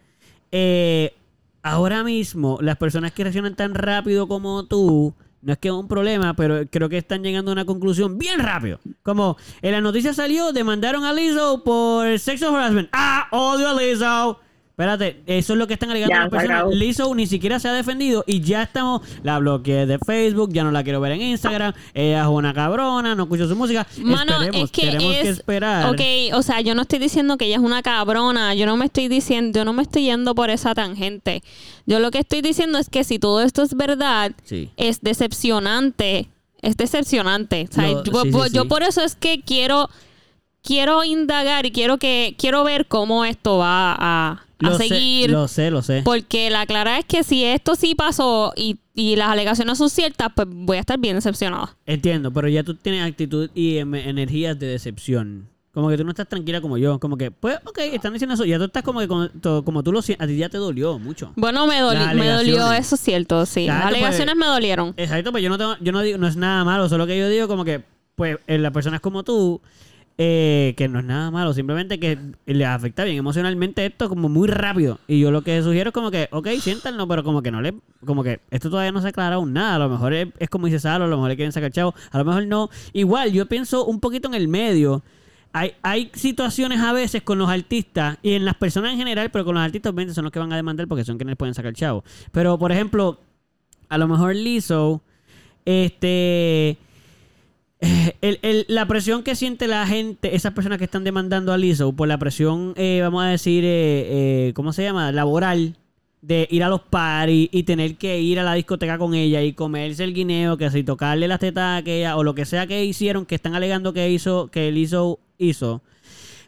eh, ahora mismo las personas que reaccionan tan rápido como tú No es que es un problema, pero creo que están llegando a una conclusión bien rápido. Como en la noticia salió, demandaron a Lizzo por sexual harassment. ¡Ah! ¡Odio a Lizzo! Espérate, eso es lo que están alegando Ya, las personas. Lizzo ni siquiera se ha defendido y ya estamos. La bloqueé de Facebook, ya no la quiero ver en Instagram. Ella es una cabrona, no escucho su música. Mano, Esperemos, es que tenemos es, que esperar. Ok, o sea, yo no estoy diciendo que ella es una cabrona. Yo no me estoy diciendo, yo no me estoy yendo por esa tangente. Yo lo que estoy diciendo es que si todo esto es verdad, Sí. es decepcionante. Es decepcionante. O sea, Lo- yo, sí, sí, yo sí. por eso es que quiero quiero indagar y quiero que quiero ver cómo esto va a, a Lo sé, lo sé, lo sé. Porque la clara es que si esto sí pasó y, y las alegaciones son ciertas, pues voy a estar bien decepcionada. Entiendo, pero ya tú tienes actitud y em- energías de decepción. Como que tú no estás tranquila como yo. Como que, pues, ok, están diciendo eso. Ya tú estás como que como tú lo sientes. A ti ya te dolió mucho. Bueno, me, doli- me dolió, eso es cierto, sí. Las pues- alegaciones me dolieron. Exacto, pues yo no tengo, yo no digo, no es nada malo, solo que yo digo como que, pues, eh, las personas como tú, eh, que no es nada malo, simplemente que les afecta bien emocionalmente esto como muy rápido. Y yo lo que sugiero es como que, ok, siéntanlo, pero como que no le, como que esto todavía no se aclara aún nada. A lo mejor es, es como dice Salo, a lo mejor le quieren sacar chavo, a lo mejor no. Igual, yo pienso un poquito en el medio. Hay, hay situaciones a veces con los artistas y en las personas en general, pero con los artistas obviamente son los que van a demandar porque son quienes pueden sacar chavo. Pero, por ejemplo, a lo mejor Lizzo, este, el- la presión que siente la gente, esas personas que están demandando a Lizzo, por la presión, eh, vamos a decir, eh, eh, ¿cómo se llama? Laboral, de ir a los paris y tener que ir a la discoteca con ella y comerse el guineo, que si tocarle las tetas a aquella o lo que sea que hicieron, que están alegando que hizo, que Lizzo hizo.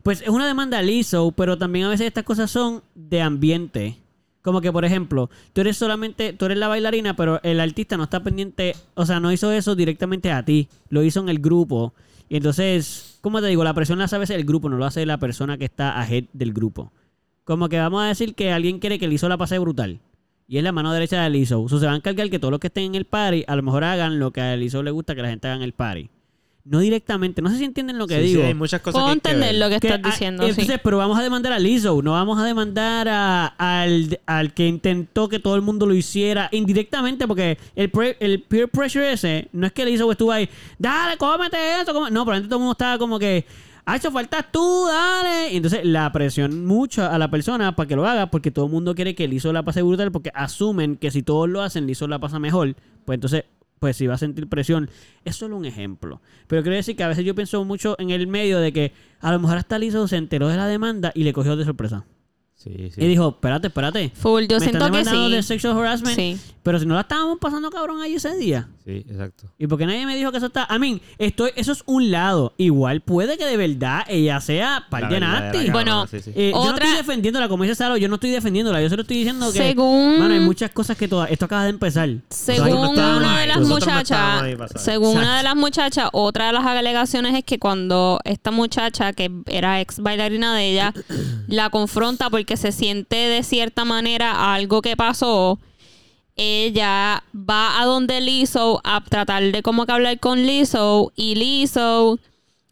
Pues es una demanda Lizzo, pero también a veces estas cosas son de ambiente. Como que, por ejemplo, tú eres solamente, tú eres la bailarina, pero el artista no está pendiente, o sea, no hizo eso directamente a ti, lo hizo en el grupo. Y entonces, ¿cómo te digo? La presión la a veces el grupo, no lo hace la persona que está ahead del grupo. Como que vamos a decir que alguien quiere que Lizzo la pase brutal. Y es la mano derecha de Lizzo. O sea, se va a encargar que todos los que estén en el party a lo mejor hagan lo que a Lizzo le gusta que la gente haga en el party. No directamente. No sé si entienden lo que Sí, sí, digo. hay muchas cosas Puedo que hay que entender lo que Que, estás diciendo, sí. entonces, pero vamos a demandar a Lizzo, no vamos a demandar a- al, al que intentó que todo el mundo lo hiciera indirectamente, porque el, pre- el peer pressure ese, no es que Lizzo estuvo ahí, dale, cómete eso, come-". no, probablemente todo el mundo estaba como que, ah, eso faltas tú, dale. Y entonces la presión mucho a la persona para que lo haga, porque todo el mundo quiere que Lizzo la pase brutal, porque asumen que si todos lo hacen, Lizzo la pasa mejor, pues entonces pues si va a sentir presión. Es solo un ejemplo. Pero quiero decir que a veces yo pienso mucho en el medio de que a lo mejor hasta Lizzo se enteró de la demanda y le cogió de sorpresa. Sí, sí. Y dijo, espérate, espérate. Full, yo Me siento están que de sí. sexual harassment. Sí. Pero si no la estábamos pasando cabrón ahí ese día. Sí, exacto. ¿Y porque nadie me dijo que eso está? A mí, estoy, eso es un lado. Igual puede que de verdad ella sea par de nasty. Bueno, sí, sí. Eh, Yo no Otra- estoy defendiéndola, como dice Salo, yo no estoy defendiéndola. Yo solo estoy diciendo que. Según- Mano, hay muchas cosas que todas. Esto acaba de empezar. Según no una de las no muchachas, según una de las muchachas, otra de las alegaciones es que cuando esta muchacha, que era ex bailarina de ella, la confronta porque se siente de cierta manera algo que pasó, ella va a donde Lizzo a tratar de como que hablar con Lizzo y Lizzo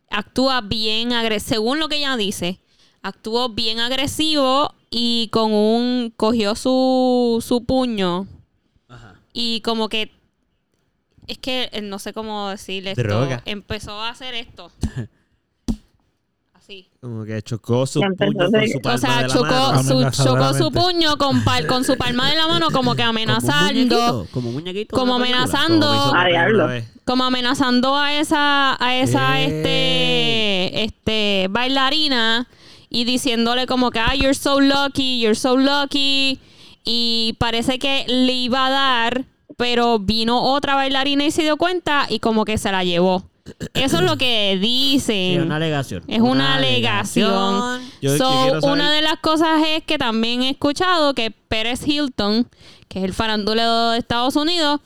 actúa bien agresivo, según lo que ella dice, actuó bien agresivo y con un cogió su, su puño y como que es que eh, no sé cómo decirle esto. Droga. Empezó a hacer esto. Como que chocó su puño a con hacer- su palma O sea, de la chocó mano. su, chocó su puño con, pal- con su palma de la mano como que Como un amenazando. muñequito. Como un muñequito. Como amenazando. Como A diablo. amenazando a esa a esa Ey. este este bailarina y diciéndole como que ah you're so lucky you're so lucky y parece que le iba a dar pero vino otra bailarina y se dio cuenta y como que se la llevó eso es lo que Sí, dicen una alegación. es una alegación. Yo So, Una de las cosas es que también he escuchado que Pérez Hilton, que es el farandulero de Estados Unidos,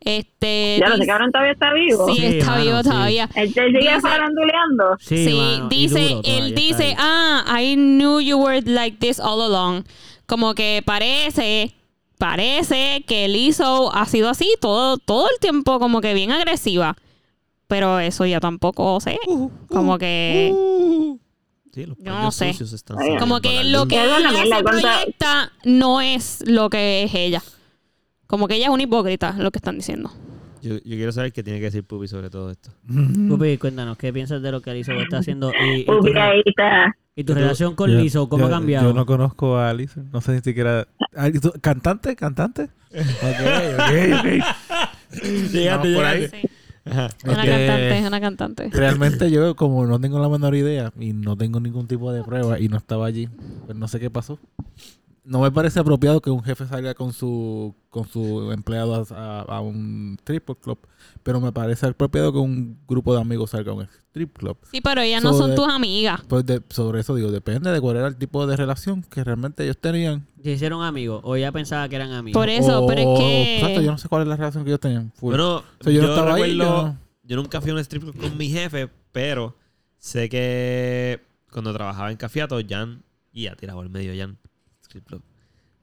este Ya lo sé, cabrón todavía está vivo. Sí, Sí, está mano, vivo sí. todavía. Él te sigue Dice- faranduleando. Sí, Sí, mano, dice, él dice, ah, I knew you were like this all along. Como que parece, parece que Lizzo ha sido así todo, todo el tiempo, como que bien agresiva. Pero eso ya tampoco sé. Como que, Sí, los Yo no sé. están Como como que lo que ella se proyecta no es lo que es ella. Como que ella es una hipócrita, lo que están diciendo. Yo, yo quiero saber qué tiene que decir Pupi sobre todo esto. Pupi, cuéntanos, ¿qué piensas de lo que Aliso está haciendo? Y, y tu, y tu relación con Yo- Lizo, ¿cómo yo- ha cambiado? Yo no conozco a Alison. No sé ni siquiera. Ah, ¿y tú- ¿Cantante? ¿Cantante? Ok, ok, ok. Ahí. llegaste. Sí. Ajá. Una Este, cantante, una cantante. Realmente yo, como no tengo la menor idea y no tengo ningún tipo de prueba y no estaba allí, pues no sé qué pasó. No me parece apropiado que un jefe salga con su con su empleado a, a un strip club, pero me parece apropiado que un grupo de amigos salga a un strip club. Sí, pero ellas no So, son tus amigas. Pues de- sobre eso digo, depende de cuál era el tipo de relación que realmente ellos tenían. ¿Se hicieron amigos? ¿O ya pensaba que eran amigos? Por eso, O- pero es que... exacto, yo no sé cuál es la relación que ellos tenían. Full. Bueno, O sea, yo yo, no estaba ahí, recuerdo, yo yo, no- nunca fui a un strip club con mi jefe, pero sé que cuando trabajaba en Cafiato, Jan, y ya tirado al medio Jan, strip club.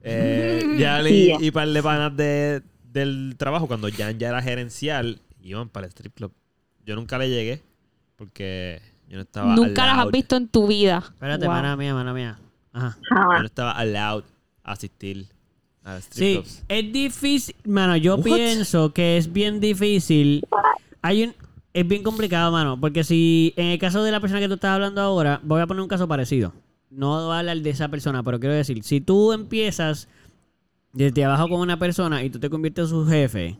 Eh, Jan y, y par de panas de, del trabajo, cuando Jan ya era gerencial, iban para el strip club. Yo nunca le llegué, porque yo no estaba Nunca las has visto en tu vida. Espérate, Wow. mano mía, mano mía. Ajá. Yo no estaba allowed a asistir a strip Sí, clubs. es difícil, mano, yo What? pienso que es bien difícil. Hay un es bien complicado, mano, porque si en el caso de la persona que tú estás hablando ahora, voy a poner un caso parecido. No voy a hablar de esa persona, pero quiero decir, si tú empiezas desde abajo con una persona y tú te conviertes en su jefe,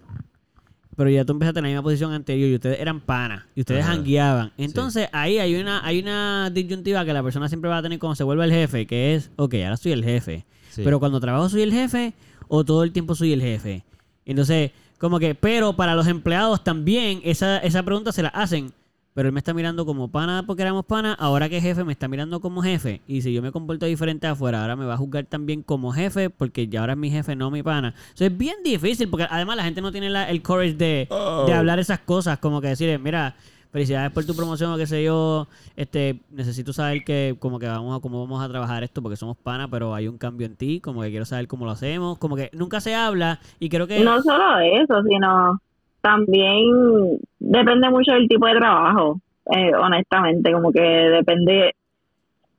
pero ya tú empezaste en la misma posición anterior y ustedes eran panas y ustedes Ajá. hangueaban. Entonces ahí hay una hay una disyuntiva que la persona siempre va a tener cuando se vuelve el jefe, que es, ok, ahora soy el jefe. Sí. Pero cuando trabajo soy el jefe o todo el tiempo soy el jefe. Entonces, como que, pero para los empleados también esa, esa pregunta se la hacen. Pero él me está mirando como pana porque éramos pana, ahora que es jefe me está mirando como jefe. Y si yo me comporto diferente afuera, ahora me va a juzgar también como jefe porque ya ahora es mi jefe, no mi pana. Eso es bien difícil porque además la gente no tiene la- el courage de, de hablar esas cosas, como que decir, mira, felicidades por tu promoción o qué sé yo, este, necesito saber que como que vamos a cómo vamos a trabajar esto porque somos pana, pero hay un cambio en ti, como que quiero saber cómo lo hacemos, como que nunca se habla y creo que No solo eso, sino también depende mucho del tipo de trabajo, eh, honestamente, como que depende,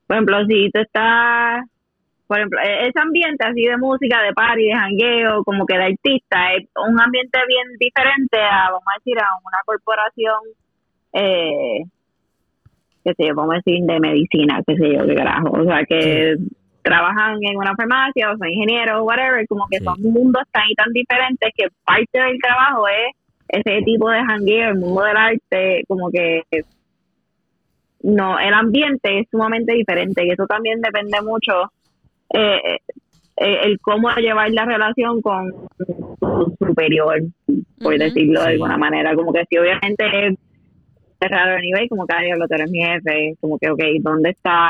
por ejemplo, si tú estás, por ejemplo, e- ese ambiente así de música, de party, de jangueo, como que de artista, es un ambiente bien diferente a, vamos a decir, a una corporación, eh, qué sé yo, vamos a decir, de medicina, qué sé yo, qué carajo, o sea, que trabajan en una farmacia o son ingenieros, whatever, como que Sí. son mundos tan y tan diferentes que parte del trabajo es ese tipo de jangueo, el mundo del arte, como que no, el ambiente es sumamente diferente y eso también depende mucho eh, eh, el cómo llevar la relación con su superior, por decirlo de alguna manera, como que si obviamente es cerrado a nivel, como que "Ay, lo eres mi jefe, como que, ok, ¿dónde está,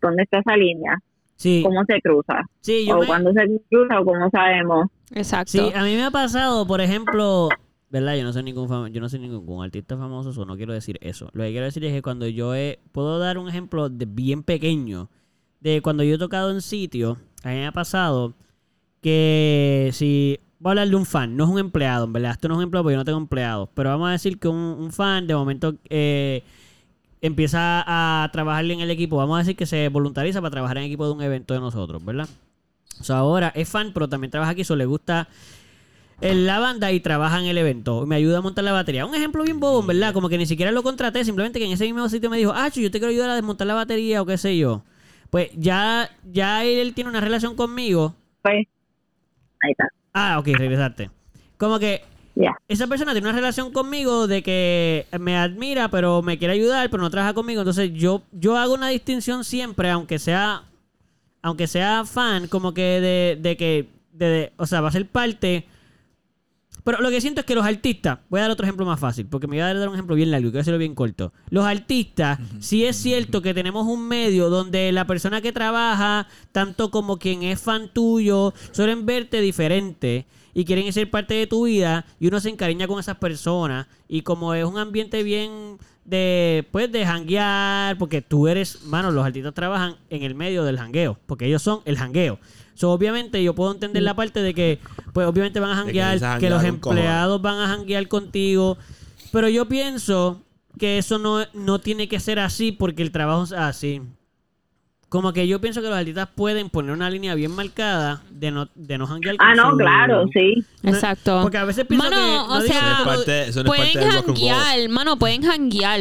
dónde está esa línea? sí, ¿Cómo se cruza? sí, yo o me- cuando se cruza o cómo sabemos. Exacto. Sí, a mí me ha pasado, por ejemplo, ¿verdad? Yo no soy ningún fam- yo no soy ningún artista famoso, o no quiero decir eso. Lo que quiero decir es que cuando yo he, puedo dar un ejemplo de bien pequeño, de cuando yo he tocado en sitio, a mí me ha pasado que si voy a hablar de un fan, no es un empleado, en verdad, esto no es un empleado porque yo no tengo empleados, pero vamos a decir que un, fan de momento eh, empieza a trabajar en el equipo, vamos a decir que se voluntariza para trabajar en el equipo de un evento de nosotros, ¿verdad? O sea, ahora es fan, pero también trabaja aquí, eso le gusta en la banda y trabaja en el evento. Me ayuda a montar la batería. Un ejemplo bien bobo, ¿verdad? Como que ni siquiera lo contraté, simplemente que en ese mismo sitio me dijo, ah, yo te quiero ayudar a desmontar la batería o qué sé yo. Pues ya, ya él tiene una relación conmigo. Pues, ahí está. Ah, ok, regresaste. Como que esa persona tiene una relación conmigo de que me admira, pero me quiere ayudar, pero no trabaja conmigo. Entonces yo, yo hago una distinción siempre, aunque sea, aunque sea fan, como que de, de que, de, de- o sea, va a ser parte. Pero lo que siento es que los artistas, voy a dar otro ejemplo más fácil, porque me voy a dar un ejemplo bien largo y quiero hacerlo bien corto. Los artistas, sí es cierto que tenemos un medio donde la persona que trabaja, tanto como quien es fan tuyo, suelen verte diferente y quieren ser parte de tu vida y uno se encariña con esas personas. Y como es un ambiente bien de pues de janguear porque tú eres mano los artistas trabajan en el medio del jangueo porque ellos son el jangueo so, obviamente yo puedo entender la parte de que pues obviamente van a que janguear que, los empleados van a janguear contigo pero yo pienso que eso no, no tiene que ser así porque el trabajo es así como que yo pienso que los artistas pueden poner una línea bien marcada de no, de no janguear con Ah, no, su- claro, sí. No- Exacto. Porque a veces pienso Mano, que... o no sea, parte- pueden janguear, mano, pueden janguear.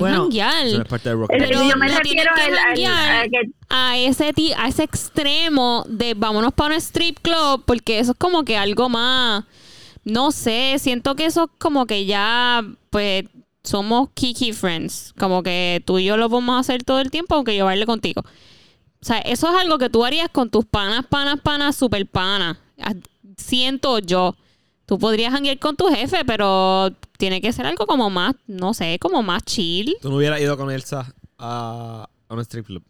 Pueden Bueno. Eso es parte del rock Es and decir, Pero yo me no refiero que al, al- janguear a que a ese ti- a ese extremo de vámonos para un strip club porque eso es como que algo más no sé siento que eso es como que ya pues somos kiki friends como que tú y yo lo vamos a hacer todo el tiempo aunque yo baile contigo. O sea eso es algo que tú harías con tus panas panas panas super panas siento yo tú podrías hanguear con tu jefe pero tiene que ser algo como más no sé como más chill Tú no hubieras ido con Elsa a, a un strip club.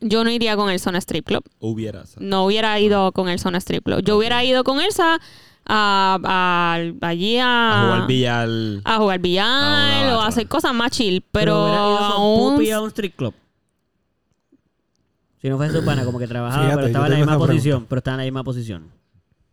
yo no iría con el Zona Strip Club hubieras. no hubiera ido con el Zona Strip Club. Yo hubiera ido con Elsa a, a- allí a, A jugar billar. a jugar A billar una o a hacer cosas más chill. Pero, aún- a un street club. Si no fuese su pana, como que trabajaba, Fíjate, pero estaba en la misma pregunta. posición. Pero estaba en la misma posición.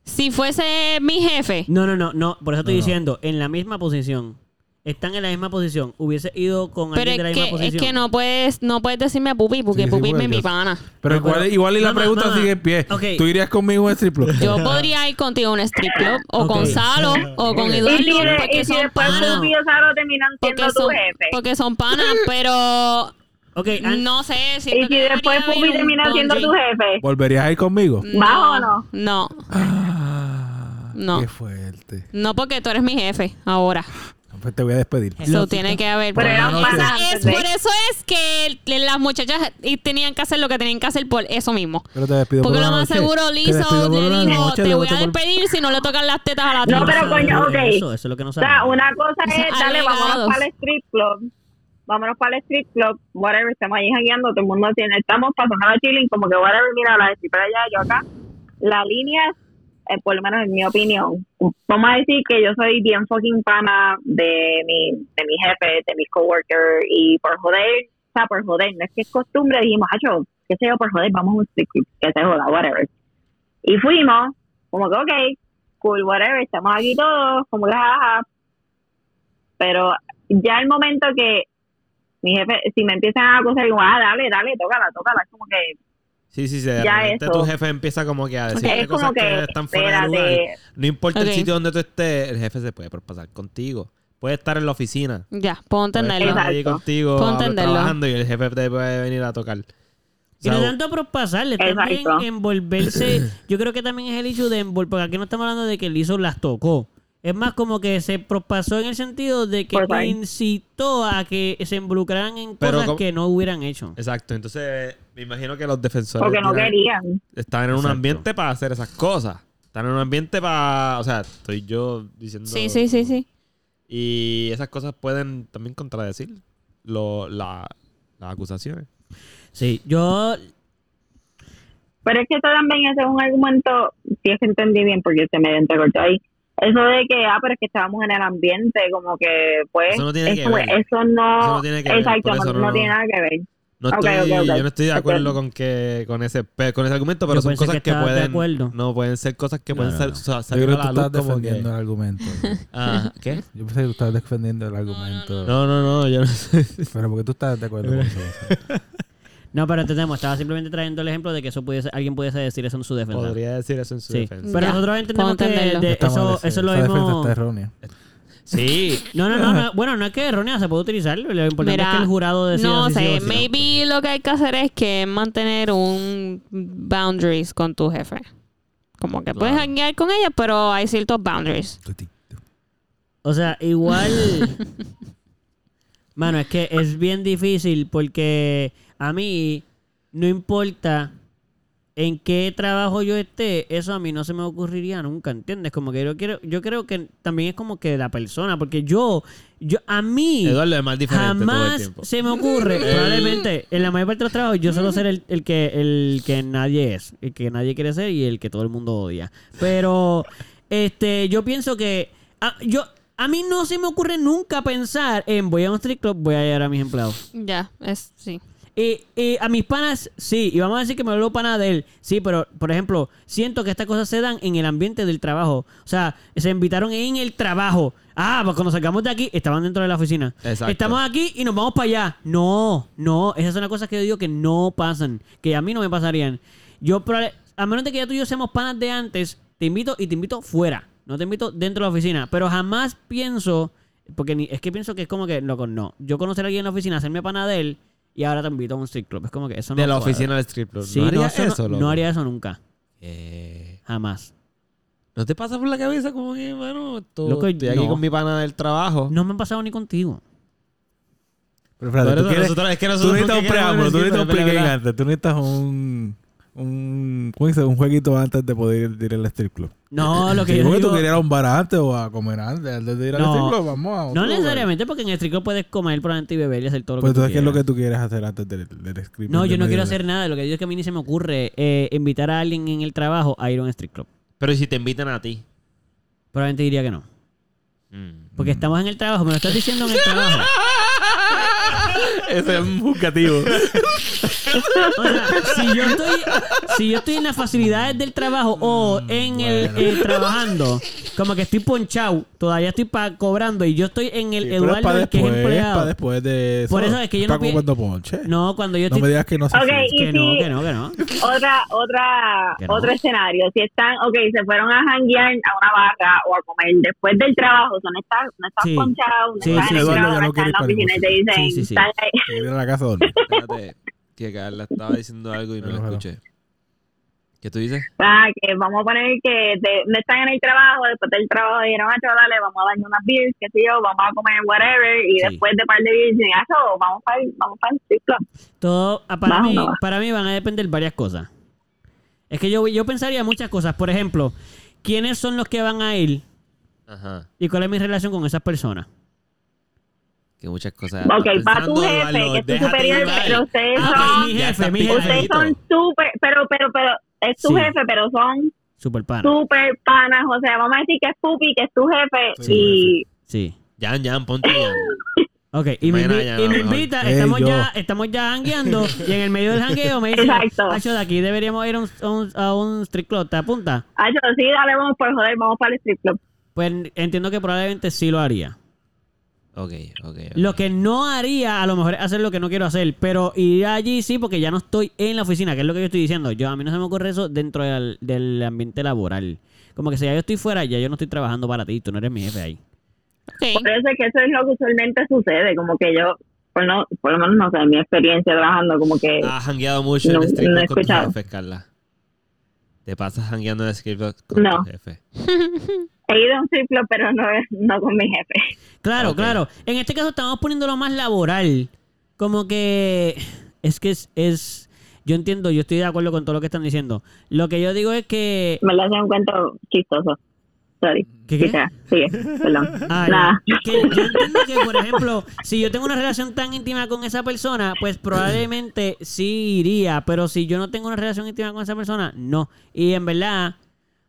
Si fuese mi jefe, No, no, no, no. Por eso estoy No, no. diciendo, en la misma posición. Están en la misma posición. Hubiese ido con pero alguien es de la que, misma es posición. que no puedes, no puedes decirme a Pupi porque Sí, sí, Pupi es mi pana. Pero No, igual, pero- igual y la Mamá, pregunta mamá. sigue en pie. Ok. ¿Tú irías conmigo a un strip club? Yo podría ir contigo a un strip club o Ok. con Salo o con y Eduardo si, porque y si son después panas. Pupi o Saro terminan Porque siendo tu son, jefe. porque son panas, pero Ok, an- no sé. Y siento si que después Pupi termina siendo tu jefe. ¿Volverías a ir conmigo? ¿Bajo o no? No, Ah, No. Qué fuerte. no porque tú eres mi jefe ahora. Pues te voy a despedir. Eso tiene que haber. Pero es- por eso es que las muchachas tenían que hacer lo que tenían que hacer por eso mismo. Pero te despido Porque por lo más noche. seguro por le dijo, noche, te voy a despedir si no le tocan las tetas a la No, tipa. pero coño, ok. Eso, eso es lo que no O sea, una cosa es, dale, Alegados. vámonos para el strip club. Vámonos para el strip club, whatever, estamos ahí jangueando, todo el mundo tiene, estamos pasando la chilling, como que whatever, mira, la para allá, yo acá. La línea, eh, por lo menos en mi opinión, vamos a decir que yo soy bien fucking pana de mi, de mi jefe, de mis coworkers, y por joder, o sea, por joder, no es que es costumbre, dijimos, hacho, qué sé yo, por joder, vamos a un que se joda, whatever. Y fuimos, como que, ok, cool, whatever, estamos aquí todos, como que, jaja. Pero ya el momento que mi jefe, si me empiezan a acusar, digo, ah, dale, dale, tócala, tócala, es como que Sí, sí, sí. De Ya repente eso. tu jefe empieza como que a decirte es cosas como que, que, están fuera de lugar. No importa Ok. el sitio donde tú estés, el jefe se puede pasar contigo. Puede estar en la oficina. Ya, puedo Puede entenderlo. estar allí contigo Puedo entenderlo. trabajando y el jefe te puede venir a tocar. Y no tanto por pasarle, también envolverse. Yo creo que también es el hecho de envolver, porque aquí no estamos hablando de que Lizzo las tocó. Es más como que se propasó en el sentido de que incitó a que se involucraran en Pero cosas como- que no hubieran hecho. Exacto, entonces me imagino que los defensores porque no querían. están en un Exacto. ambiente para hacer esas cosas. Están en un ambiente para... O sea, estoy yo diciendo... Sí, sí, sí, sí. Y esas cosas pueden también contradecir lo, la, las acusaciones. Sí, yo Pero es que esto también ese es un argumento, si es que entendí bien, porque se me entrecortó ahí. Eso de que, ah, pero es que estábamos en el ambiente, como que, pues, Eso no tiene que eso, ver. eso no, Eso no tiene que ver, exacto, eso no, no- no no. tiene nada que ver. No Ok, estoy, ok, ok. Yo no estoy de acuerdo con que con ese pe- con ese argumento, pero Yo son cosas que que, estabas de pueden no pueden ser cosas que No, pueden no. sa- Yo salir creo a que tú la estás defendiendo que el argumento. Ah, ¿qué? Yo pensé que tú estabas defendiendo el argumento. No, no, no, yo no sé. Pero porque tú estás de acuerdo con eso. No, pero entendemos, estaba simplemente trayendo el ejemplo de que eso pudiese, alguien pudiese decir eso en su defensa. Podría decir eso en su Sí, defensa. pero Ya, nosotros entendemos que de- mal eso, eso lo vimos... está errónea. Sí. No, no, no, no, bueno, no es que es errónea, se puede utilizar. Lo importante Mira, es que el jurado decida no si sí sé, o si no. maybe lo que hay que hacer es que mantener un boundaries con tu jefe. Como que puedes Claro. hanguear con ella, pero hay ciertos boundaries. O sea, igual. Mano, es que es bien difícil porque a mí no importa en qué trabajo yo esté, eso a mí no se me ocurriría nunca, ¿entiendes? Como que yo quiero, yo creo que también es como que la persona, porque yo, yo, a mí Eduardo es más diferente todo el jamás tiempo. se me ocurre, probablemente en la mayor parte de los trabajos yo suelo ser el, el que el que nadie es, el que nadie quiere ser y el que todo el mundo odia. Pero este yo pienso que a, yo a mí no se me ocurre nunca pensar en voy a un street club, voy a llevar a mis empleados. Ya, es sí. Y, y a mis panas, sí, y vamos a decir que me vuelvo pana de él. Sí, pero, por ejemplo, siento que estas cosas se dan en el ambiente del trabajo. O sea, se invitaron en el trabajo. Ah, pues cuando salgamos de aquí, estaban dentro de la oficina. Exacto. Estamos aquí y nos vamos para allá. No, no, esas son las cosas que yo digo que no pasan, que a mí no me pasarían. Yo, a menos de que ya tú y yo seamos panas de antes, te invito y te invito fuera. No te invito dentro de la oficina. Pero jamás pienso, porque ni- es que pienso que es como que, loco, no. Yo conocer a alguien en la oficina, hacerme pana de él y ahora te invito a un strip club. Es como que eso no de la cuadra. oficina del strip club. Sí, ¿No no, haría eso eso, no, loco? no haría eso nunca. Eh, Jamás. ¿No te pasa por la cabeza como que, mano, esto- Loco, estoy aquí no. con mi pana del trabajo? No me han pasado ni contigo. Pero espérate, tú, eso quieres- nosotros- es que tú nosotros necesitas porque un preámbulo, tú necesitas un antes, tú necesitas un, un, ¿cómo dice? Un jueguito antes de poder ir al strip club. No, lo que Sí, yo digo... tú querías ir a un bar antes o a comer antes, antes de ir al No. strip club, vamos a otro No lugar. necesariamente porque en el strip club puedes comer probablemente y beber y hacer todo lo Pues que tú entonces, ¿qué es lo que tú quieres hacer antes del, del strip No, del yo no quiero hacer nada. Lo que digo es que a mí ni se me ocurre eh, invitar a alguien en el trabajo a ir a un strip club. Pero ¿y si te invitan a ti? Probablemente diría que no. Mm. Porque estamos en el trabajo. Me lo estás diciendo en el trabajo. Ese es un buscativo. O sea, si yo estoy, si yo estoy en las facilidades del trabajo o en el trabajando, como que estoy ponchado, todavía estoy pa- cobrando y yo estoy en el Sí, pero es Eduardo el que es empleado. para después de eso. Por eso es que yo no pi- comiendo ponche. No, cuando yo No estoy... me digas que no se Ok, y que no, si- que no, que no. Otra, otra, Que no. otro escenario. Si están, ok, se fueron a janguear a una barra o a comer después del trabajo, no estás, no estás Sí. ponchado, no Sí, estás sí, en el Eduardo trabajo, ya no no estás quiere en la ir para oficina y te Sí, dicen, sí, sí. Que ir a la casa a dormir. Espérate, que Carla estaba diciendo algo y no lo escuché. ¿Qué tú dices? Ah, que vamos a poner que te- no están en el trabajo, después del trabajo dijeron, ah, dale, vamos a darle unas beers, qué sé yo, vamos a comer whatever, y Sí. después de par de beers, dicen, ah, vamos para el, vamos para el club. Todo, ah, para, mí, no para mí van a depender varias cosas. Es que yo, yo pensaría muchas cosas. Por ejemplo, ¿quiénes son los que van a ir Ajá. y cuál es mi relación con esas personas? Que muchas cosas. Ok, para tu jefe, que es tu superior, llevar. pero ustedes Ah, son, mi Ya jefe, mi jefe. ustedes son súper, pero, pero, pero, es tu Sí. jefe, pero son Super pana. súper panas, o sea, vamos a decir que es Pupi, que es tu jefe, Sí, y... Sí. Jan, Jan, ponte Jan. Ok, y me, invita, estamos, yo. ya, estamos ya jangueando y en el medio del jangueo me dice, Exacto. Acho, de aquí deberíamos ir a un, a un, a un strip club, ¿te apunta? Yo, sí, dale, vamos por joder, vamos para el strip club. Pues entiendo que probablemente sí lo haría. Ok, ok. ok. Lo que no haría, a lo mejor es hacer lo que no quiero hacer, pero ir allí sí, porque ya no estoy en la oficina, que es lo que yo estoy diciendo. Yo A mí no se me ocurre eso dentro del, del ambiente laboral. Como que si ya yo estoy fuera, ya yo no estoy trabajando para ti, tú no eres mi jefe ahí. Ok. Por eso es que eso es lo que usualmente sucede, como que yo, por, no, por lo menos no sé, en mi experiencia trabajando, como que... Has jangueado mucho No- en strip no he con tu escuchado. jefe, Carla. Te pasas jangueando en club con No. tu jefe. He ido a un club, pero no, no con mi jefe. Claro, claro. En este caso estamos poniéndolo más laboral. Como que es que es, es- yo entiendo, yo estoy de acuerdo con todo lo que están diciendo. Lo que yo digo es que Me lo hace un cuento chistoso. Sorry. ¿Qué, qué? Sigue, perdón. Ah, Nada. Que yo entiendo que, por ejemplo, si yo tengo una relación tan íntima con esa persona, pues probablemente sí iría. Pero si yo no tengo una relación íntima con esa persona, no. Y en verdad,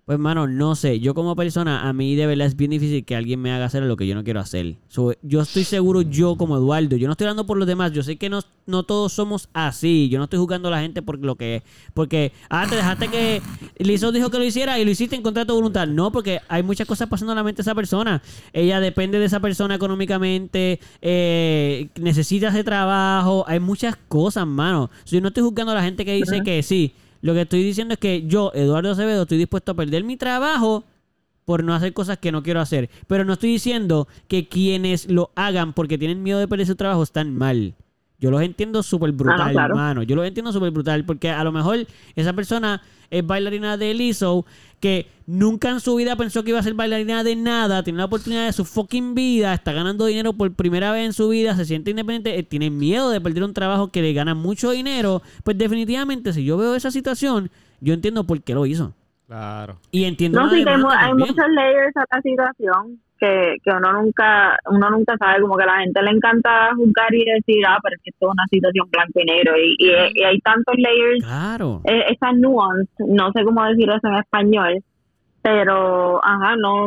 pues, mano, no sé. Yo como persona, a mí de verdad es bien difícil que alguien me haga hacer lo que yo no quiero hacer. So, yo estoy seguro, yo como Eduardo, yo no estoy hablando por los demás. Yo sé que no, no todos somos así. Yo no estoy jugando a la gente por lo que es. Porque, ah, te dejaste que Lizzo dijo que lo hiciera y lo hiciste en contra de tu voluntad. No, porque hay muchas cosas pasando en la mente de esa persona. Ella depende de esa persona económicamente, eh, necesita ese trabajo. Hay muchas cosas, mano. So, yo no estoy juzgando a la gente que dice que sí. Lo que estoy diciendo es que yo, Eduardo Acevedo, estoy dispuesto a perder mi trabajo por no hacer cosas que no quiero hacer. Pero no estoy diciendo que quienes lo hagan porque tienen miedo de perder su trabajo están mal. Yo los entiendo súper brutal, Ah, claro. mano. Yo los entiendo súper brutal porque a lo mejor esa persona es bailarina de Lizzo que nunca en su vida pensó que iba a ser bailarina de nada, tiene la oportunidad de su fucking vida, está ganando dinero por primera vez en su vida, se siente independiente, eh, tiene miedo de perder un trabajo que le gana mucho dinero, pues definitivamente si yo veo esa situación, yo entiendo por qué lo hizo. Claro. Y entiendo No, sí, que hay, hay muchos layers a la situación que, que uno nunca uno nunca sabe, como que a la gente le encanta juzgar y decir, ah, pero es que esto es una situación blanco y negro. Y, y, y hay tantos layers, Claro. eh, esas nuance, no sé cómo decir eso en español, pero, ajá, no,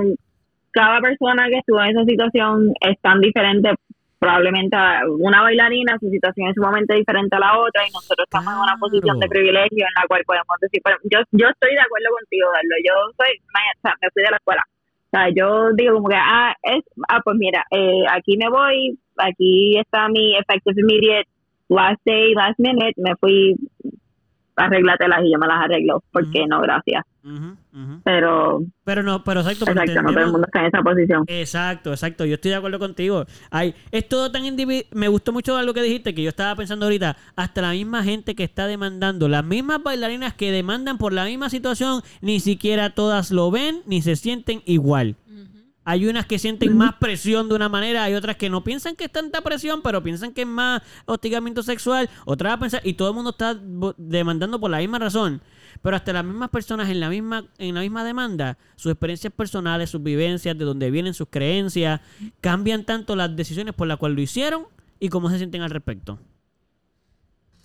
cada persona que estuvo en esa situación es tan diferente probablemente una bailarina, su situación es sumamente diferente a la otra y nosotros estamos en una posición de privilegio en la cual podemos decir, pero yo, yo estoy de acuerdo contigo, Darlo, yo soy, o sea, me fui de la escuela. O sea, yo digo como que, ah, es, ah, pues mira, eh, aquí me voy, aquí está mi effective immediate last day, last minute, me fui, arréglatelas y yo me las arreglo, porque Ujú. no, gracias. Pero, pero no, pero exacto. pero Exacto, no todo el mundo está en esa posición. Exacto, exacto. Yo estoy de acuerdo contigo. Ay, es todo tan individual. Me gustó mucho lo que dijiste, que yo estaba pensando ahorita. Hasta la misma gente que está demandando, las mismas bailarinas que demandan por la misma situación, ni siquiera todas lo ven ni se sienten igual. Hay unas que sienten más presión de una manera, hay otras que no piensan que es tanta presión, pero piensan que es más hostigamiento sexual. Otras a pensar, y todo el mundo está demandando por la misma razón. Pero hasta las mismas personas en la misma, en la misma demanda, sus experiencias personales, sus vivencias, de dónde vienen sus creencias, cambian tanto las decisiones por las cuales lo hicieron y cómo se sienten al respecto.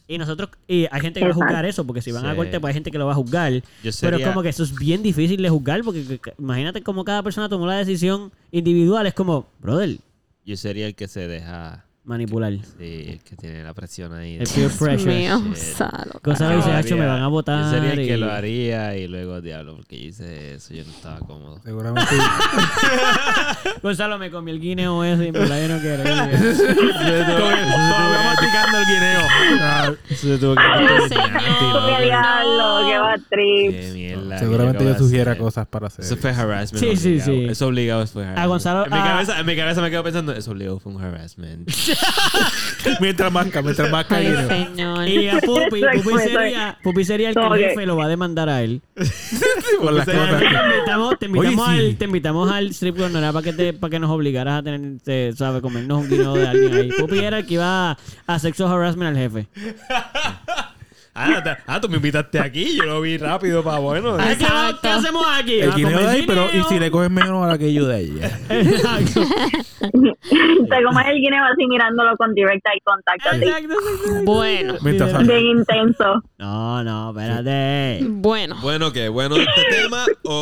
Y nosotros, y hay gente que va a juzgar eso, porque si van a corte, pues hay gente que lo va a juzgar. Yo Pero sería- es como que eso es bien difícil de juzgar, porque que- que- imagínate cómo cada persona tomó la decisión individual. Es como, brother, Yo sería el que se deja. Manipular. Sí, el que tiene la presión ahí. El peer pressure. mío, Shit. Salo, Cosa dice, lo "Hacho, me van a votar Yo sería el que y- lo haría y luego diablo, porque yo hice eso, yo no estaba cómodo. Seguramente. Gonzalo me comió el guineo ese y me la yo no quiero. Todavía masticando el guineo. Se tuvo que Ay, meter señor. anti, ¡Qué diablo! ¡Qué trip! Qué mierda. Seguramente ¿qué yo sugiera hacer? cosas para hacer. Eso fue harassment. Sí, sí, obligado. sí. Eso obligado fue harassment. Gonzalo- en, mi a- cabeza, en mi cabeza me quedo pensando, eso obligado fue un harassment. mientras más, mientras más caído. señor. Y a Pupi, Pupi sería, Pupi sería el que el jefe lo va a demandar a él. Por las O sea, cosas te invitamos, te invitamos, Oye, sí. al, te invitamos al strip club, no era para que, te, para que nos obligaras a tener, te, ¿sabes? Comernos un guineo de alguien ahí. Pupi era el que iba a, a sexual harassment al jefe. Ah, te- ah, tú me invitaste aquí, yo lo vi rápido para bueno. Ay, ¿qué, Exacto. qué hacemos aquí? El ¿A guineo comer de ahí, pero y guineo? si le coges menos a la que yo de ella. Exacto. Te comes el guineo así mirándolo con direct eye contact así. Exacto, exacto. Bueno, Mientras sale. Bien intenso. No, no, espérate. bueno. Bueno, ¿qué? ¿Bueno este tema o,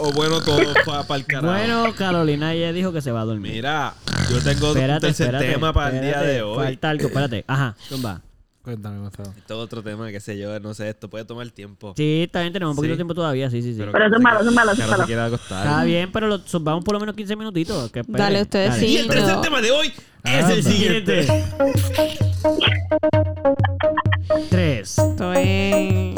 o- o bueno todo para el carajo? Bueno, Carolina ya dijo que se va a dormir. Mira, yo tengo un espérate, tercer espérate, tema para el día espérate, de hoy. Falta algo, espérate. Ajá, tumba. Cuéntame, Gonzalo. Esto es otro tema, qué sé yo, no sé, esto puede tomar tiempo. Sí, también tenemos un poquito Sí. de tiempo todavía, sí, sí, sí. Pero, Pero eso es malo, eso es malo, eso es. Está bien, pero lo vamos por lo menos 15 minutitos. que esperen. Dale, ustedes Dale. Y el tercer tema de hoy es Anda. el siguiente. Tres. Estoy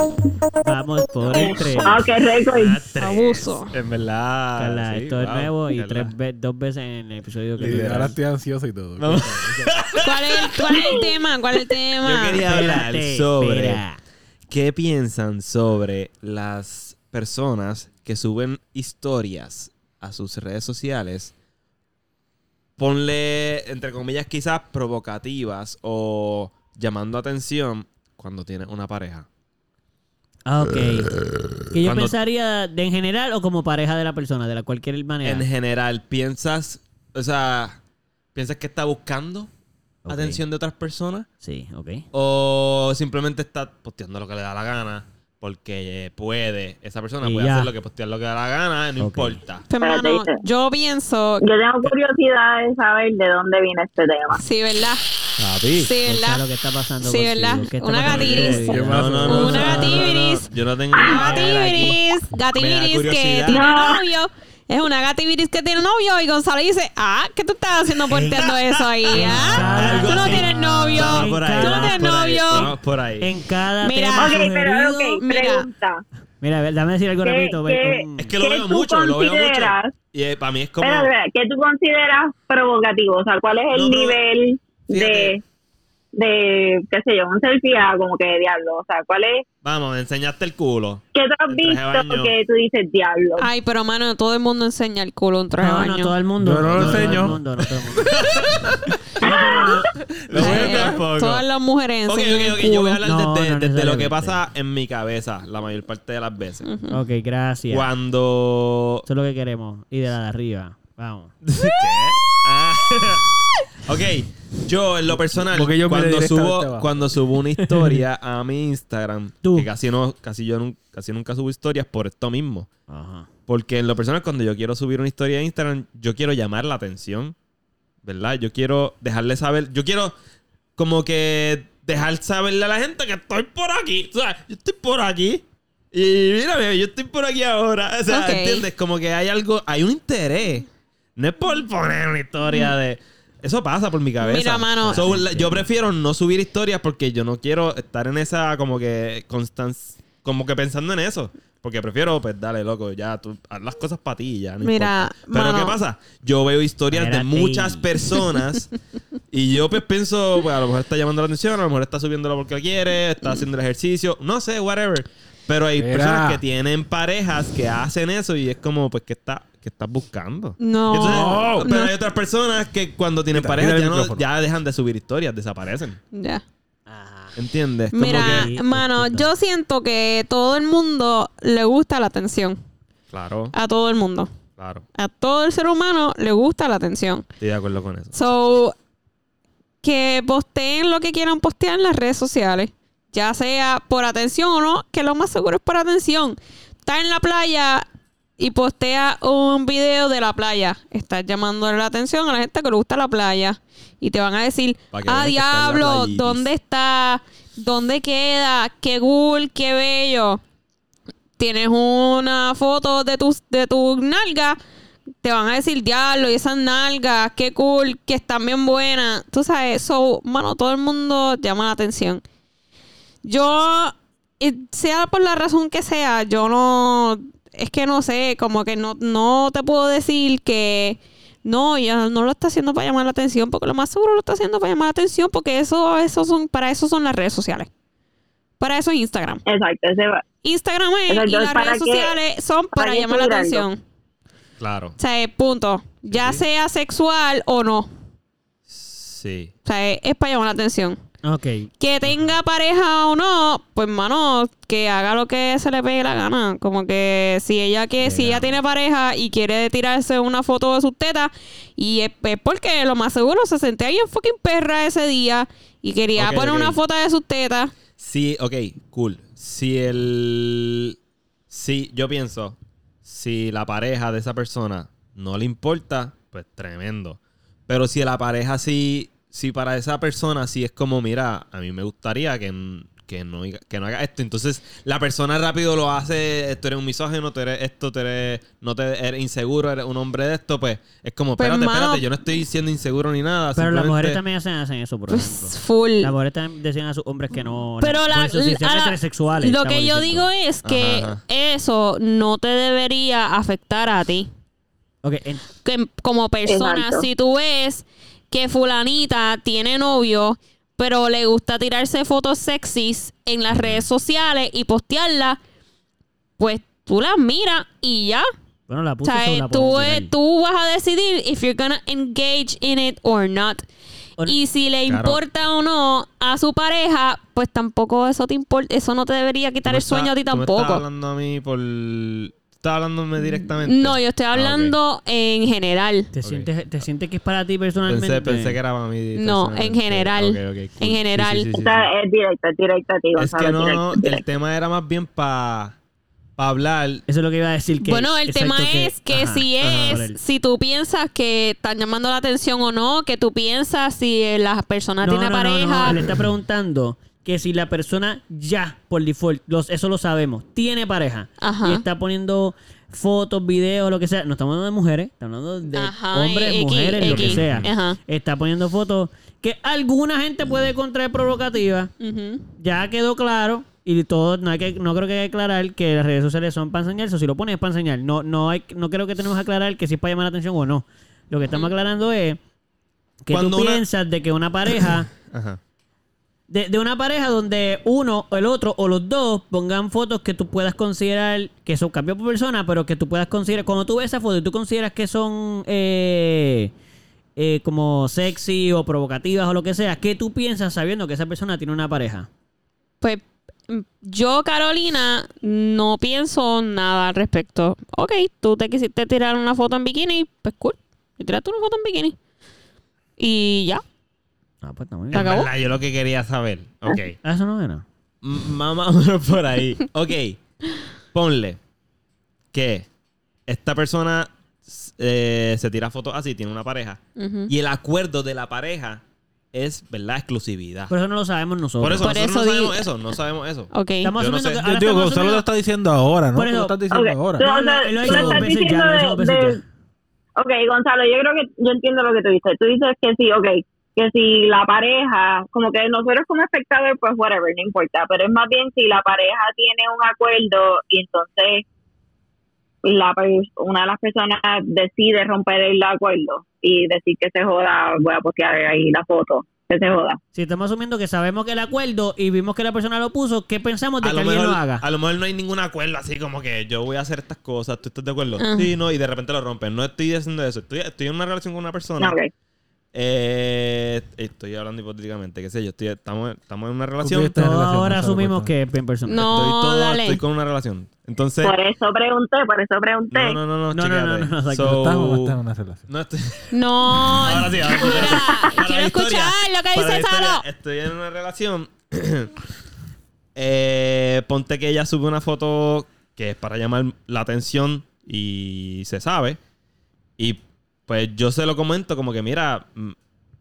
Vamos por el tres. Ah, qué récord. Ah. Abuso. En verdad. Carla, sí, esto es nuevo y Carla. tres ve- dos veces en el episodio que Y ahora tuvieron. estoy ansioso y todo. Vamos. ¿Cuál es, el, ¿Cuál es el tema? ¿Cuál es el tema? Yo quería hablar Espérate, sobre espera. qué piensan sobre las personas que suben historias a sus redes sociales. Ponle, entre comillas, quizás provocativas o llamando atención cuando tienes una pareja. Ah, ok. Que yo Cuando- pensaría de en general o como pareja de la persona, de la cualquier manera. En general, piensas, o sea, piensas que está buscando Ok. atención de otras personas Sí, ok. o simplemente está posteando lo que le da la gana porque puede, esa persona Y puede ya. hacer lo que postear lo que da la gana, no Ok. importa. Pues, hermano, Espérate. yo pienso... Yo tengo curiosidad de saber de dónde viene este tema. Sí, ¿verdad? Papi. Sí, ¿verdad? lo que está pasando Sí, contigo? ¿verdad? ¿Qué está Una gatiris. No, pasa? no, no, Una no, no, no, gativiris. Yo no tengo Una que gativiris, gativiris tiene No. novio. Es una gativiris que tiene novio y Gonzalo dice, ah, ¿qué tú estás haciendo posteando eso ahí? ¿Ah? Algo Tú no tienes novio. Ahí, Tú no tienes ahí, novio. Por ahí. En cada Mira. tema Ok, pero sugerido- ok, Mira. pregunta. Mira, a ver, dame decir algo ¿Qué- rapidito. Es que lo ¿Qué veo mucho, lo veo mucho. Y eh, para mí es como... Espera, espera, ¿qué tú consideras provocativo? O sea, ¿cuál es el nivel fíjate. de, qué sé yo, un selfie a como que diablo? O sea, ¿cuál es? Vamos, me enseñaste el culo. ¿Qué tú has de visto que tú dices diablo? Ay, pero mano, todo el mundo enseña el culo un traje de No, baño. no, todo el mundo. Yo no lo todo el enseño. no todo el mundo. Lo voy a. Todas las mujeres Ok, enseñan ok, ok. el Yo voy a culo. hablar No, desde, no desde lo que pasa en mi cabeza la mayor parte de las veces. Ok, gracias. Cuando... Eso es lo que queremos. Y de la de arriba. Vamos. ¿Qué? Ah. ok, yo en lo personal, Porque yo miré cuando subo, cuando subo una historia a mi Instagram, Tú. que casi no, casi yo nun- casi nunca subo historias por esto mismo. Ajá. Porque en lo personal, cuando yo quiero subir una historia a Instagram, yo quiero llamar la atención ¿verdad? Yo quiero dejarle saber, yo quiero como que dejar saberle a la gente que estoy por aquí. O sea, yo estoy por aquí. Y mírame, yo estoy por aquí ahora. O sea, Ok. ¿entiendes? Como que hay algo, hay un interés. No es por poner una historia de... Eso pasa por mi cabeza. Mira, mano. So, la- yo prefiero no subir historias porque yo no quiero estar en esa como que constancia, como que pensando en eso. Porque prefiero, pues dale, loco, ya tú haz las cosas para ti ya. No Mira, importa. Pero mano. ¿qué pasa? Yo veo historias de muchas personas y yo pues pienso, pues a lo mejor está llamando la atención, a lo mejor está subiéndola porque quiere, está haciendo el ejercicio, no sé, whatever. Pero hay Mira. personas que tienen parejas que hacen eso y es como, pues, ¿qué, está, qué estás buscando? No. Entonces, pero no. hay otras personas que cuando tienen el ya, no- micrófono. ya dejan de subir historias, desaparecen. Ya. Ajá. ¿Entiendes? Como Mira, que- que- mano, yo siento que todo el mundo le gusta la atención. Claro, A todo el mundo. claro. A todo el ser humano le gusta la atención. Estoy de acuerdo con eso. So, que posteen lo que quieran postear en las redes sociales. Ya sea por atención o no, que lo más seguro es por atención. Estás en la playa y postea un video de la playa. Estás llamándole la atención a la gente que le gusta la playa. Y te van a decir, ah, está diablo, playitis". ¿dónde está? ¿Dónde queda? Qué cool, qué bello. Tienes una foto de tu, de tu nalga te van a decir diablo y esas nalgas, qué cool, que están bien buenas. Tú sabes, so, mano, todo el mundo llama la atención. Yo, sea por la razón que sea, yo no, es que no sé, como que no, no te puedo decir que no, ya no lo está haciendo para llamar la atención, porque lo más seguro lo está haciendo para llamar la atención, porque eso, eso son, para eso son las redes sociales. Para eso es Instagram. Exacto, ese va. Instagram es- Exacto, y las ¿para redes qué- sociales son para llamar la atención. Claro. O sea, punto. Ya Sí. sea sexual o no. O Sí. sea, es, es para llamar la atención. Que tenga pareja o no, pues mano, que haga lo que se le pegue la gana. Como que si ella que, si ella tiene pareja y quiere tirarse una foto de sus tetas, y es, es porque lo más seguro se sentía bien fucking perra ese día y quería poner una foto de sus tetas. Sí, ok, cool. Si el... Si yo pienso, si la pareja de esa persona no le importa, pues tremendo. Pero si la pareja sí, si para esa persona sí es como, mira, a mí me gustaría que, que, no, que no haga esto. Entonces la persona rápido lo hace, tú eres un misógino, tú eres esto, tú eres, no te, eres inseguro, eres un hombre de esto, pues es como, Pues, espérate, mano, espérate, yo no estoy siendo inseguro ni nada. Pero las mujeres también hacen, hacen eso, por ejemplo. Pues full. Las mujeres también decían a sus hombres que no. Pero la, eso, si sean a la- heterosexuales, lo que yo diciendo. digo es que Ajá, ajá. eso no te debería afectar a ti. Ok, en- que como persona, Exacto. si tú ves que fulanita tiene novio, pero le gusta tirarse fotos sexys en las redes sociales y postearlas, pues tú las miras y ya. bueno, la O puso sea, sobre la tú, vas a decidir if you're gonna engage in it or not. Or- Y si le Claro. importa o no a su pareja, pues tampoco eso te importa, eso no te debería quitar el sueño a ti estás- tú me estás tampoco. hablando a mí por... ¿Estás hablándome directamente? No, yo estoy Ah, hablando en general. ¿Te, sientes, ¿Te sientes que es para ti personalmente? Pensé, pensé que era para mí. No, en general. Cool. En general. Sí, sí, sí, O sí, sea, sí. es directo, es directo a ti, Es que no, directo, no, directo. el tema era más bien para hablar. Eso es lo que iba a decir. Que, bueno, el tema es que ajá, si es, si tú piensas que están llamando la atención o no, que tú piensas si la persona No, tiene no, no, no, pareja. Le está preguntando que si la persona ya, por default, los, eso lo sabemos, tiene pareja Ajá. y está poniendo fotos, videos, lo que sea. No estamos hablando de mujeres, estamos hablando de Ajá, hombres, X, mujeres, lo que sea. Ajá. Está poniendo fotos que alguna gente puede encontrar provocativas. Ujú. Ya quedó claro. Y todo, no hay que, no creo que hay que aclarar que las redes sociales son para enseñar, eso si lo pones es para enseñar. No, no hay, no creo que tenemos que aclarar que si es para llamar la atención o no. Lo que estamos aclarando es que Cuando tú una- piensas de que una pareja Ajá. De, de una pareja donde uno el otro o los dos pongan fotos que tú puedas considerar que son cambios por persona, pero que tú puedas considerar, cuando tú ves esa foto y tú consideras que son eh, eh, como sexy o provocativas o lo que sea, ¿qué tú piensas sabiendo que esa persona tiene una pareja? Pues mm, yo, Carolina, no pienso nada al respecto. Ok, tú te quisiste tirar una foto en bikini, pues cool. Y tiraste una foto en bikini. Y ya. Ah, pues está muy ¿Se bien. En acabó? verdad, yo lo que quería saber. Ok. Ah, eso no era. M- Más más o menos por ahí. Ok. Ponle que esta persona eh, se tira fotos así, tiene una pareja. Ujú. Y el acuerdo de la pareja es, ¿verdad? Exclusividad. Por eso no lo sabemos nosotros. Por eso, Por nosotros eso no di- sabemos eso, no sabemos eso. Ok. Estamos Yo no asumiendo sé. que Yo ahora digo, estamos Gonzalo lo asumiendo- está diciendo ahora, ¿no? Por Tú eso- lo estás diciendo Ok, ahora. tú- No, no, lo ha tú dicho le dos estás veces ya, diciendo lo ha dicho dos de- veces de- Ok, Gonzalo, yo creo que yo entiendo lo que tú dices. Tú dices que sí, ok, que si la pareja, como que nosotros como espectadores, pues whatever, no importa, pero es más bien si la pareja tiene un acuerdo y entonces la una de las personas decide romper el acuerdo y decir que se joda, voy a postear ahí la foto, que se joda. Si estamos asumiendo que sabemos que el acuerdo y vimos que la persona lo puso, ¿qué pensamos de A que lo, alguien mejor, lo haga? a lo mejor no hay ningún acuerdo así como que yo voy a hacer estas cosas, ¿tú estás de acuerdo? Ajá. Sí, no, y de repente lo rompen. No estoy diciendo eso. Estoy, estoy en una relación con una persona. Ok. Eh, estoy hablando hipotéticamente, qué sé yo. Estoy, estamos, estamos en una relación. Todos ahora asumimos que es bien personal. No. estoy, todo- dale. estoy con una relación. Entonces. Por eso pregunté, por eso pregunté. No, no, no, no, No, no, no, no, no. So- ¿Estás o no estás en una relación? no estoy. No. Ahora sí, ahora Para quiero escuchar lo que dice Salo. Estoy en una relación. Eh, ponte que ella sube una foto que es para llamar la atención y se sabe. Y pues yo se lo comento como que, mira, mm,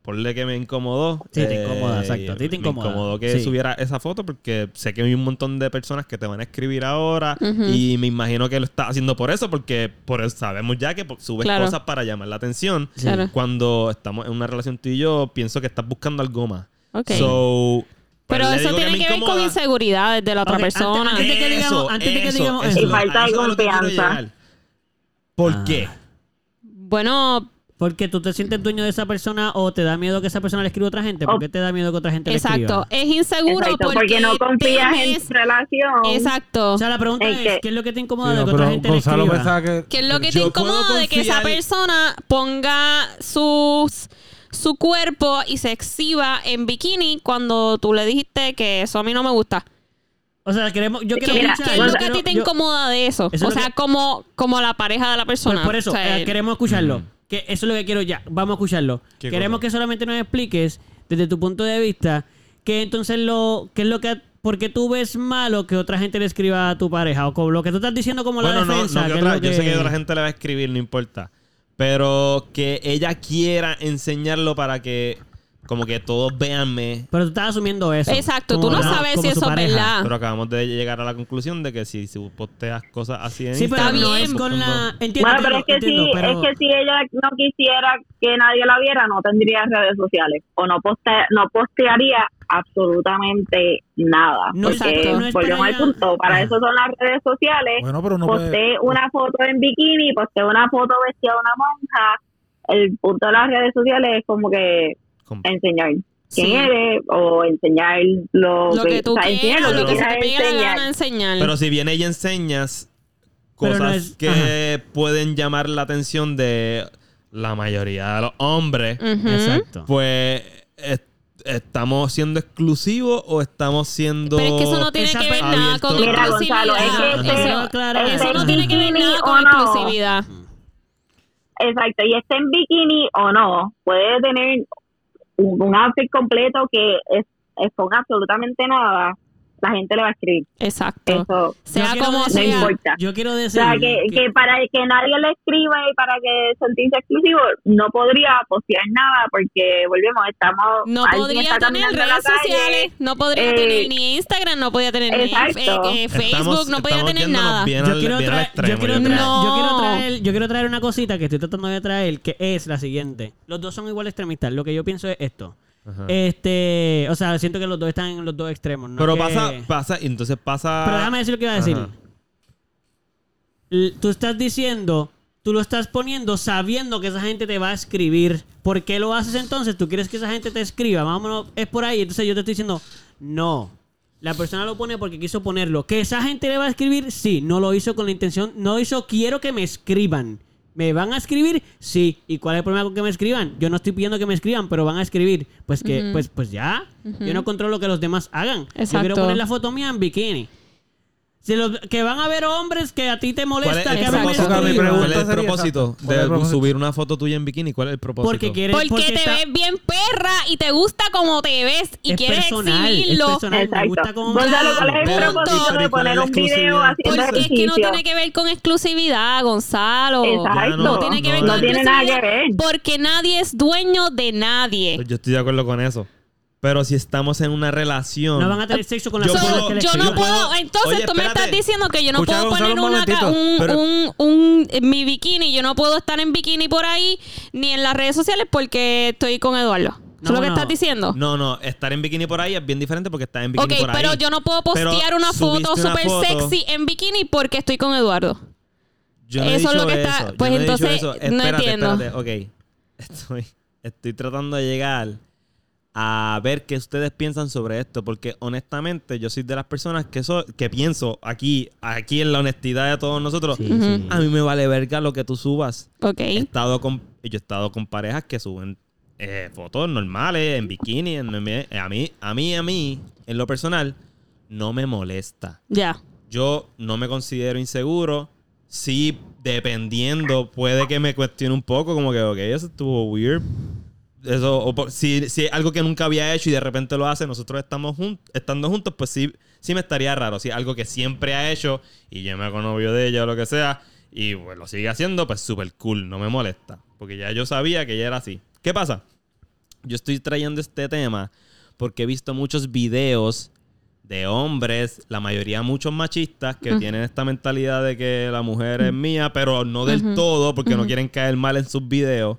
ponle que me incomodó. Sí, te incomoda, exacto. A ti te me incomoda. incomodó que Sí. subiera esa foto porque sé que hay un montón de personas que te van a escribir ahora y me imagino que lo está haciendo por eso porque por eso sabemos ya que subes Claro. cosas para llamar la atención. Sí. Claro. Cuando estamos en una relación tú y yo, pienso que estás buscando algo más. Ok. So, pues, Pero eso tiene me que ver con inseguridades de la otra antes- persona. antes de que digamos- antes de que digamos eso. Y falta de eso confianza. ¿Por Ah. qué? Bueno, Porque tú te sientes dueño de esa persona o te da miedo que esa persona le escriba a otra gente. ¿Por Oh. qué te da miedo que otra gente le exacto. escriba? Es inseguro Exacto, porque, porque no confías en relación. Exacto. O sea, la pregunta Es ¿qué es lo que te incomoda Sí, de que otra gente le escriba? que... ¿Qué es lo que te incomoda de que esa persona ponga sus su cuerpo y se exhiba en bikini cuando tú le dijiste que eso a mí no me gusta? O sea, queremos, yo ¿Qué, quiero Mira, escuchar, qué es yo lo que a ti te yo- incomoda de eso? Eso es o sea, que- como, como la pareja de la persona. Pues por eso, O sea, eh, queremos escucharlo. Mm. Que eso es lo que quiero ya. Vamos a escucharlo. ¿Qué Queremos cosa? que solamente nos expliques, desde tu punto de vista, que entonces lo, qué es lo que, por qué tú ves malo que otra gente le escriba a tu pareja o con lo que tú estás diciendo como Bueno, la no, defensa. no que que otra- yo sé que otra gente le va a escribir, no importa. Pero que ella quiera enseñarlo para que como que todos véanme. Pero tú estás asumiendo eso. Exacto, tú no sabes si eso es verdad. Pero acabamos de llegar a la conclusión de que si, si posteas cosas así en Sí, pero Instagram, no bien. es con la... Entiendo, Bueno, pero es que entiendo, si pero- es que si ella no quisiera que nadie la viera, no tendría redes sociales o no poste, no postearía absolutamente nada. No es- porque Exacto. no es volvemos para al ella- punto, para eso son las redes sociales. Bueno, pero no puede... posté una foto en bikini, posté una foto vestida de una monja. El punto de las redes sociales es como que enseñar quién Sí. eres o enseñar lo, Lo que tú o sea, quieras, lo lo que se quieras te pegue la enseñar. gana enseñar. Pero si viene y enseñas cosas no es- que pueden llamar la atención de la mayoría de los hombres, Ujú. Exacto. pues est- estamos siendo exclusivos o estamos siendo Pero es que eso no tiene que ver nada con. Mira, Gonzalo, es que exclusividad. este- Eso, Claro, eso no tiene que ver nada con no. exclusividad. Exacto, y esté en bikini o no, puede tener un, un outfit completo que es, exponga absolutamente nada, la gente le va a escribir. Exacto. Eso. Sea Yo quiero como No sea. importa. Yo quiero O decir... sea, que, que para que nadie le escriba y para que sentirse exclusivo, no podría postear nada porque, volvemos, estamos... No podría tener redes sociales, no podría eh, tener ni Instagram, no podía tener ni exacto. eh, eh, Facebook, Estamos- no podía tener nada. Yo al, quiero, extremo, yo, yo traer- yo quiero traer una cosita que estoy tratando de traer, que es la siguiente. Los dos son igual extremistas. Lo que yo pienso es esto. Ajá. Este, o sea, siento que los dos están en los dos extremos. ¿no? Pero Que- pasa, pasa, entonces pasa. Pero déjame decir lo que iba a decir. Ajá. Tú estás diciendo, tú lo estás poniendo sabiendo que esa gente te va a escribir. ¿Por qué lo haces entonces? ¿Tú quieres que esa gente te escriba? Vámonos, es por ahí. Entonces yo te estoy diciendo, no. La persona lo pone porque quiso ponerlo. ¿Que esa gente le va a escribir? Sí. No lo hizo con la intención. No hizo, quiero que me escriban. ¿Me van a escribir? Sí. ¿Y cuál es el problema con que me escriban? Yo no estoy pidiendo que me escriban, pero van a escribir. Pues que, pues, pues ya. Yo no controlo lo que los demás hagan. Yo Exacto. quiero poner la foto mía en bikini. Si lo- que van a ver hombres que a ti te ¿Cuál es molesta el que me propósito, ¿Cuál es el propósito exacto. ¿Cuál es el de propósito? subir una foto tuya en bikini? ¿Cuál es el propósito? Porque quieres Porque, porque te está- ves bien perra y te gusta como te ves y es quieres personal, es exhibirlo. personal, me Exacto. gusta cómo Gonzalo, ¿cuál es el propósito de ¿y cuál es poner un video haciendo Porque es que no tiene que ver con exclusividad, Gonzalo. Exacto. No tiene que ver no con tiene nada que ver. Porque nadie es dueño de nadie. Pues yo estoy de acuerdo con eso. Pero si estamos en una relación... no van a tener sexo con la Yo puedo- yo no puedo, entonces Oye, tú me estás diciendo que yo no Escucha, puedo poner un una, ca- momentito. un, Pero- un, un- en mi bikini, yo no puedo estar en bikini por ahí ni en las redes sociales porque estoy con Eduardo. ¿Eso es lo que no. estás diciendo? No, no, estar en bikini por ahí es bien diferente porque estás en bikini ok, por ahí. pero yo no puedo Pero postear una foto súper sexy en bikini porque estoy con Eduardo. Yo no he Eso es lo que está- eso, pues no entonces, no entiendo. espérate, ok. Estoy, estoy tratando de llegar a ver qué ustedes piensan sobre esto, porque honestamente yo soy de las personas que so- que pienso aquí, aquí en la honestidad de todos nosotros, Sí, Ujú. sí. a mí me vale verga lo que tú subas. Ok. He estado con, yo he estado con parejas que suben eh, fotos normales, en bikini, en, en- a mí, a mí, a mí, en lo personal, no me molesta. Ya. Yo no me considero inseguro. Sí, dependiendo, puede que me cuestione un poco, como que, ok, eso estuvo weird. Eso, o si, si es algo que nunca había hecho y de repente lo hace, nosotros estamos estando juntos, pues sí, sí me estaría raro. Si algo que siempre ha hecho y yo me hago novio de ella o lo que sea, y pues lo sigue haciendo, pues súper cool, no me molesta. Porque ya yo sabía que ella era así. ¿Qué pasa? Yo estoy trayendo este tema porque he visto muchos videos de hombres, la mayoría muchos machistas, que tienen esta mentalidad de que la mujer es mía, pero no del todo, porque no quieren caer mal en sus videos.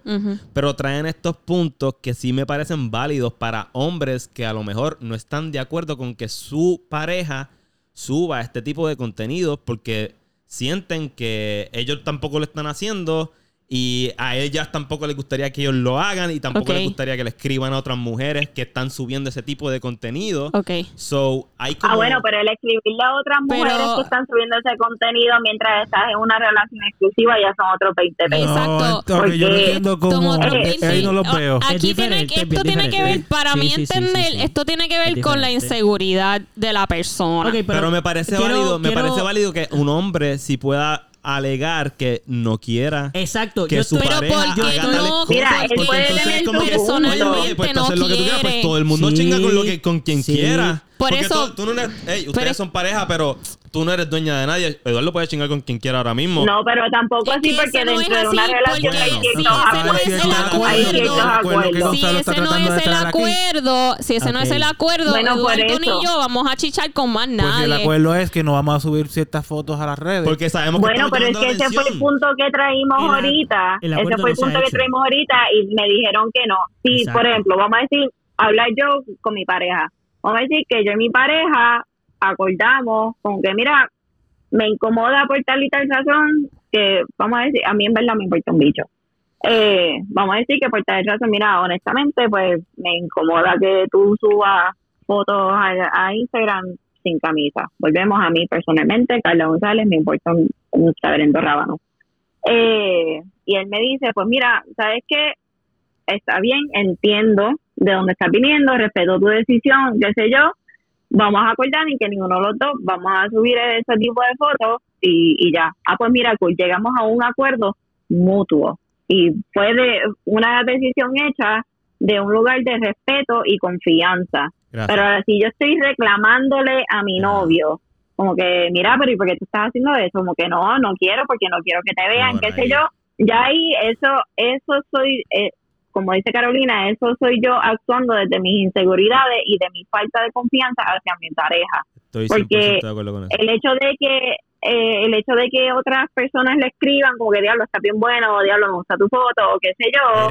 Pero traen estos puntos que sí me parecen válidos para hombres que a lo mejor no están de acuerdo con que su pareja suba este tipo de contenidos porque sienten que ellos tampoco lo están haciendo y a ellas tampoco les gustaría que ellos lo hagan y tampoco Ok. les gustaría que le escriban a otras mujeres que están subiendo ese tipo de contenido. Ok. So, hay como... Ah, bueno, pero el escribirle a otras Pero- mujeres que están subiendo ese contenido mientras estás en una relación exclusiva ya son otros 20 pesos. Exacto. No, ok, yo no Porque entiendo cómo. Como otro eh, ahí no los O- veo. Aquí Es tiene es esto tiene que ver, para Sí, mí sí, entender, sí, sí. esto tiene que ver Es con la inseguridad de la persona. Ok, Pero, me parece quiero- válido, me parece válido que un hombre si pueda alegar que no quiera Exacto. que yo su estoy- Pero pareja porque haga no- tales cosas. Mira, él porque puede entonces tener es como su que, punto. oye, pues no haces lo que tú quieras, pues quiere. todo el mundo Sí. chinga con lo que con quien Sí. quiera. Por Porque eso- tú, tú no eres, ey, ustedes pero- son pareja, pero tú no eres dueña de nadie. Eduardo puede chingar con quien quiera ahora mismo. No, pero tampoco así que porque no dentro es de una relación porque hay si ciertos ese no acuerdos. Si ese no es el acuerdo, si ese no es el acuerdo, Bueno, Eduardo ni yo vamos a chichar con más Pues nadie. el acuerdo es que no vamos a subir ciertas fotos a las redes. Porque sabemos que Bueno, pero es que ese fue el punto que traímos ahorita. Ese fue el punto que traímos ahorita y me dijeron que no. Sí, por ejemplo, vamos a decir, hablar yo con mi pareja. Vamos a decir que yo y mi pareja acordamos con que, mira, me incomoda por tal y tal razón que, vamos a decir, a mí en verdad me importa un bicho. Eh, vamos a decir que por tal razón, mira, honestamente, pues me incomoda que tú subas fotos a, a Instagram sin camisa. Volvemos a mí personalmente, Carla González, me importa un, un saberendo rábano. Eh, y él me dice, pues mira, ¿sabes qué? Está bien, entiendo de dónde estás viniendo, respeto tu decisión, qué sé yo, vamos a acordar en que ninguno de los dos vamos a subir ese tipo de fotos y, y ya. Ah, pues mira, cool, llegamos a un acuerdo mutuo y fue de una decisión hecha de un lugar de respeto y confianza. Gracias. Pero ahora, si yo estoy reclamándole a mi novio, como que, mira, pero ¿y por qué tú estás haciendo eso? Como que no, no quiero, porque no quiero que te vean, No, qué sé yo. Ya ahí, eso, eso soy, eh, como dice Carolina, eso soy yo actuando desde mis inseguridades y de mi falta de confianza hacia mi pareja. Estoy porque 100% de acuerdo con eso. El hecho de que eh, el hecho de que otras personas le escriban como que diablo está bien bueno, o diablo me gusta tu foto, o qué sé yo,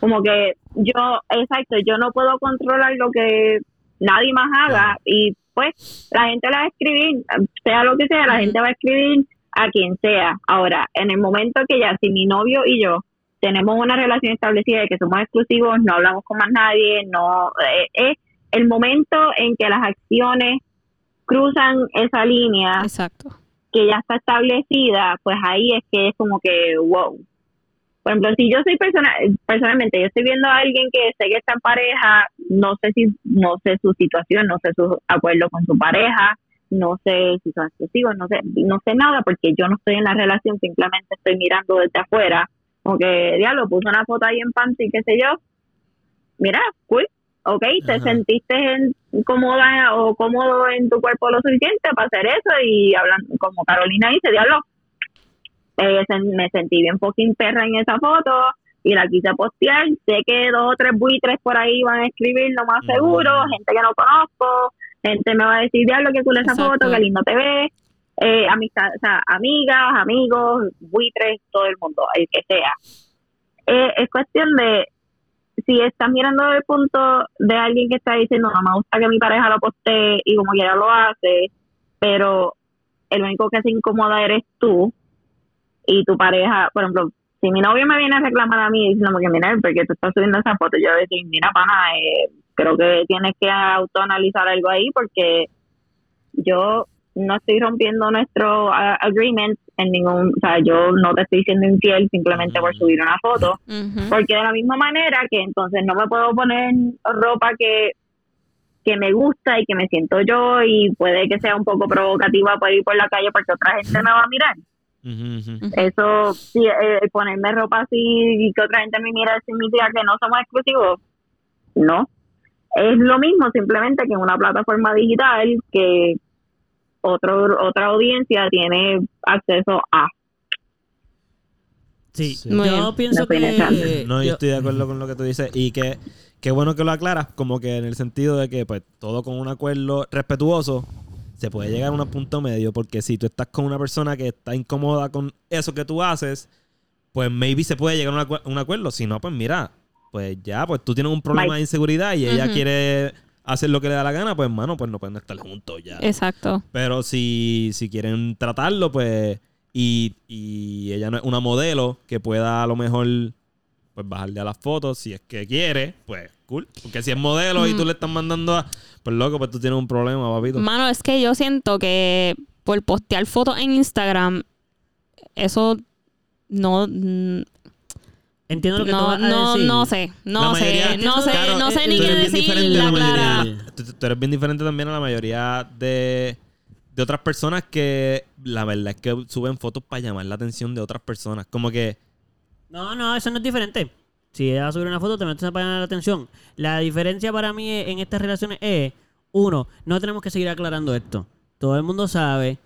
como que yo, exacto, yo no puedo controlar lo que nadie más haga y pues la gente la va a escribir, sea lo que sea, la gente va a escribir a quien sea. Ahora, en el momento que ya, si mi novio y yo tenemos una relación establecida de que somos exclusivos, no hablamos con más nadie, no, eh, es el momento en que las acciones cruzan esa línea Exacto. que ya está establecida, pues ahí es que es como que, wow. Por ejemplo, si yo soy persona, personalmente, yo estoy viendo a alguien que sé que está en pareja, no sé si, no sé su situación, no sé su acuerdo con su pareja, no sé si son exclusivos, no sé, no sé nada porque yo no estoy en la relación, simplemente estoy mirando desde afuera, como que, diablo, puso una foto ahí en panty, qué sé yo, mira, cool, ok, te Ajá. sentiste en- cómoda o cómodo en tu cuerpo lo suficiente para hacer eso y hablan como Carolina dice, diablo, eh, me sentí bien fucking perra en esa foto y la quise postear, sé que dos o tres buitres por ahí van a escribir lo más seguro, gente que no conozco, gente me va a decir, diablo, qué cool esa Exacto. foto, qué lindo te ves, eh, amistad, o sea, amigas, amigos, buitres, todo el mundo, el que sea. Eh, es cuestión de si estás mirando el punto de alguien que está diciendo, no me gusta que mi pareja lo postee y como quiera lo hace, pero el único que se incomoda eres tú y tu pareja, por ejemplo, si mi novio me viene a reclamar a mí diciendo que mira, porque tú estás subiendo esa foto, yo voy a decir, mira, pana, eh, creo que tienes que autoanalizar algo ahí porque yo no estoy rompiendo nuestro ah, agreement en ningún, o sea, yo no te estoy siendo infiel simplemente por subir una foto. Porque de la misma manera que entonces no me puedo poner ropa que, que me gusta y que me siento yo y puede que sea un poco provocativa por ir por la calle porque otra gente me va a mirar. Eso, sí, eh, ponerme ropa así y que otra gente me mira significa que no somos exclusivos. No. Es lo mismo, simplemente que en una plataforma digital que otro, otra audiencia tiene acceso a. Sí, yo bien. pienso que... necesario. No, yo estoy de acuerdo con lo que tú dices. Y que qué bueno que lo aclaras, como que en el sentido de que, pues, todo con un acuerdo respetuoso se puede llegar a un punto medio. Porque si tú estás con una persona que está incómoda con eso que tú haces, pues maybe se puede llegar a un, acu- un acuerdo. Si no, pues mira, pues ya, pues tú tienes un problema Mike. de inseguridad y ella quiere hacer lo que le da la gana, pues, mano, pues no pueden estar juntos ya. Exacto. Pero si, si quieren tratarlo, pues. Y, y ella no es una modelo que pueda a lo mejor pues bajarle a las fotos si es que quiere, pues cool. Porque si es modelo y tú le estás mandando a. Pues loco, pues tú tienes un problema, papito. Mano, es que yo siento que por postear fotos en Instagram, eso no. Entiendo lo que tú No, vas a no, decir. no sé. La No sé. No sé, Claro, no sé ni tú qué decir la la clara. mayoría. Tú, tú eres bien diferente también a la mayoría de, de otras personas que la verdad es que suben fotos para llamar la atención de otras personas. Como que. No, no, eso no es diferente. Si ella va a subir una foto, te metes para llamar la atención. La diferencia para mí en estas relaciones es, uno, no tenemos que seguir aclarando esto. Todo el mundo sabe,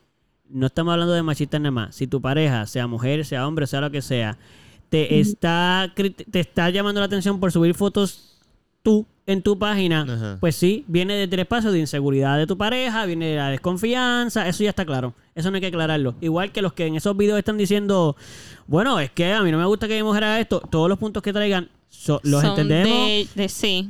no estamos hablando de machistas nada más. Si tu pareja, sea mujer, sea hombre, sea lo que sea, te está, te está llamando la atención por subir fotos tú en tu página, Ajá. pues sí, viene desde el espacio de inseguridad de tu pareja, viene de la desconfianza, eso ya está claro. Eso no hay que aclararlo. Igual que los que en esos videos están diciendo, bueno, es que a mí no me gusta que mi mujer haga esto, todos los puntos que traigan so- los Son entendemos. De, de- sí.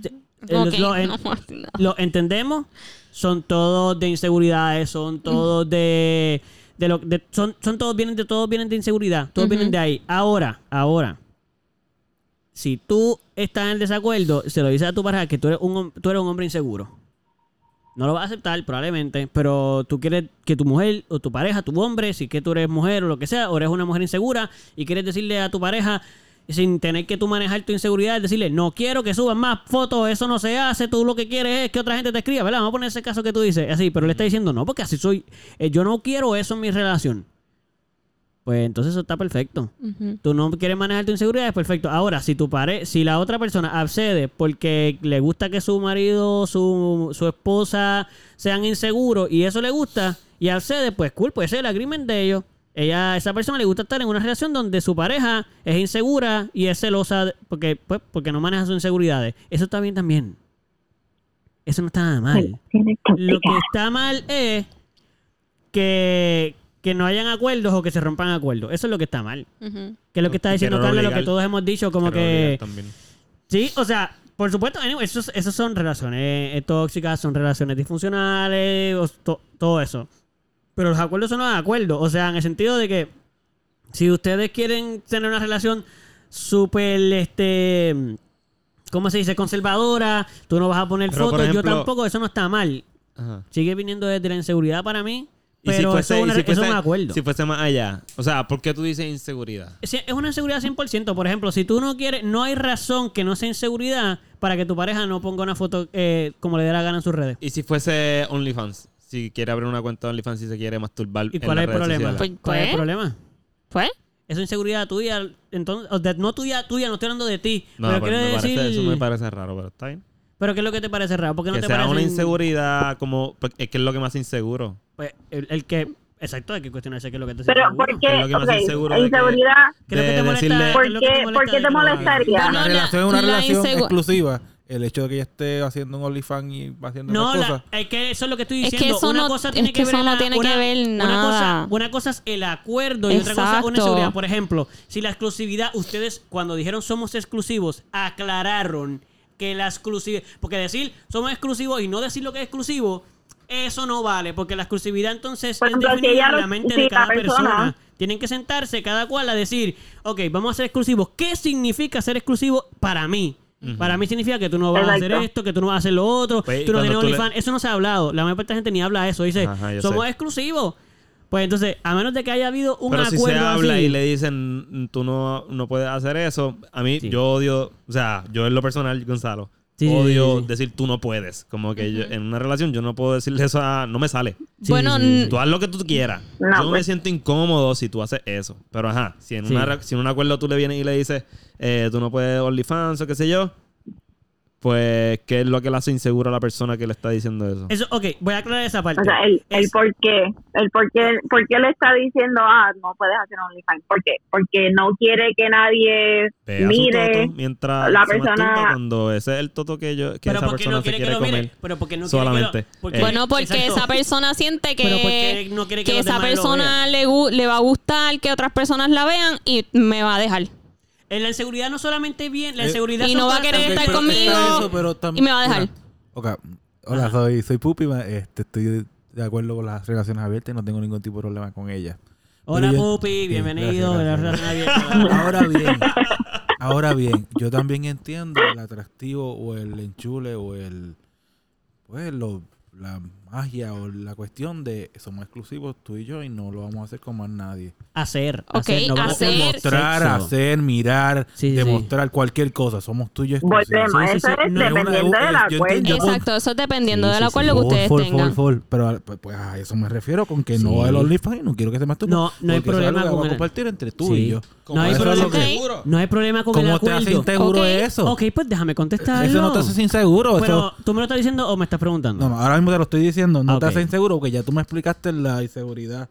Los- los en- no, no. Lo entendemos, son todos de inseguridades, son todos de, de lo de- son, son todos vienen de todos vienen de inseguridad, todos vienen de ahí. Ahora, ahora, si tú estás en desacuerdo, se lo dices a tu pareja que tú eres un tú eres un hombre inseguro. No lo vas a aceptar probablemente, pero tú quieres que tu mujer o tu pareja, tu hombre, si que tú eres mujer o lo que sea, o eres una mujer insegura y quieres decirle a tu pareja sin tener que tú manejar tu inseguridad, es decirle, no quiero que suban más fotos, eso no se hace, tú lo que quieres es que otra gente te escriba, ¿verdad? Vamos a poner ese caso que tú dices, así, pero le está diciendo, no, porque así soy, eh, yo no quiero eso en mi relación. Pues entonces eso está perfecto. Tú no quieres manejar tu inseguridad, es perfecto. Ahora, si tu pare si la otra persona accede porque le gusta que su marido, su, su esposa sean inseguros y eso le gusta y accede, pues cool, pues ese es el agreement de ellos. Ella, esa persona le gusta estar en una relación donde su pareja es insegura y es celosa porque, pues, porque no maneja sus inseguridades. Eso está bien también. Eso no está nada mal. Lo que está mal es que, que no hayan acuerdos o que se rompan acuerdos. Eso es lo que está mal. Que es lo que está diciendo Carla, lo que todos hemos dicho, como que... Sí, o sea, por supuesto, anyway, esos, esos son relaciones eh, tóxicas, son relaciones disfuncionales, to- todo eso. Pero los acuerdos son los acuerdos. O sea, en el sentido de que si ustedes quieren tener una relación súper, este... ¿Cómo se dice? Conservadora, tú no vas a poner Pero, fotos, yo tampoco, eso no está mal. Ajá. Sigue viniendo desde la inseguridad para mí, Y si pero fuese- eso, una- si eso es un acuerdo. Si fuese más allá. O sea, ¿por qué tú dices inseguridad? Es una inseguridad 100%. Por ejemplo, si tú no quieres, no hay razón que no sea inseguridad para que tu pareja no ponga una foto eh, como le dé la gana en sus redes. ¿Y si fuese OnlyFans? Si quiere abrir una cuenta de OnlyFans y se quiere masturbar ¿Y en cuál es el problema? sociales. Pues, ¿Cuál es el pues. problema? Pues, Eso es inseguridad tuya. Entonces, o de- no tuya, tuya, no estoy hablando de ti. No, pero pero quiero me decir. parece- eso me parece raro, pero está bien. Pero ¿qué es lo que te parece raro? Porque no que te sea parece. una inseguridad como... pues, Es que es lo que más inseguro. Pues el, el que. Exacto, hay que cuestionarse qué es lo que te Pero, ¿por qué? Es lo que más Ok, inseguro de que- inseguridad. ¿Qué de ¿Qué ¿Por que qué, te ¿por qué te molestaría? La la- relación es una la relación insegu- exclusiva. El hecho de que ella esté haciendo un OnlyFans y haciendo No, la- cosas. es que eso es lo que estoy Es que diciendo. eso una no- cosa es tiene que que ver eso no la- tiene que una- ver Una cosa, nada. una cosa es el acuerdo y otra cosa es una Exacto. inseguridad. Por ejemplo, si la exclusividad, ustedes cuando dijeron somos exclusivos, aclararon que la exclusividad. Porque decir somos exclusivos y no decir lo que es exclusivo, eso no vale. Porque la exclusividad entonces Por es definida en la mente de cada persona- persona. Tienen que sentarse cada cual a decir, ok, vamos a ser exclusivos. ¿Qué significa ser exclusivo para mí? Para mí significa que tú no vas a hacer esto, que tú no vas a hacer lo otro, Pues, tú no tienes le- OnlyFans. Eso no se ha hablado. La mayor parte de la gente ni habla eso. Dice, Ajá, somos sé. exclusivos. Pues entonces, a menos de que haya habido un Pero si acuerdo se habla así, y le dicen, tú no, no puedes hacer eso, a mí Sí. yo odio, o sea, yo en lo personal, Gonzalo, Sí, odio sí, sí. decir tú no puedes. Como que yo- en una relación yo no puedo decirle eso a... No me sale. Sí, bueno, sí, sí, sí. Tú haz lo que tú quieras. No, yo me pues. siento incómodo si tú haces eso. Pero ajá, si en, Sí. una, si en un acuerdo tú le vienes y le dices, eh, tú no puedes OnlyFans o qué sé yo, pues, ¿qué es lo que le hace inseguro a la persona que le está diciendo eso? Eso, ok, voy a aclarar esa parte. O sea, el, el Es- por qué, el por qué, por qué le está diciendo, ah, no puedes hacer OnlyFans. ¿Por qué? Porque no quiere que nadie mire toto mientras la persona- cuando ese es el toto que, yo, que pero esa porque persona no se quiere que quiere lo mire. comer. Pero porque no solamente. quiere que lo, porque- Eh, bueno, porque exacto. esa persona siente Pero que, porque no quiere que esa persona le, le va a gustar que otras personas la vean y me va a dejar. En la inseguridad no solamente bien, la Eh, inseguridad y son no va a querer estar pero conmigo eso, pero y me va a dejar. Ok, hola, soy, soy Pupi, este, estoy de acuerdo con las relaciones abiertas y no tengo ningún tipo de problema con ella. Hola, yo- Pupi, bienvenido. a la gracias. relación abierta. Ahora bien, ahora bien, yo también entiendo el atractivo o el enchule o el, pues, lo, la magia o la cuestión de somos exclusivos tú y yo y no lo vamos a hacer con más nadie. Hacer, Ok, hacer, no vamos a hacer. Mostrar, sexo. hacer, mirar, Sí, sí, demostrar cualquier cosa. Somos tú y yo exclusivos. Volvemos, Sí, sí, eso sí. es No, dependiendo del entiendo- acuerdo. Exacto, eso es dependiendo Sí, del sí, acuerdo sí. que ustedes full, tengan. full, full. Pero pues, pues, a eso me refiero con que Sí. no el OnlyFans no quiero que se masturbe. No, no hay problema con a el- compartir entre tú Sí. y yo. No hay problema. lo que- Ok. No hay problema con el ¿Cómo te acuerdo. hace inseguro Ok. eso? Ok, pues déjame contestarlo. Eso no te hace inseguro. Pero, ¿tú me lo estás diciendo o me estás preguntando? no, no, ahora mismo te lo estoy diciendo. No Ah, te hace inseguro porque ya tú me explicaste la inseguridad.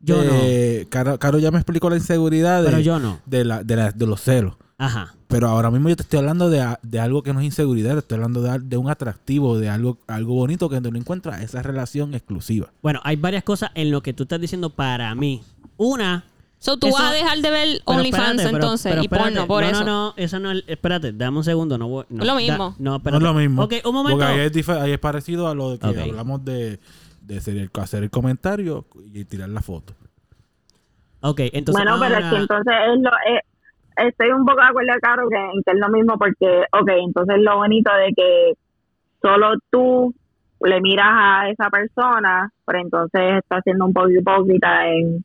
Yo de- Caro, Caro ya me explicó la inseguridad de, Pero yo no. de, la, de, la- de los celos. Ajá. Pero ahora mismo yo te estoy hablando de, de algo que no es inseguridad. Te estoy hablando de, de un atractivo, de algo, algo bonito que no encuentras esa relación exclusiva. Bueno, hay varias cosas en lo que tú estás diciendo para mí. Una. So, tú Eso- vas a dejar de ver OnlyFans espérate, pero- entonces pero y porno por no, eso. No, no, eso no es. Espérate, dame un segundo. No, voy- no, Es lo da- mismo. no, No espérate. es lo mismo. Ok, un momento. Porque ahí es, ahí es parecido a lo de que Ok. hablamos de, de hacer, el, hacer el comentario y tirar la foto. Ok, entonces. bueno, pero es que entonces es lo, eh, estoy un poco de acuerdo, Caro, que, en que es lo mismo porque, ok, entonces lo bonito de que solo tú le miras a esa persona, pero entonces está siendo un poco hipócrita en,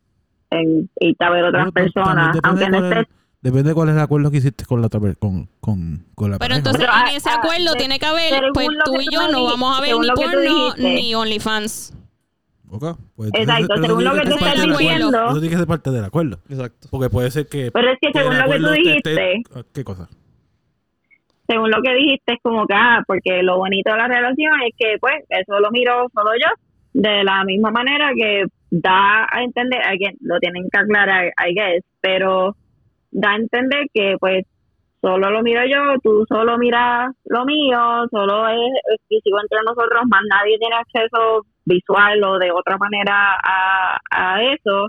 en irte a ver otras personas, también aunque no cuál es- estés Depende de cuál es el acuerdo que hiciste con la otra con, con, con la Pero pareja. entonces Pero, en ah, ese ah, acuerdo de- tiene que haber, pues tú y yo no vamos a ver ni porno ni OnlyFans. Ok, pues Exacto, pero según eso lo que tú estás diciendo. Eso tiene que ser parte del acuerdo. Exacto. Porque puede ser que... Pero es que según lo que tú esté- dijiste, ¿Qué cosa? según lo que dijiste, es como que, ah, porque lo bonito de la relación es que, pues, eso lo miro solo yo, de la misma manera que da a entender, again, lo tienen que aclarar, I guess, pero da a entender que, pues, solo lo miro yo, tú solo miras lo mío, solo es exclusivo entre nosotros, más nadie tiene acceso visual o de otra manera a, a eso,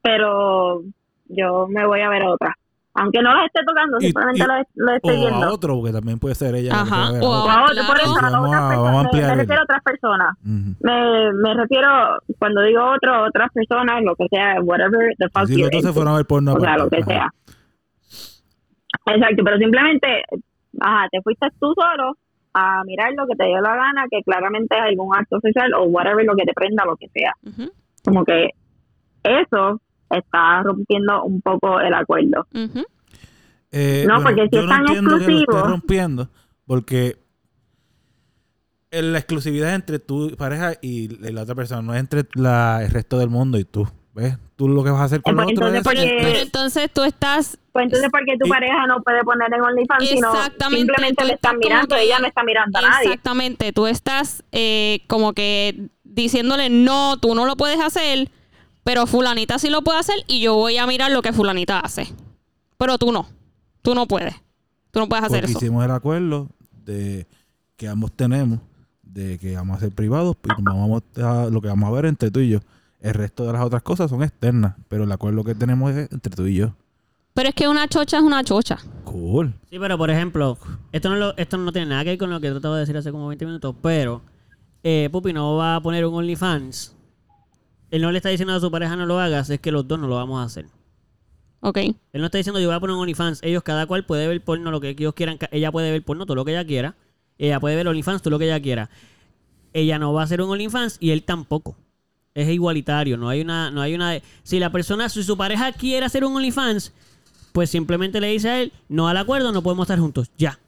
pero yo me voy a ver otra. Aunque no las esté tocando, simplemente y- lo, estoy O viendo. a otro, porque también puede ser ella. Ajá, o a O otro. a otro, por Claro. eso, a Vamos otras a- personas. Me- ampliar me, refiero a otras personas. Me, me refiero, cuando digo otro, otras personas, lo que sea, whatever the fuck Si los dos se fueron a ver porno O sea, lo que Ajá. sea. Exacto, pero simplemente, ajá, te fuiste tú solo a mirar lo que te dio la gana, que claramente es algún acto sexual o whatever, lo que te prenda, lo que sea. Como que eso está rompiendo un poco el acuerdo. Eh, No, bueno, porque si yo es tan entiendo que lo esté exclusivo- rompiendo porque la exclusividad es entre tu pareja y la otra persona, no es entre la, el resto del mundo y tú. ¿Ves? Tú lo que vas a hacer con Pues, los otros entonces, es- porque- Pero entonces tú estás Pues entonces, ¿por qué tu Y- pareja no puede poner en OnlyFans sino Exactamente, simplemente le están mirando? que- Ella no está mirando a nadie. Exactamente, tú estás eh, como que diciéndole, no, tú no lo puedes hacer, pero fulanita sí lo puede hacer y yo voy a mirar lo que fulanita hace. Pero tú no, tú no puedes, tú no puedes hacer Porque eso. hicimos el acuerdo de que ambos tenemos de que vamos a ser privados y vamos a- lo que vamos a ver entre tú y yo. El resto de las otras cosas son externas, pero el acuerdo que tenemos es entre tú y yo. Pero es que una chocha es una chocha. Cool. Sí, pero por ejemplo, esto no, lo- esto no tiene nada que ver con lo que trataba de decir hace como 20 minutos, pero eh, Pupi no va a poner un OnlyFans. Él no le está diciendo a su pareja no lo hagas, es que los dos no lo vamos a hacer. Ok. Él no está diciendo yo voy a poner un OnlyFans. Ellos, cada cual puede ver porno lo que ellos quieran. Ella puede ver porno todo lo que ella quiera. Ella puede ver OnlyFans todo lo que ella quiera. Ella no va a hacer un OnlyFans y él tampoco. Es igualitario. No hay una, no hay una. de- Si la persona, si su pareja quiere hacer un OnlyFans, pues simplemente le dice a él, no al acuerdo, no podemos estar juntos. Ya.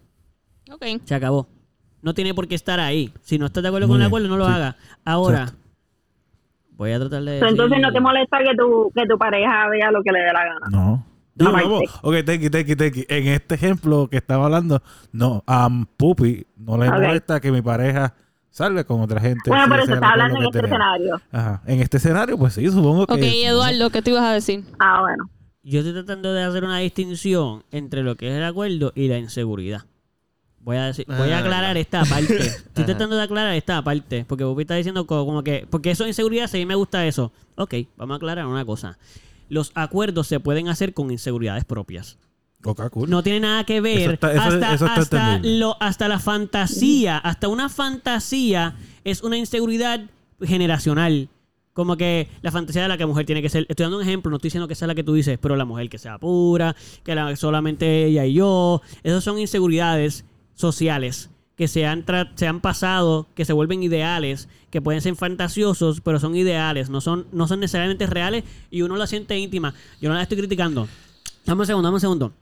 Ok. Se acabó. No tiene por qué estar ahí. Si no estás de acuerdo Muy con el acuerdo, no lo sí. haga. Ahora, Exacto. Voy a tratar de. Entonces decir- no te molesta que tu, que tu pareja vea lo que le dé la gana. No. Aparte. vamos, ok, teki, teki, teki. En este ejemplo que estaba hablando, no, a Pupi no le Ok. molesta que mi pareja salga con otra gente. Bueno, pero se está hablando en este escenario. Ajá. En este escenario, pues sí, supongo que. Ok, Eduardo, ¿qué te ibas a decir? Ah, bueno. Yo estoy tratando de hacer una distinción entre lo que es el acuerdo y la inseguridad. Voy a decir, voy a Ah, aclarar esta parte. Estoy tratando de aclarar esta parte. Porque Pupi está diciendo co- como que. Porque eso es inseguridad, si a mí me gusta eso. Ok, vamos a aclarar una cosa. Los acuerdos se pueden hacer con inseguridades propias. Ok, cool. No tiene nada que ver Eso está- eso- hasta, eso está hasta, lo, hasta la fantasía. Hasta una fantasía es una inseguridad generacional. Como que la fantasía de la que la mujer tiene que ser. Estoy dando un ejemplo, no estoy diciendo que sea la que tú dices, pero la mujer que sea pura, que la, solamente ella y yo. Esas son inseguridades sociales que se han, se han pasado, que se vuelven ideales, que pueden ser fantasiosos, pero son ideales, no son, no son necesariamente reales y uno la siente íntima. Yo no la estoy criticando. Dame un segundo, dame un segundo.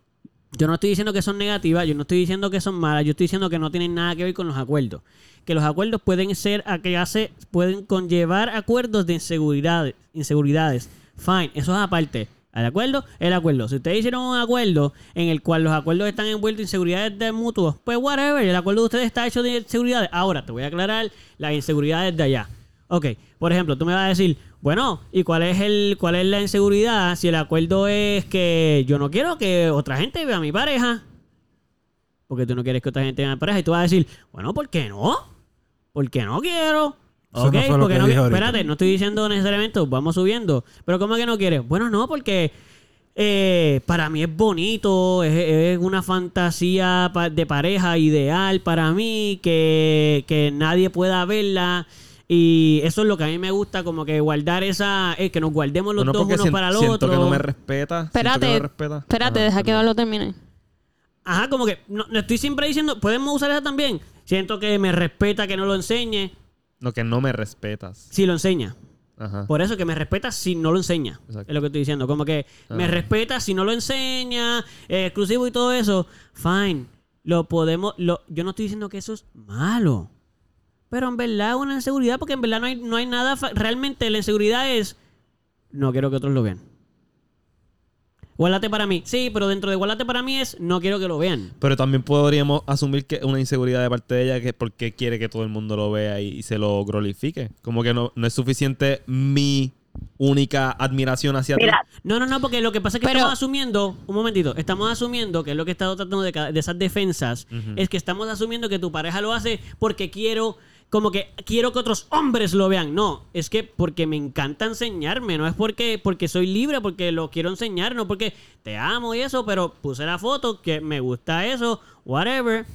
Yo no estoy diciendo que son negativas, yo no estoy diciendo que son malas, yo estoy diciendo que no tienen nada que ver con los acuerdos. Que los acuerdos pueden ser a que hace, pueden conllevar acuerdos de inseguridades, inseguridades. Fine, eso es aparte. ¿El acuerdo? El acuerdo. Si ustedes hicieron un acuerdo en el cual los acuerdos están envueltos en inseguridades de mutuos, pues whatever, el acuerdo de ustedes está hecho de inseguridades. Ahora, te voy a aclarar las inseguridades de allá. Ok, por ejemplo, tú me vas a decir, bueno, ¿y cuál es el cuál es la inseguridad si el acuerdo es que yo no quiero que otra gente vea a mi pareja? Porque tú no quieres que otra gente vea a mi pareja y tú vas a decir, bueno, ¿por qué no? ¿Por qué no quiero? Eso ok, no lo porque que no ahorita. espérate, no estoy diciendo necesariamente vamos subiendo, pero ¿cómo que no quieres? Bueno, no, porque eh, para mí es bonito, es, es una fantasía de pareja ideal para mí, que, que nadie pueda verla. Y eso es lo que a mí me gusta, como que guardar esa, eh, que nos guardemos los Bueno, dos porque uno sien- para el siento otro. que no me respeta. siento que Espérate, no me respeta. espérate, Ajá, deja que. Eduardo termine. Ajá, como que no, no estoy siempre diciendo, podemos usar esa también. Siento que me respeta que no lo enseñe, No, que no me respetas. si lo enseña. Ajá. Por eso que me respeta si no lo enseña. Exacto. Es lo que estoy diciendo. Como que me Ah. respeta si no lo enseña, eh, exclusivo y todo eso. Fine. Lo podemos. Lo, yo no estoy diciendo que eso es malo. Pero en verdad es una inseguridad porque en verdad no hay, no hay nada. Realmente la inseguridad es. No quiero que otros lo vean. Guárdate para mí. Sí, pero dentro de guárdate para mí es no quiero que lo vean. Pero también podríamos asumir que una inseguridad de parte de ella que es porque quiere que todo el mundo lo vea y, y se lo glorifique. Como que no, no es suficiente mi única admiración hacia ti. No, no, no, porque lo que pasa es que Pero- estamos asumiendo, un momentito, estamos asumiendo que es lo que he estado tratando de, esas defensas, es que estamos asumiendo que tu pareja lo hace porque quiero, como que quiero que otros hombres lo vean. No, es que porque me encanta enseñarme, no es porque, porque soy libre, porque lo quiero enseñar, no porque te amo y eso, pero puse la foto, que me gusta eso, whatever.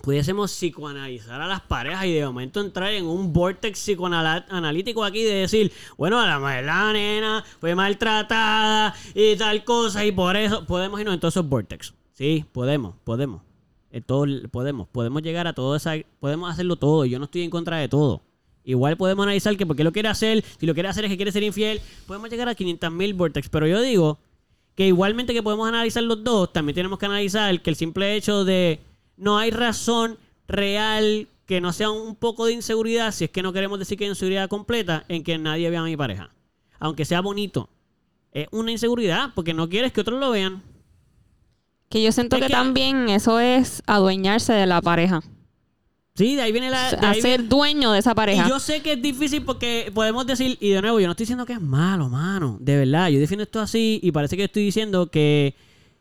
Pudiésemos psicoanalizar a las parejas y de momento entrar en un vortex psicoanalítico aquí de decir, bueno, a la, la nena fue maltratada y tal cosa y por eso podemos irnos en todos vortex. Sí, podemos, podemos. Eh, todo- podemos, podemos llegar a todo esa, podemos hacerlo todo. Yo no estoy en contra de todo. Igual podemos analizar que por qué lo quiere hacer, si lo quiere hacer es que quiere ser infiel, podemos llegar a 500.000 vortex, pero yo digo que igualmente que podemos analizar los dos, también tenemos que analizar que el simple hecho de no hay razón real que no sea un poco de inseguridad, si es que no queremos decir que hay inseguridad completa, en que nadie vea a mi pareja. Aunque sea bonito. Es una inseguridad porque no quieres que otros lo vean. Que yo siento Es que, que- también eso es adueñarse de la pareja. Sí, de ahí viene la... de ahí Hacer viene- dueño de esa pareja. Y yo sé que es difícil porque podemos decir, y de nuevo, yo no estoy diciendo que es malo, mano. De verdad, yo defiendo esto así y parece que estoy diciendo que,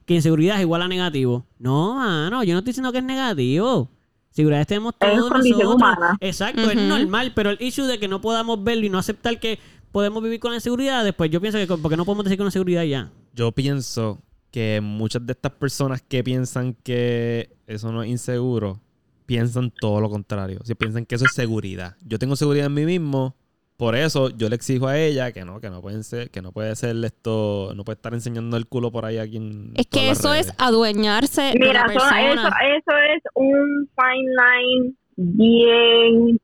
que inseguridad es igual a negativo. No, mano, yo no estoy diciendo que es negativo. Seguridad tenemos Es todos condición nosotros. humana. Exacto, es Ujú. normal, pero el issue de que no podamos verlo y no aceptar que podemos vivir con la inseguridad, después yo pienso que porque no podemos decir con inseguridad y ya. Yo pienso que muchas de estas personas que piensan que eso no es inseguro, piensan todo lo contrario. Si piensan que eso es seguridad. Yo tengo seguridad en mí mismo, por eso yo le exijo a ella que no, que no pueden ser, que no puede ser esto, no puede estar enseñando el culo por ahí a quien. es que eso es adueñarse de Mira, la eso, eso, es un fine line bien,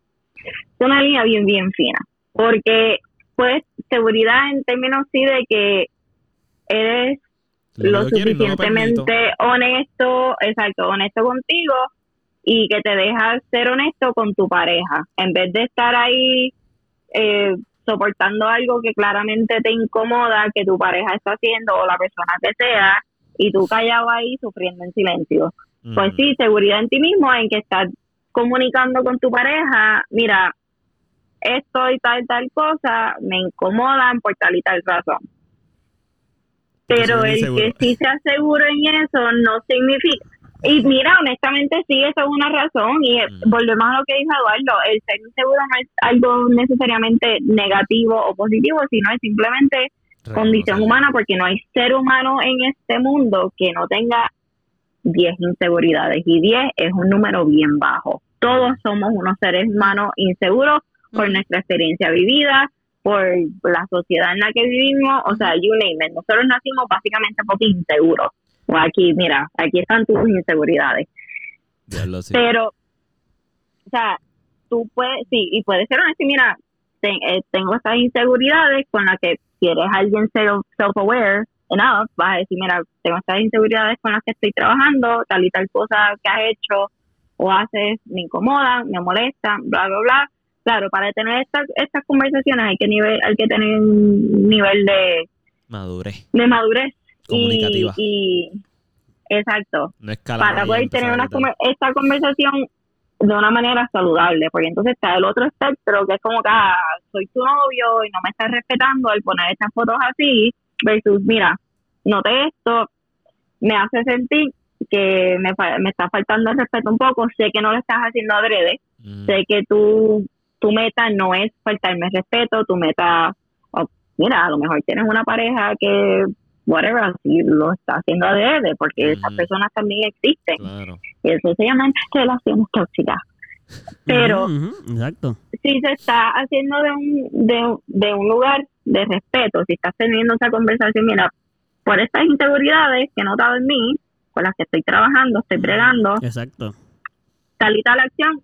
es una línea bien, bien fina. Porque, pues, seguridad en términos sí de que eres lo suficientemente honesto, exacto, honesto contigo y que te dejas ser honesto con tu pareja. En vez de estar ahí eh, soportando algo que claramente te incomoda, que tu pareja está haciendo o la persona que sea, y tú callado ahí sufriendo en silencio. Pues Mm. sí, seguridad en ti mismo, en que estás comunicando con tu pareja, mira, esto y tal, tal cosa me incomodan por tal y tal razón. Pero el que sí sea seguro en eso no significa... Y mira, honestamente sí, eso es una razón. Y eh, Mm. volvemos a lo que dijo Eduardo, el ser inseguro no es algo necesariamente negativo o positivo, sino es simplemente condición humana porque no hay ser humano en este mundo que no tenga 10 inseguridades y 10 es un número bien bajo. Todos somos unos seres humanos inseguros por Ujú. nuestra experiencia vivida, por la sociedad en la que vivimos, o sea, you name it. Nosotros nacimos básicamente porque inseguros. O aquí, mira, aquí están tus inseguridades. Diablo, sí. Pero, o sea, tú puedes, sí, y puedes ser honesto mira, ten- eh, tengo estas inseguridades con las que si eres alguien self- self-aware enough, vas a decir, mira, tengo estas inseguridades con las que estoy trabajando, tal y tal cosa que has hecho o haces me incomodan, me molestan, bla, bla, bla. Claro, para tener estas estas conversaciones hay que nivel, hay que tener un nivel de, Madurez. de madurez Comunicativa. y exacto No para poder tener una esta conversación de una manera saludable, porque entonces está el otro espectro que es como que ah, soy tu novio y no me estás respetando al poner estas fotos así, versus mira, noté esto, me hace sentir que me, me está faltando el respeto un poco, sé que no lo estás haciendo adrede, Mm. sé que tu, tu meta no es faltarme respeto, tu meta, mira, a lo mejor tienes una pareja que, whatever, así lo está haciendo adrede, porque esas personas también existen. Claro. Y eso se llaman relaciones tóxicas. Pero exacto. si se está haciendo de un, de, de un lugar de respeto, si estás teniendo esa conversación, mira, por estas inseguridades que he notado en mí, con las que estoy trabajando, estoy bregando, Exacto. tal y tal acción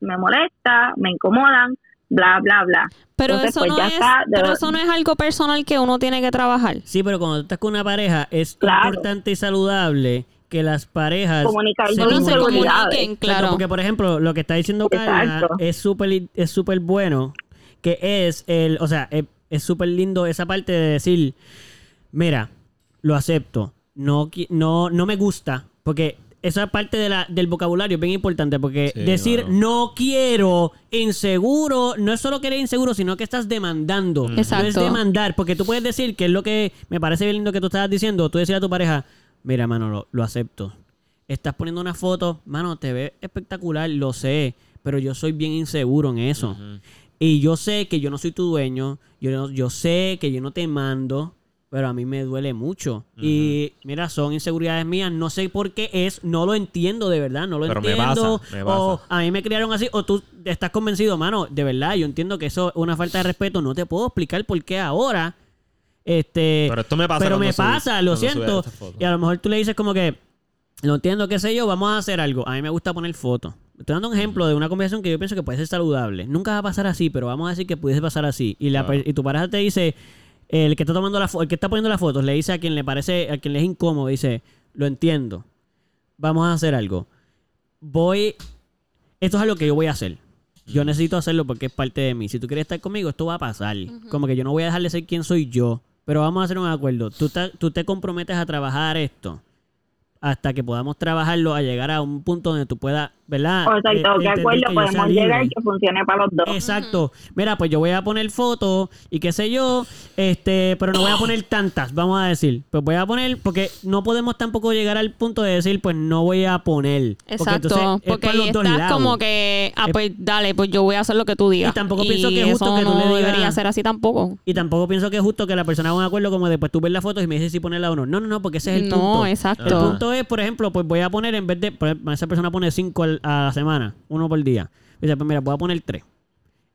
me molesta, me incomodan, bla, bla, bla. Pero, Entonces, eso, pues no ya es, está, de- pero eso no es algo personal que uno tiene que trabajar. Sí, pero cuando tú estás con una pareja es Claro. importante y saludable que las parejas Comunicar se se comuniquen. claro. porque, por ejemplo, lo que está diciendo Carla Exacto. es súper es súper bueno, que es el, o sea, es súper lindo esa parte de decir, mira, lo acepto, no, no, no me gusta, porque esa parte de la, del vocabulario es bien importante, porque Sí, decir no quiero, inseguro, no es solo que eres inseguro, sino que estás demandando. No es Exacto. demandar, porque tú puedes decir, que es lo que me parece bien lindo que tú estabas diciendo, tú decías a tu pareja, mira, mano, lo, lo acepto. Estás poniendo una foto, mano, te ve espectacular, lo sé, pero yo soy bien inseguro en eso. Y yo sé que yo no soy tu dueño, yo, no- yo sé que yo no te mando, pero a mí me duele mucho. Y mira, son inseguridades mías, no sé por qué es, no lo entiendo de verdad, no lo Pero me entiendo. O a mí me criaron así, o tú estás convencido, mano, de verdad, yo entiendo que eso es una falta de respeto, no te puedo explicar por qué ahora. Este, Pero esto me pasa pero me subí- pasa, lo siento. Y a lo mejor tú le dices como que, lo entiendo, qué sé yo, vamos a hacer algo. A mí me gusta poner fotos. Estoy dando un ejemplo de una conversación que yo pienso que puede ser saludable. Nunca va a pasar así, pero vamos a decir que pudiese pasar así. Y, la, Claro. y tu pareja te dice, el que está tomando la el que está poniendo las fotos, le dice a quien le parece, a quien le es incómodo, dice, lo entiendo. Vamos a hacer algo. Voy, esto es algo que yo voy a hacer. Yo necesito hacerlo porque es parte de mí. Si tú quieres estar conmigo, esto va a pasar. Como que yo no voy a dejar de ser quien soy yo. Pero vamos a hacer un acuerdo. Tú te, tú te comprometes a trabajar esto hasta que podamos trabajarlo a llegar a un punto donde tú puedas, ¿verdad? O sea, Eh, ¿qué entender acuerdo que podemos llegar que funcione para los dos? Exacto. Mira, pues yo voy a poner fotos y qué sé yo, este, pero no voy a poner tantas, vamos a decir. Pues voy a poner, porque no podemos tampoco llegar al punto de decir, pues no voy a poner. Exacto, entonces es porque por ahí los dos estás lados. como que, ah, Es- pues dale, pues yo voy a hacer lo que tú digas. Y tampoco pienso que es justo que tú no le digas- debería ser así tampoco. Y tampoco pienso que es justo que la persona haga un acuerdo como después tú ves las fotos y me dices si ponerla o no. No, no, no, porque ese es el No, punto. exacto. El punto es, por ejemplo, pues voy a poner en vez de, por ejemplo, esa persona pone cinco al- a la semana, uno por día. Dice, pues mira, voy a poner tres.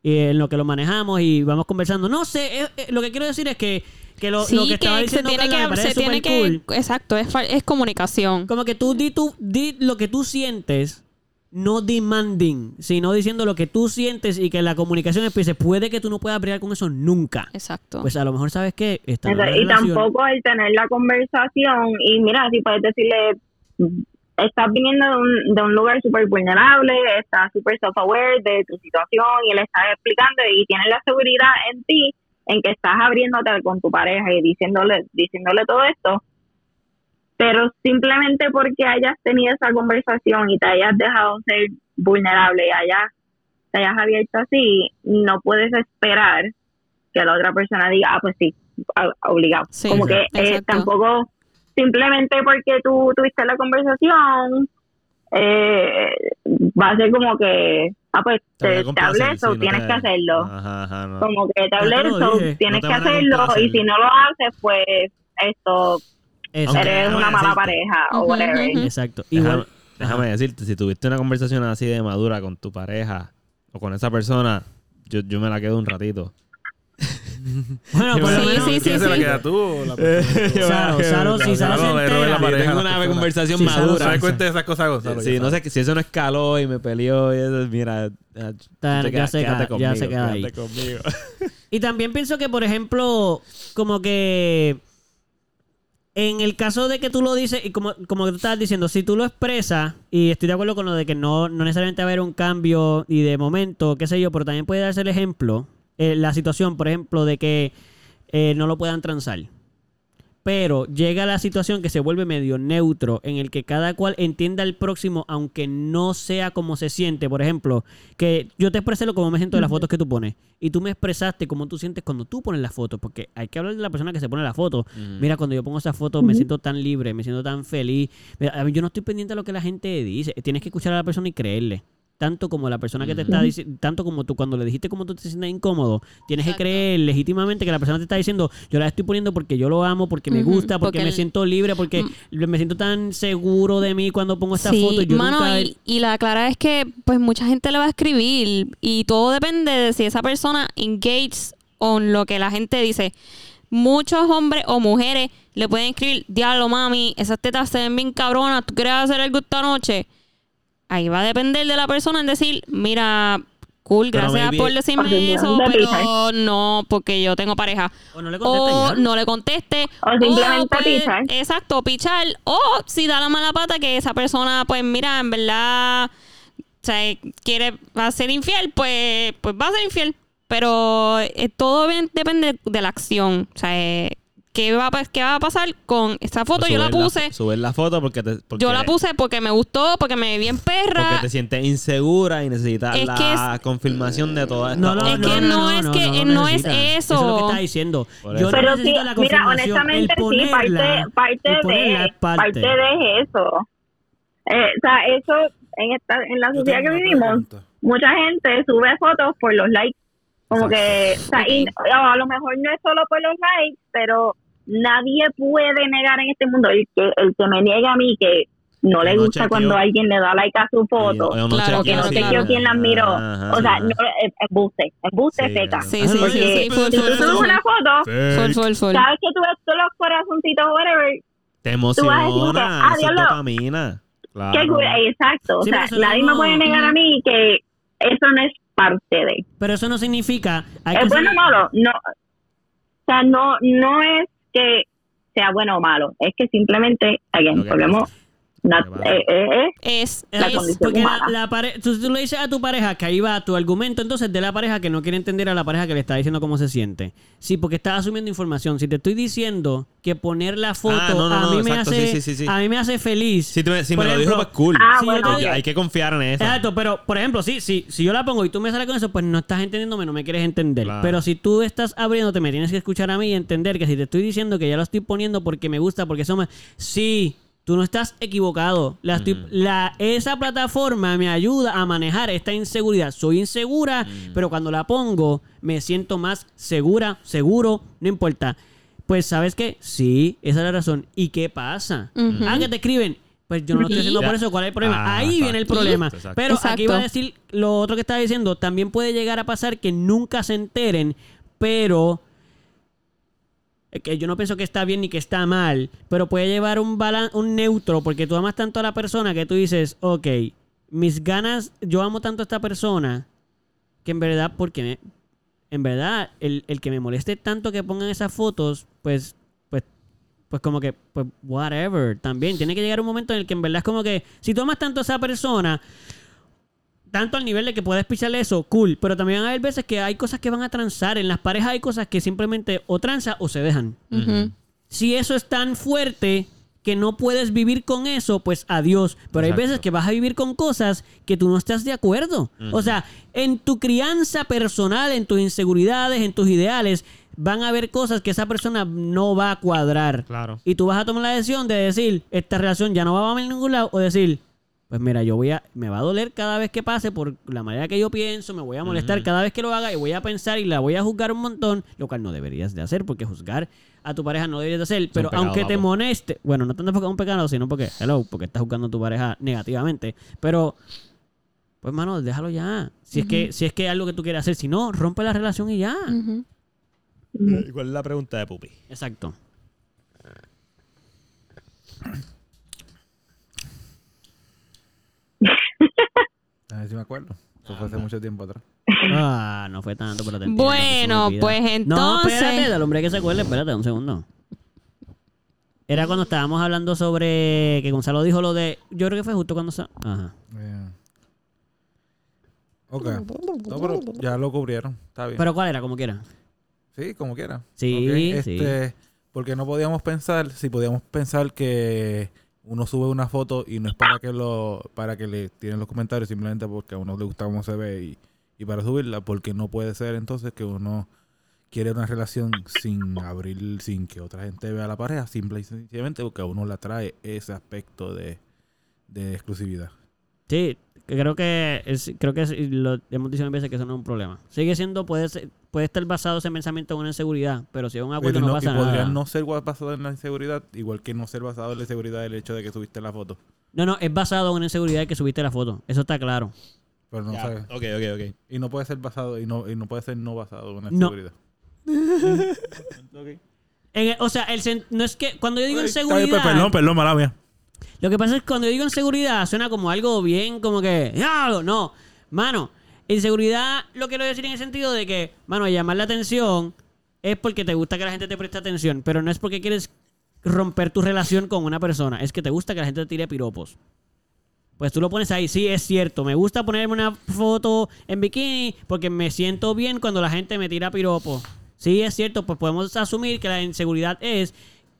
Y en lo que lo manejamos y vamos conversando. No sé, eh, eh, lo que quiero decir es que, que lo, sí, lo que que, estaba se diciendo tiene Carla me que, parece se tiene súper que, cool. exacto, es, es comunicación. Como que tú di, tu, di lo que tú sientes, no demanding, sino diciendo lo que tú sientes y que la comunicación empiece. Puede que tú no puedas bregar con eso nunca. Exacto. Pues a lo mejor sabes que esta no es Entonces, la y relación. tampoco el tener la conversación y mira, si puedes decirle, estás viniendo de un, de un lugar súper vulnerable, estás súper self-aware de tu situación y le estás explicando y tienes la seguridad en ti en que estás abriéndote con tu pareja y diciéndole, diciéndole todo esto, pero simplemente porque hayas tenido esa conversación y te hayas dejado ser vulnerable y hayas, te hayas abierto así, no puedes esperar que la otra persona diga, ah, pues sí, obligado. Sí, Como que eh, tampoco, simplemente porque tú tuviste la conversación, eh, va a ser como que, ah, pues Te te, hablé eso, sí, no tienes te- que hacerlo. Ajá, ajá, no. Como que te Ya hablé eso, dije, tienes no que hacerlo y si no lo haces, pues esto, Exacto. Eres una mala decirte. pareja o whatever. Exacto. Déjame, Igual. déjame decirte, si tuviste una conversación así de madura con tu pareja o con esa persona, yo, yo me la quedo un ratito. Bueno, por lo Sí, menos. sí, sí, ¿Quién se la sí. queda tú o la persona? Saro, Saro, si Saro se entera. tengo una conversación Sí, madura. ¿Sabes cuenta de esas cosas, Gonzalo? Sí, no sé, si eso no escaló y me peleó y eso, mira, ya, se queda- ya se conmigo, queda ahí. quédate conmigo. Y también pienso que, por ejemplo, como que en el caso de que tú lo dices, y como, como tú estabas diciendo, si tú lo expresas, y estoy de acuerdo con lo de que no, no necesariamente va a haber un cambio y de momento, qué sé yo, pero también puede darse el ejemplo, eh, la situación, por ejemplo, de que eh, no lo puedan transar. Pero llega la situación que se vuelve medio neutro, en el que cada cual entienda al próximo, aunque no sea como se siente. Por ejemplo, que yo te expresé lo como me siento de las fotos que tú pones. Y tú me expresaste cómo tú sientes cuando tú pones las fotos. Porque hay que hablar de la persona que se pone la foto. Mira, cuando yo pongo esa foto me siento tan libre, me siento tan feliz. Mira, yo no estoy pendiente de lo que la gente dice. Tienes que escuchar a la persona y creerle. Tanto como la persona que te está diciendo, tanto como tú, cuando le dijiste cómo tú te sientes incómodo, tienes Exacto. que creer legítimamente que la persona te está diciendo, yo la estoy poniendo porque yo lo amo, porque me gusta, porque, porque me el- siento libre, porque me siento tan seguro de mí cuando pongo esta sí, foto. Y yo mano, nunca... y, y la clara es que pues mucha gente le va a escribir y todo depende de si esa persona engage con lo que la gente dice. Muchos hombres o mujeres le pueden escribir, diablo mami, esas tetas se ven bien cabronas, ¿tú quieres hacer algo esta noche? Ahí va a depender de la persona en decir, mira, cool, Pero gracias maybe- por decirme eso, pero no, porque yo tengo pareja. O no le contesta O no le conteste. O simplemente pichar. Exacto, pichar. O si da la mala pata que esa persona, pues mira, en verdad, o sea, quiere va a ser infiel, pues, pues va a ser infiel. Pero eh, todo bien- depende de la acción. O sea, eh, ¿qué, va, a ¿qué va a pasar con esta foto? Yo la puse. subir la foto porque te, porque, Yo la puse porque me gustó, porque me vi bien perra. porque te sientes insegura y necesitas Es la que confirmación de toda esta No, no, Es no, que no, no no, es no, que- no, no es eso. Eso es lo que está diciendo. Por Yo. Pero sí, la mira, honestamente El sí, parte, ponerla- parte, el ponerla de, es parte. parte de eso. Eh, o sea, eso en esta en la sociedad que vivimos, pregunta. mucha gente sube fotos por los likes. Como que, o sea, y- o a lo mejor no es solo por los likes, pero nadie puede negar en este mundo el que, el que me niega a mí que no le No gusta chequeó. cuando alguien le da like a su foto. Oye, Claro, o que no claro, sé claro. yo quién las miró. Ajá, o sea, no, embuste, embuste Sí, feca. claro. Sí, sí, sí, Porque sí, full, si full, tú subes una foto, Full, full, full. sabes que tú ves todos los corazoncitos, whatever, Te Tú vas a decir como que, emociona. ah, eso es diablo. dopamina. Claro. Qué exacto. Sí, o pero sea, eso no nadie no- me puede negar a mí que eso no es parte de. Pero eso no significa. hay ¿Es que bueno o seguir- malo? No. O sea, no, no es que sea bueno o malo. Es que simplemente, again, volvemos. Eh, eh, eh. Es, La es- condición porque la, humana. la pare- tú, tú le dices a tu pareja que ahí va tu argumento entonces de la pareja que no quiere entender a la pareja que le está diciendo cómo se siente. Sí, porque estás asumiendo información. Si te estoy diciendo que poner la foto Ah, no, no, a no, mí me exacto, hace sí, sí, sí, sí. a mí me hace feliz. Si, me- si me lo ejemplo, dijo, pues cool. Ah, si yo te bueno. digo- Hay que confiar en eso. Exacto, pero por ejemplo, sí, sí, si yo la pongo y tú me sales con eso, pues no estás entendiéndome, no me quieres entender. Claro. Pero si tú estás abriéndote, me tienes que escuchar a mí y entender que si te estoy diciendo que ya lo estoy poniendo porque me gusta, porque eso me... Sí, tú no estás equivocado. La estoy- la, esa plataforma me ayuda a manejar esta inseguridad. Soy insegura, pero cuando la pongo me siento más segura, seguro, no importa. Pues, ¿sabes qué? Sí, esa es la razón. ¿Y qué pasa? Ujú. Ah, que te escriben. Pues yo no lo estoy haciendo por eso. ¿Cuál es el problema? Ah, Ahí viene el problema. Exacto. Pero aquí va a decir lo otro que estaba diciendo. También puede llegar a pasar que nunca se enteren, pero que yo no pienso que está bien ni que está mal, pero puede llevar un balan un neutro, porque tú amas tanto a la persona que tú dices, ok, mis ganas, yo amo tanto a esta persona, que en verdad, porque me- en verdad, el, el que me moleste tanto que pongan esas fotos, pues, pues, pues como que, pues, whatever, también. Tiene que llegar un momento en el que en verdad es como que, si tú amas tanto a esa persona, tanto al nivel de que puedes picharle eso, cool. Pero también van a haber veces que hay cosas que van a transar. En las parejas hay cosas que simplemente o transa o se dejan. Si eso es tan fuerte que no puedes vivir con eso, pues adiós. Pero hay veces que vas a vivir con cosas que tú no estás de acuerdo. O sea, en tu crianza personal, en tus inseguridades, en tus ideales, van a haber cosas que esa persona no va a cuadrar. Claro. Y tú vas a tomar la decisión de decir, esta relación ya no va a ir a ningún lado, o decir, pues mira, yo voy a, me va a doler cada vez que pase por la manera que yo pienso, me voy a molestar cada vez que lo haga y voy a pensar y la voy a juzgar un montón, lo cual no deberías de hacer, porque juzgar a tu pareja no deberías de hacer, pero pecado, aunque te moleste, bueno, no tanto porque es un pecado, sino porque, hello, porque estás juzgando a tu pareja negativamente, pero, pues mano, déjalo ya. Si es que, si es que es algo que tú quieres hacer, si no, rompe la relación y ya. Ujú. Eh, ¿Cuál es la pregunta de Pupi? Exacto. A ver si me acuerdo. Eso fue hace mucho tiempo atrás. Ah, no fue tanto, pero te entiendo, Bueno, se me olvida. pues No, entonces- espérate, del hombre que se acuerde, espérate un segundo. Era cuando estábamos hablando sobre que Gonzalo dijo lo de. Yo creo que fue justo cuando. sa- Ajá. Eh. Ok. No, pero ya lo cubrieron. Está bien. Pero ¿cuál era? Como quiera. Sí, como quiera. Sí, Ok, sí. Este, Porque no podíamos pensar, si podíamos pensar que uno sube una foto y no es para que lo para que le tiren los comentarios, simplemente porque a uno le gusta cómo se ve y, y para subirla, porque no puede ser entonces que uno quiere una relación sin abrir, sin que otra gente vea la pareja, simple y sencillamente porque a uno le atrae ese aspecto de, de exclusividad. Sí, creo que creo que lo hemos dicho mil veces que eso no es un problema. Sigue siendo, puede ser- puede estar basado ese pensamiento en una inseguridad, pero si es un acuerdo no, no- pasa y podría nada. no ser basado en la inseguridad, igual que no ser basado en la inseguridad del hecho de que subiste la foto. No, no, es basado en una inseguridad de que subiste la foto. Eso está claro. Pero no sabes. Ok, ok, ok. Y no puede ser basado, y no, y no puede ser no basado en la No. inseguridad. En el- o sea, el sen- no es que cuando yo digo Ay, está bien, inseguridad, pues, perdón, perdón, mala mía. lo que pasa es que cuando yo digo inseguridad suena como algo bien, como que, "Diablo", no, mano, inseguridad lo quiero decir en el sentido de que, mano, llamar la atención es porque te gusta que la gente te preste atención, pero no es porque quieres romper tu relación con una persona, es que te gusta que la gente te tire piropos. Pues tú lo pones ahí, sí, es cierto. Me gusta ponerme una foto en bikini porque me siento bien cuando la gente me tira piropos. Sí, es cierto, pues podemos asumir que la inseguridad es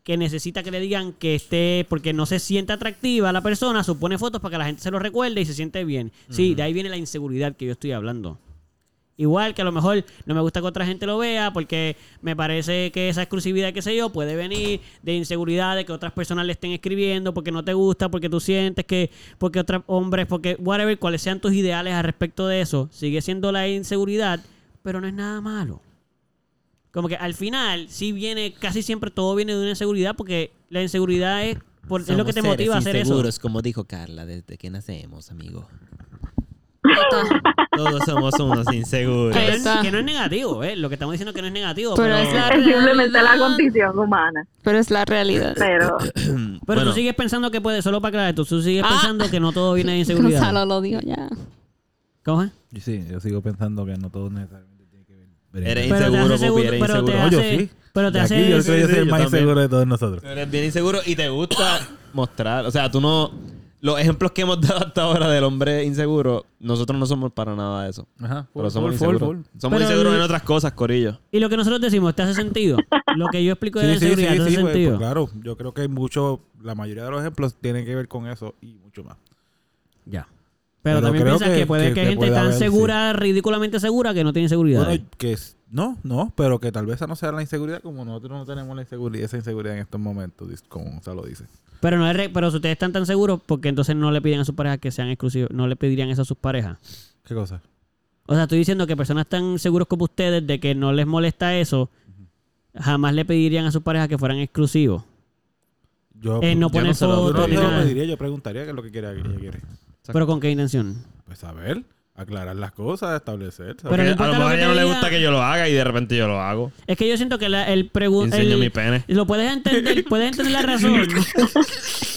que necesita que le digan que esté, porque no se siente atractiva la persona, supone fotos para que la gente se lo recuerde y se siente bien. Sí, de ahí viene la inseguridad que yo estoy hablando. Igual que a lo mejor no me gusta que otra gente lo vea porque me parece que esa exclusividad, qué sé yo, puede venir de inseguridad, de que otras personas le estén escribiendo porque no te gusta, porque tú sientes que, porque otros hombres, porque whatever, cuáles sean tus ideales al respecto de eso, sigue siendo la inseguridad, pero no es nada malo. Como que al final, sí viene, casi siempre todo viene de una inseguridad porque la inseguridad es, por- es lo que te motiva a hacer eso. inseguros, como dijo Carla, desde que nacemos, amigo. Todos somos unos inseguros. Que no, es, que no es negativo, ¿eh? Lo que estamos diciendo que no es negativo. Pero Pero, es la Es simplemente la condición humana. Pero es la realidad. Pero pero Bueno. tú sigues pensando que puede, solo para aclarar, tú, tú sigues Ah. pensando que no todo viene de inseguridad. Gonzalo lo dijo ya. ¿Cómo es? Y sí, yo sigo pensando que no todo que ver. Eres Pero te inseguro, hace Pupi, seguro, eres pero te inseguro. No, yo hace, sí. pero te De aquí hace, yo creo que yo soy Sí, el más también. inseguro de todos nosotros. Tú eres bien inseguro y te gusta mostrar. O sea, tú no. los ejemplos que hemos dado hasta ahora del hombre inseguro, nosotros no somos para nada de eso. Ajá. Pero somos full, full, inseguros. full. Somos Pero inseguros en otras cosas, Corillo. Y lo que nosotros decimos, ¿te hace sentido? Lo que yo explico de la Sí, sí, sí, inseguridad, ¿te hace sí, pues, sentido? pues, claro. Yo creo que hay mucho, la mayoría de los ejemplos tienen que ver con eso y mucho más. Ya. Pero, Pero también piensas que, que- puede que- que hay gente puede tan haber, sí. segura, ridículamente segura, que no tiene seguridad. Bueno, que es- no, no, pero que tal vez esa no sea la inseguridad como nosotros no tenemos la inseguridad, esa inseguridad en estos momentos, como Gonzalo dice. Pero no es re- pero si ustedes están tan seguros, porque entonces no le piden a sus parejas que sean exclusivos, no le pedirían eso a sus parejas. ¿Qué cosa? O sea, estoy diciendo que personas tan seguros como ustedes de que no les molesta eso, jamás le pedirían a sus parejas que fueran exclusivos. Yo, Eh, no poner fotos ni pediría, yo preguntaría qué es lo que quiere, ella quiere. Pero con qué intención. Pues saber, aclarar las cosas, establecer. Pero no a lo mejor a ella no le diga. gusta que yo lo haga y de repente yo lo hago. Es que yo siento que la- el pregunta. Enseño mi pene. Lo puedes entender, puedes entender la razón.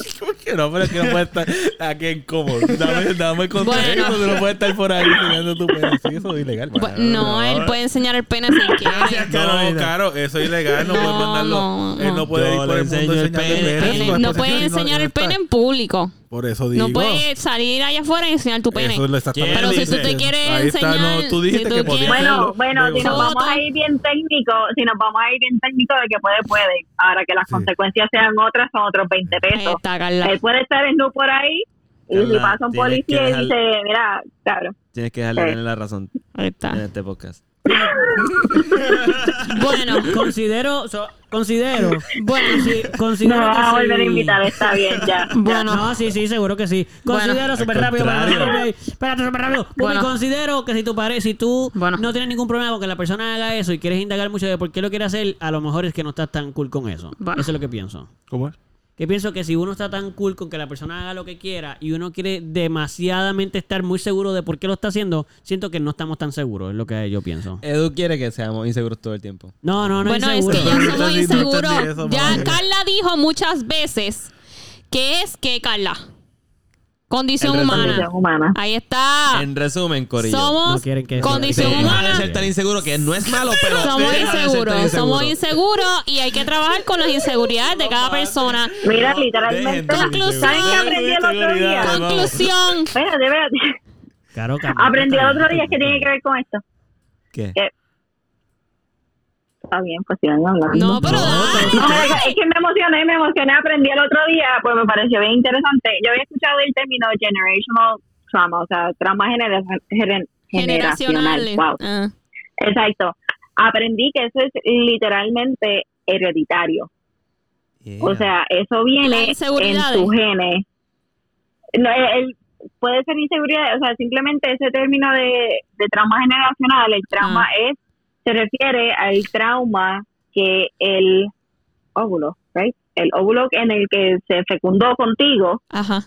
¿Por qué no? Pero es que no puede estar aquí en cómodo. Dame, dame el contexto, Bueno. tú no puedes estar por ahí enseñando tu pene. Sí, eso es ilegal. Bu- no, él puede enseñar el pene si quiere. No, claro, eso es ilegal. No, No, puede mandarlo. no, Él no puede ir por el mundo enseño el enseñando pene. Pene- no puedes si enseñar el pene en público. Por eso digo. No puedes salir allá afuera y enseñar tu pene. Eso es lo exactamente Pero si tú que te quieres Ahí está, enseñar, no, tú dijiste si que tú podías quieres- hacerlo. Bueno, bueno, si nos vamos a ir bien técnico, si nos vamos a ir bien técnico de que puede, puede. Ahora que las Sí. consecuencias sean otras, son otros 20 Ahí pesos. está, Carla. Puede estar en nu por ahí y si pasa un policía y dice, mira, claro. Tienes que dejarle Sí. tener la razón Ahí en está. este podcast. Bueno, considero, so- considero, bueno. sí, No considero me vas a que volver a invitar, está bien, ya. Bueno. No, sí, sí, seguro que sí. Considero Bueno. súper rápido. Espérate, súper rápido. Porque Bueno. considero que si tu pare, si tú Bueno. no tienes ningún problema con que la persona haga eso y quieres indagar mucho de por qué lo quiere hacer, a lo mejor es que no estás tan cool con eso. Bueno. Eso es lo que pienso. ¿Cómo es? Que pienso que si uno está tan cool con que la persona haga lo que quiera y uno quiere demasiadamente estar muy seguro de por qué lo está haciendo, siento que no estamos tan seguros, es lo que yo pienso. Edu quiere que seamos inseguros todo el tiempo. No, no, no Bueno, es que ya somos inseguros. Ya. Carla dijo muchas veces que es que, Carla, condición humana. Condición humana. Ahí está. En resumen, Corillo. Somos No quieren que- condición Sí, deja de humana. ser tan inseguro que no es malo, pero Somos inseguros, inseguro. somos inseguros y hay que trabajar con las inseguridades de cada persona. Mira, literalmente, Conclusión. ¿saben qué aprendí el otro día? Conclusión. Espérate, espérate. Claro, Aprendí el otro día que tiene que ver con esto. ¿Qué? Está bien, pues sigan hablando. No, pero dale. No, es que- es que me emocioné, me emocioné, aprendí el otro día, pues me pareció bien interesante. Yo había escuchado el término generational trauma, o sea, trauma genera- gener- generacional. Generacionales. Wow. Ah, Exacto. Aprendí que eso es literalmente hereditario. O sea, eso viene en inseguridades. tu genes. No, el- el- puede ser inseguridad, o sea, simplemente ese término de, de trauma generacional, el trauma Ah. es, se refiere al trauma que el óvulo, right? El óvulo en el que se fecundó contigo Ajá.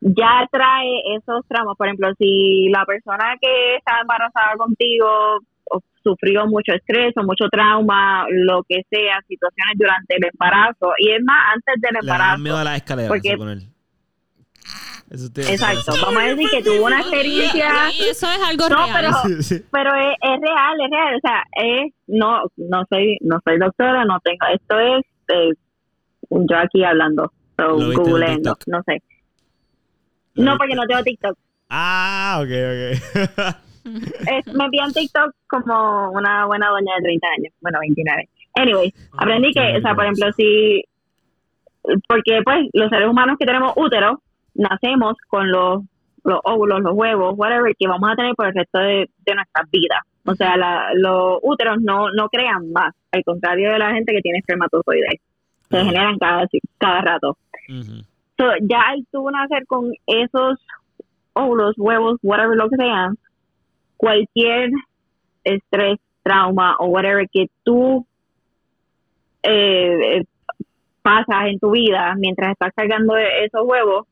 ya trae esos traumas. Por ejemplo, si la persona que está embarazada contigo o sufrió mucho estrés o mucho trauma, lo que sea, situaciones durante el embarazo, y es más, antes del Le da embarazo. miedo a las escaleras. Porque- eso te- Exacto, eso- vamos a decir que tuvo una experiencia... Y eso es algo No, real. pero, pero es, es real, es real, o sea, es, no, no soy, no soy doctora, no tengo, esto es, eh, yo aquí hablando, so, googleando, no sé. Lo No, porque no tengo TikTok. Ah, ok, ok. Es- me envían TikTok como una buena doña de 30 años, bueno, 29. Anyway, aprendí que, o sea, por ejemplo, si, porque pues los seres humanos que tenemos útero, nacemos con los, los óvulos, los huevos, whatever, que vamos a tener por el resto de, de nuestras vidas. O sea, la- los úteros no, no crean más, al contrario de la gente que tiene espermatozoides. Se generan cada, cada rato. So, ya al tú nacer con esos óvulos, huevos, whatever lo que sean, cualquier estrés, trauma o whatever que tú eh, eh, pasas en tu vida mientras estás cargando esos huevos,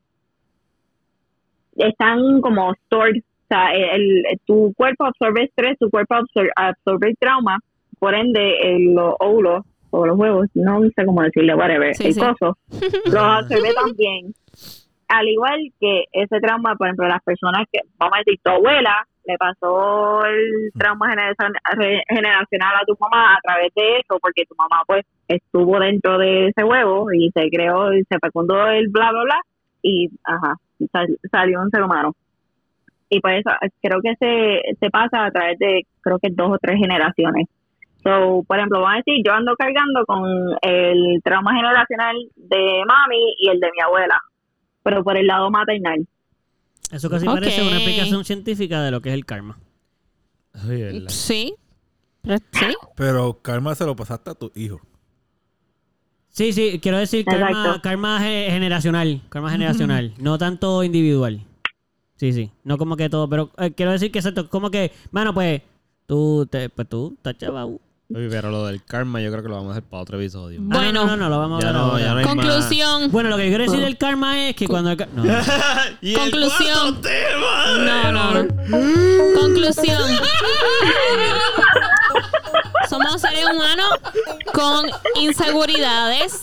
están como stored. O sea, el, el- tu cuerpo absorbe estrés, tu cuerpo absor- absorbe trauma, por ende, el- los óvulos o los huevos, no sé cómo decirle, whatever, Sí, el sí. coso, los absorbe también. Al igual que ese trauma, por ejemplo, las personas que, vamos a decir, tu abuela le pasó el trauma generacional a tu mamá a través de eso, porque tu mamá pues estuvo dentro de ese huevo y se creó y se fecundó el bla, bla, bla, y ajá, sal- salió un ser humano. Y pues eso, creo que se, se pasa a través de, creo que dos o tres generaciones. So, por ejemplo, vamos a decir, yo ando cargando con el trauma generacional de mami y el de mi abuela, pero por el lado maternal. Eso casi parece una explicación científica de lo que es el karma. Sí. Sí. Pero karma se lo pasaste a tu hijo. Sí, sí, quiero decir karma, karma ge- generacional, karma generacional, no tanto individual. Sí, sí, no como que todo, pero eh, quiero decir que exacto, como que, bueno, pues tú, te, pues tú, estás chaval. Pero lo del karma yo creo que lo vamos a hacer para otro episodio. Ah, Bueno. no, no, no, lo vamos a ver no, ahora. ya no hay más. Conclusión. Bueno, lo que quiero decir del karma es que cuando el, no. Y Conclusión. tema. No, no, no. Conclusión. Somos seres humanos con inseguridades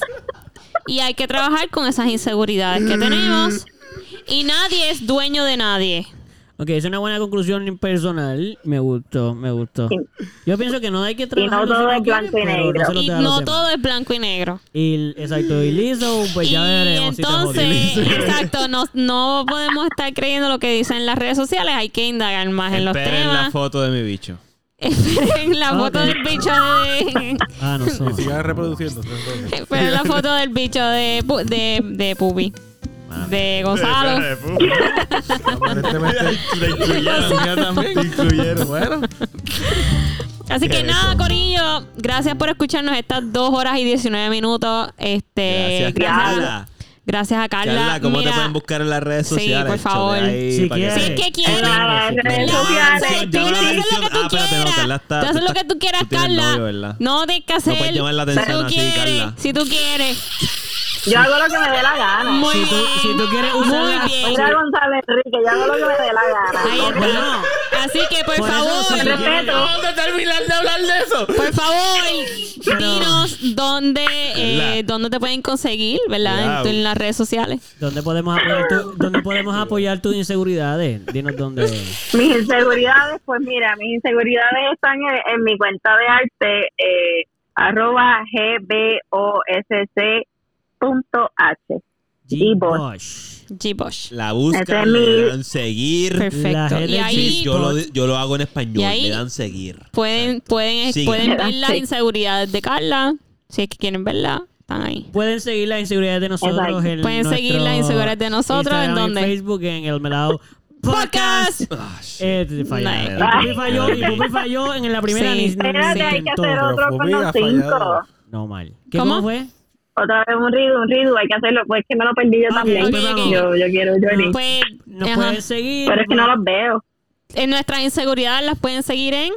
y hay que trabajar con esas inseguridades que tenemos. Y nadie es dueño de nadie. Ok, es una buena conclusión personal. Me gustó, me gustó. Sí. Yo pienso que no hay que Y no trabajar. todo es blanco y negro. lo Y no todo es blanco y negro. Y, exacto, y liso, pues ya veremos entonces, exacto, no, no podemos estar creyendo lo que dicen las redes sociales. Hay que indagar más en los Esperen la temas. foto de mi bicho. Esperen la foto Ok. del bicho de... Ah, no sé. Y sigas reproduciendo. Esperen la foto del bicho de, Pu- de, de Pupi. De Gonzalo. Aparentemente. La incluyeron, ya también. Incluyeron. Bueno. Así que nada, Corillo, gracias por escucharnos estas dos horas y 19 minutos. Este, Gracias, Carla. Gracias a Carla. Carla, ¿cómo Mira, te pueden buscar en las redes Sí, sociales? por favor. Ahí Si para que- quieres. Si es que quieres. En las redes sociales. Sí, tú haces lo que tú Ah, no, quieras. Tú haces lo que tú quieras, Carla. no tienes que hacer. puedes llamar la atención si tú así, quieres, Carla. Si tú quieres. Yo hago lo que me dé la gana. Muy Si tú- bien. si tú quieres usar Muy la- bien. Mira Gonzalo Enrique, yo hago lo que me dé la gana. Ahí está. Bueno. Así que, por, Por eso, favor. Respeto. ¿Dónde terminar de hablar de eso? Por favor, dinos dónde, eh, dónde te pueden conseguir, ¿verdad? En, Wow. tu- en las redes sociales. ¿Dónde podemos apoyar, tu- dónde podemos apoyar tus inseguridades? Dinos dónde. Mis inseguridades, pues mira, mis inseguridades están en, en mi cuenta de arte, eh, arroba gbosc.h. G-Bosch. G-Bosch. La buscan, es mi- le dan seguir. Perfecto. Y ahí yo lo, yo lo hago en español. Y ahí- Le dan seguir. pueden, pueden, Sigue. pueden ver las inseguridades de Carla. Si es que quieren verla, están ahí. Pueden seguir las inseguridades de nosotros en Pueden seguir las inseguridades de nosotros, Instagram ¿en y dónde? Facebook en el Melado Podcast. Podcast. Eh, te falla. Nice. Y Pupi falló, y Pupi falló en la primera Sí. ni, ni Espérate, hay que intentó. hacer otro Pero con Pupi los ha fallado. cinco. No mal. ¿Qué ¿Cómo? cómo fue? Otra vez un rido, un rido, hay que hacerlo, pues es que me lo perdí yo también. ok, ok. Yo, yo quiero Johnny. Pues, Nos pueden seguir. Pero es que no los veo. en nuestras inseguridades las pueden seguir en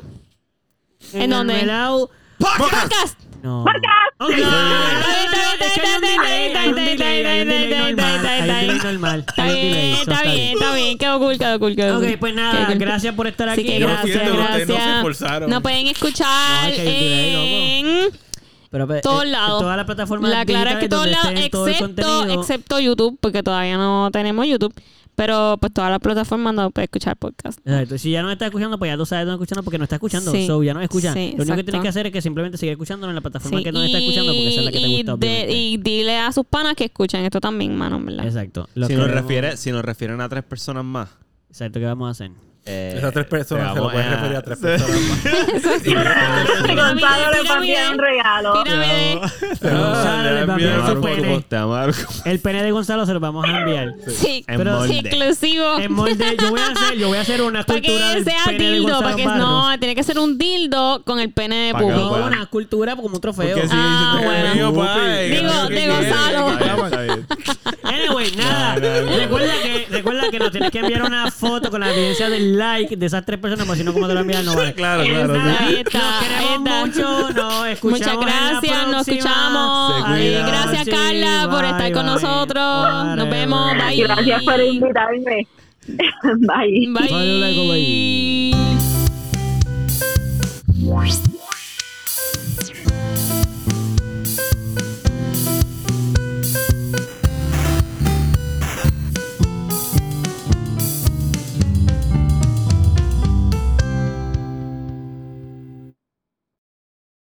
¿en el dónde? Podcast. No. Podcast. Normal, normal. Está bien, está bien, está bien. Quedó cool, quedó cool, quedó cool. Ok, pues nada, cool. gracias por estar aquí. Yo gracias, no se gracias. esforzaron. Nos pueden escuchar No, en Pero, pues, todos eh, lados. Todas las plataformas La clara es que todos lados, excepto, excepto YouTube, porque todavía no tenemos YouTube. Pero pues todas las plataformas no puedes escuchar podcast. Exacto. Si ya no está escuchando, pues ya tú sabes dónde escuchando porque no está escuchando. Sí. So, ya no escucha. Sí, Lo único que tienes que hacer es que simplemente seguir escuchándonos en la plataforma Sí, que no está escuchando porque esa es la que te gusta, de- y dile a sus panas que escuchen esto también, mano, ¿verdad? Exacto. Lo Si nos, refiere, si nos refieren a tres personas más. Exacto, ¿qué vamos a hacer? Eh, Esas tres personas se lo pueden a- referir a tres personas más. Y Gonzalo le va a enviar un regalo. Pirámide. Pero Gonzalo les va a enviar su Te pene. amo, Te amo. El pene de Gonzalo se lo vamos a enviar. Sí, Pero- sí, exclusivo. En molde, yo voy a hacer, yo voy a hacer una Para escultura que sea dildo, para que no, tiene que ser un dildo con el pene de Pupi. una escultura como un trofeo. Ah, bueno. Digo, de Gonzalo. Nada. Recuerda, que, recuerda que nos tienes que enviar una foto con la evidencia del like de esas tres personas, porque si no, como te lo envían, no vale. Claro, claro. Ahí está. Ahí está. mucho. Muchas gracias. Nos escuchamos. Gracias, Carla, por estar con nosotros. nos vemos. Bye. Gracias por invitarme. Bye. Bye. Bye. Bye. bye.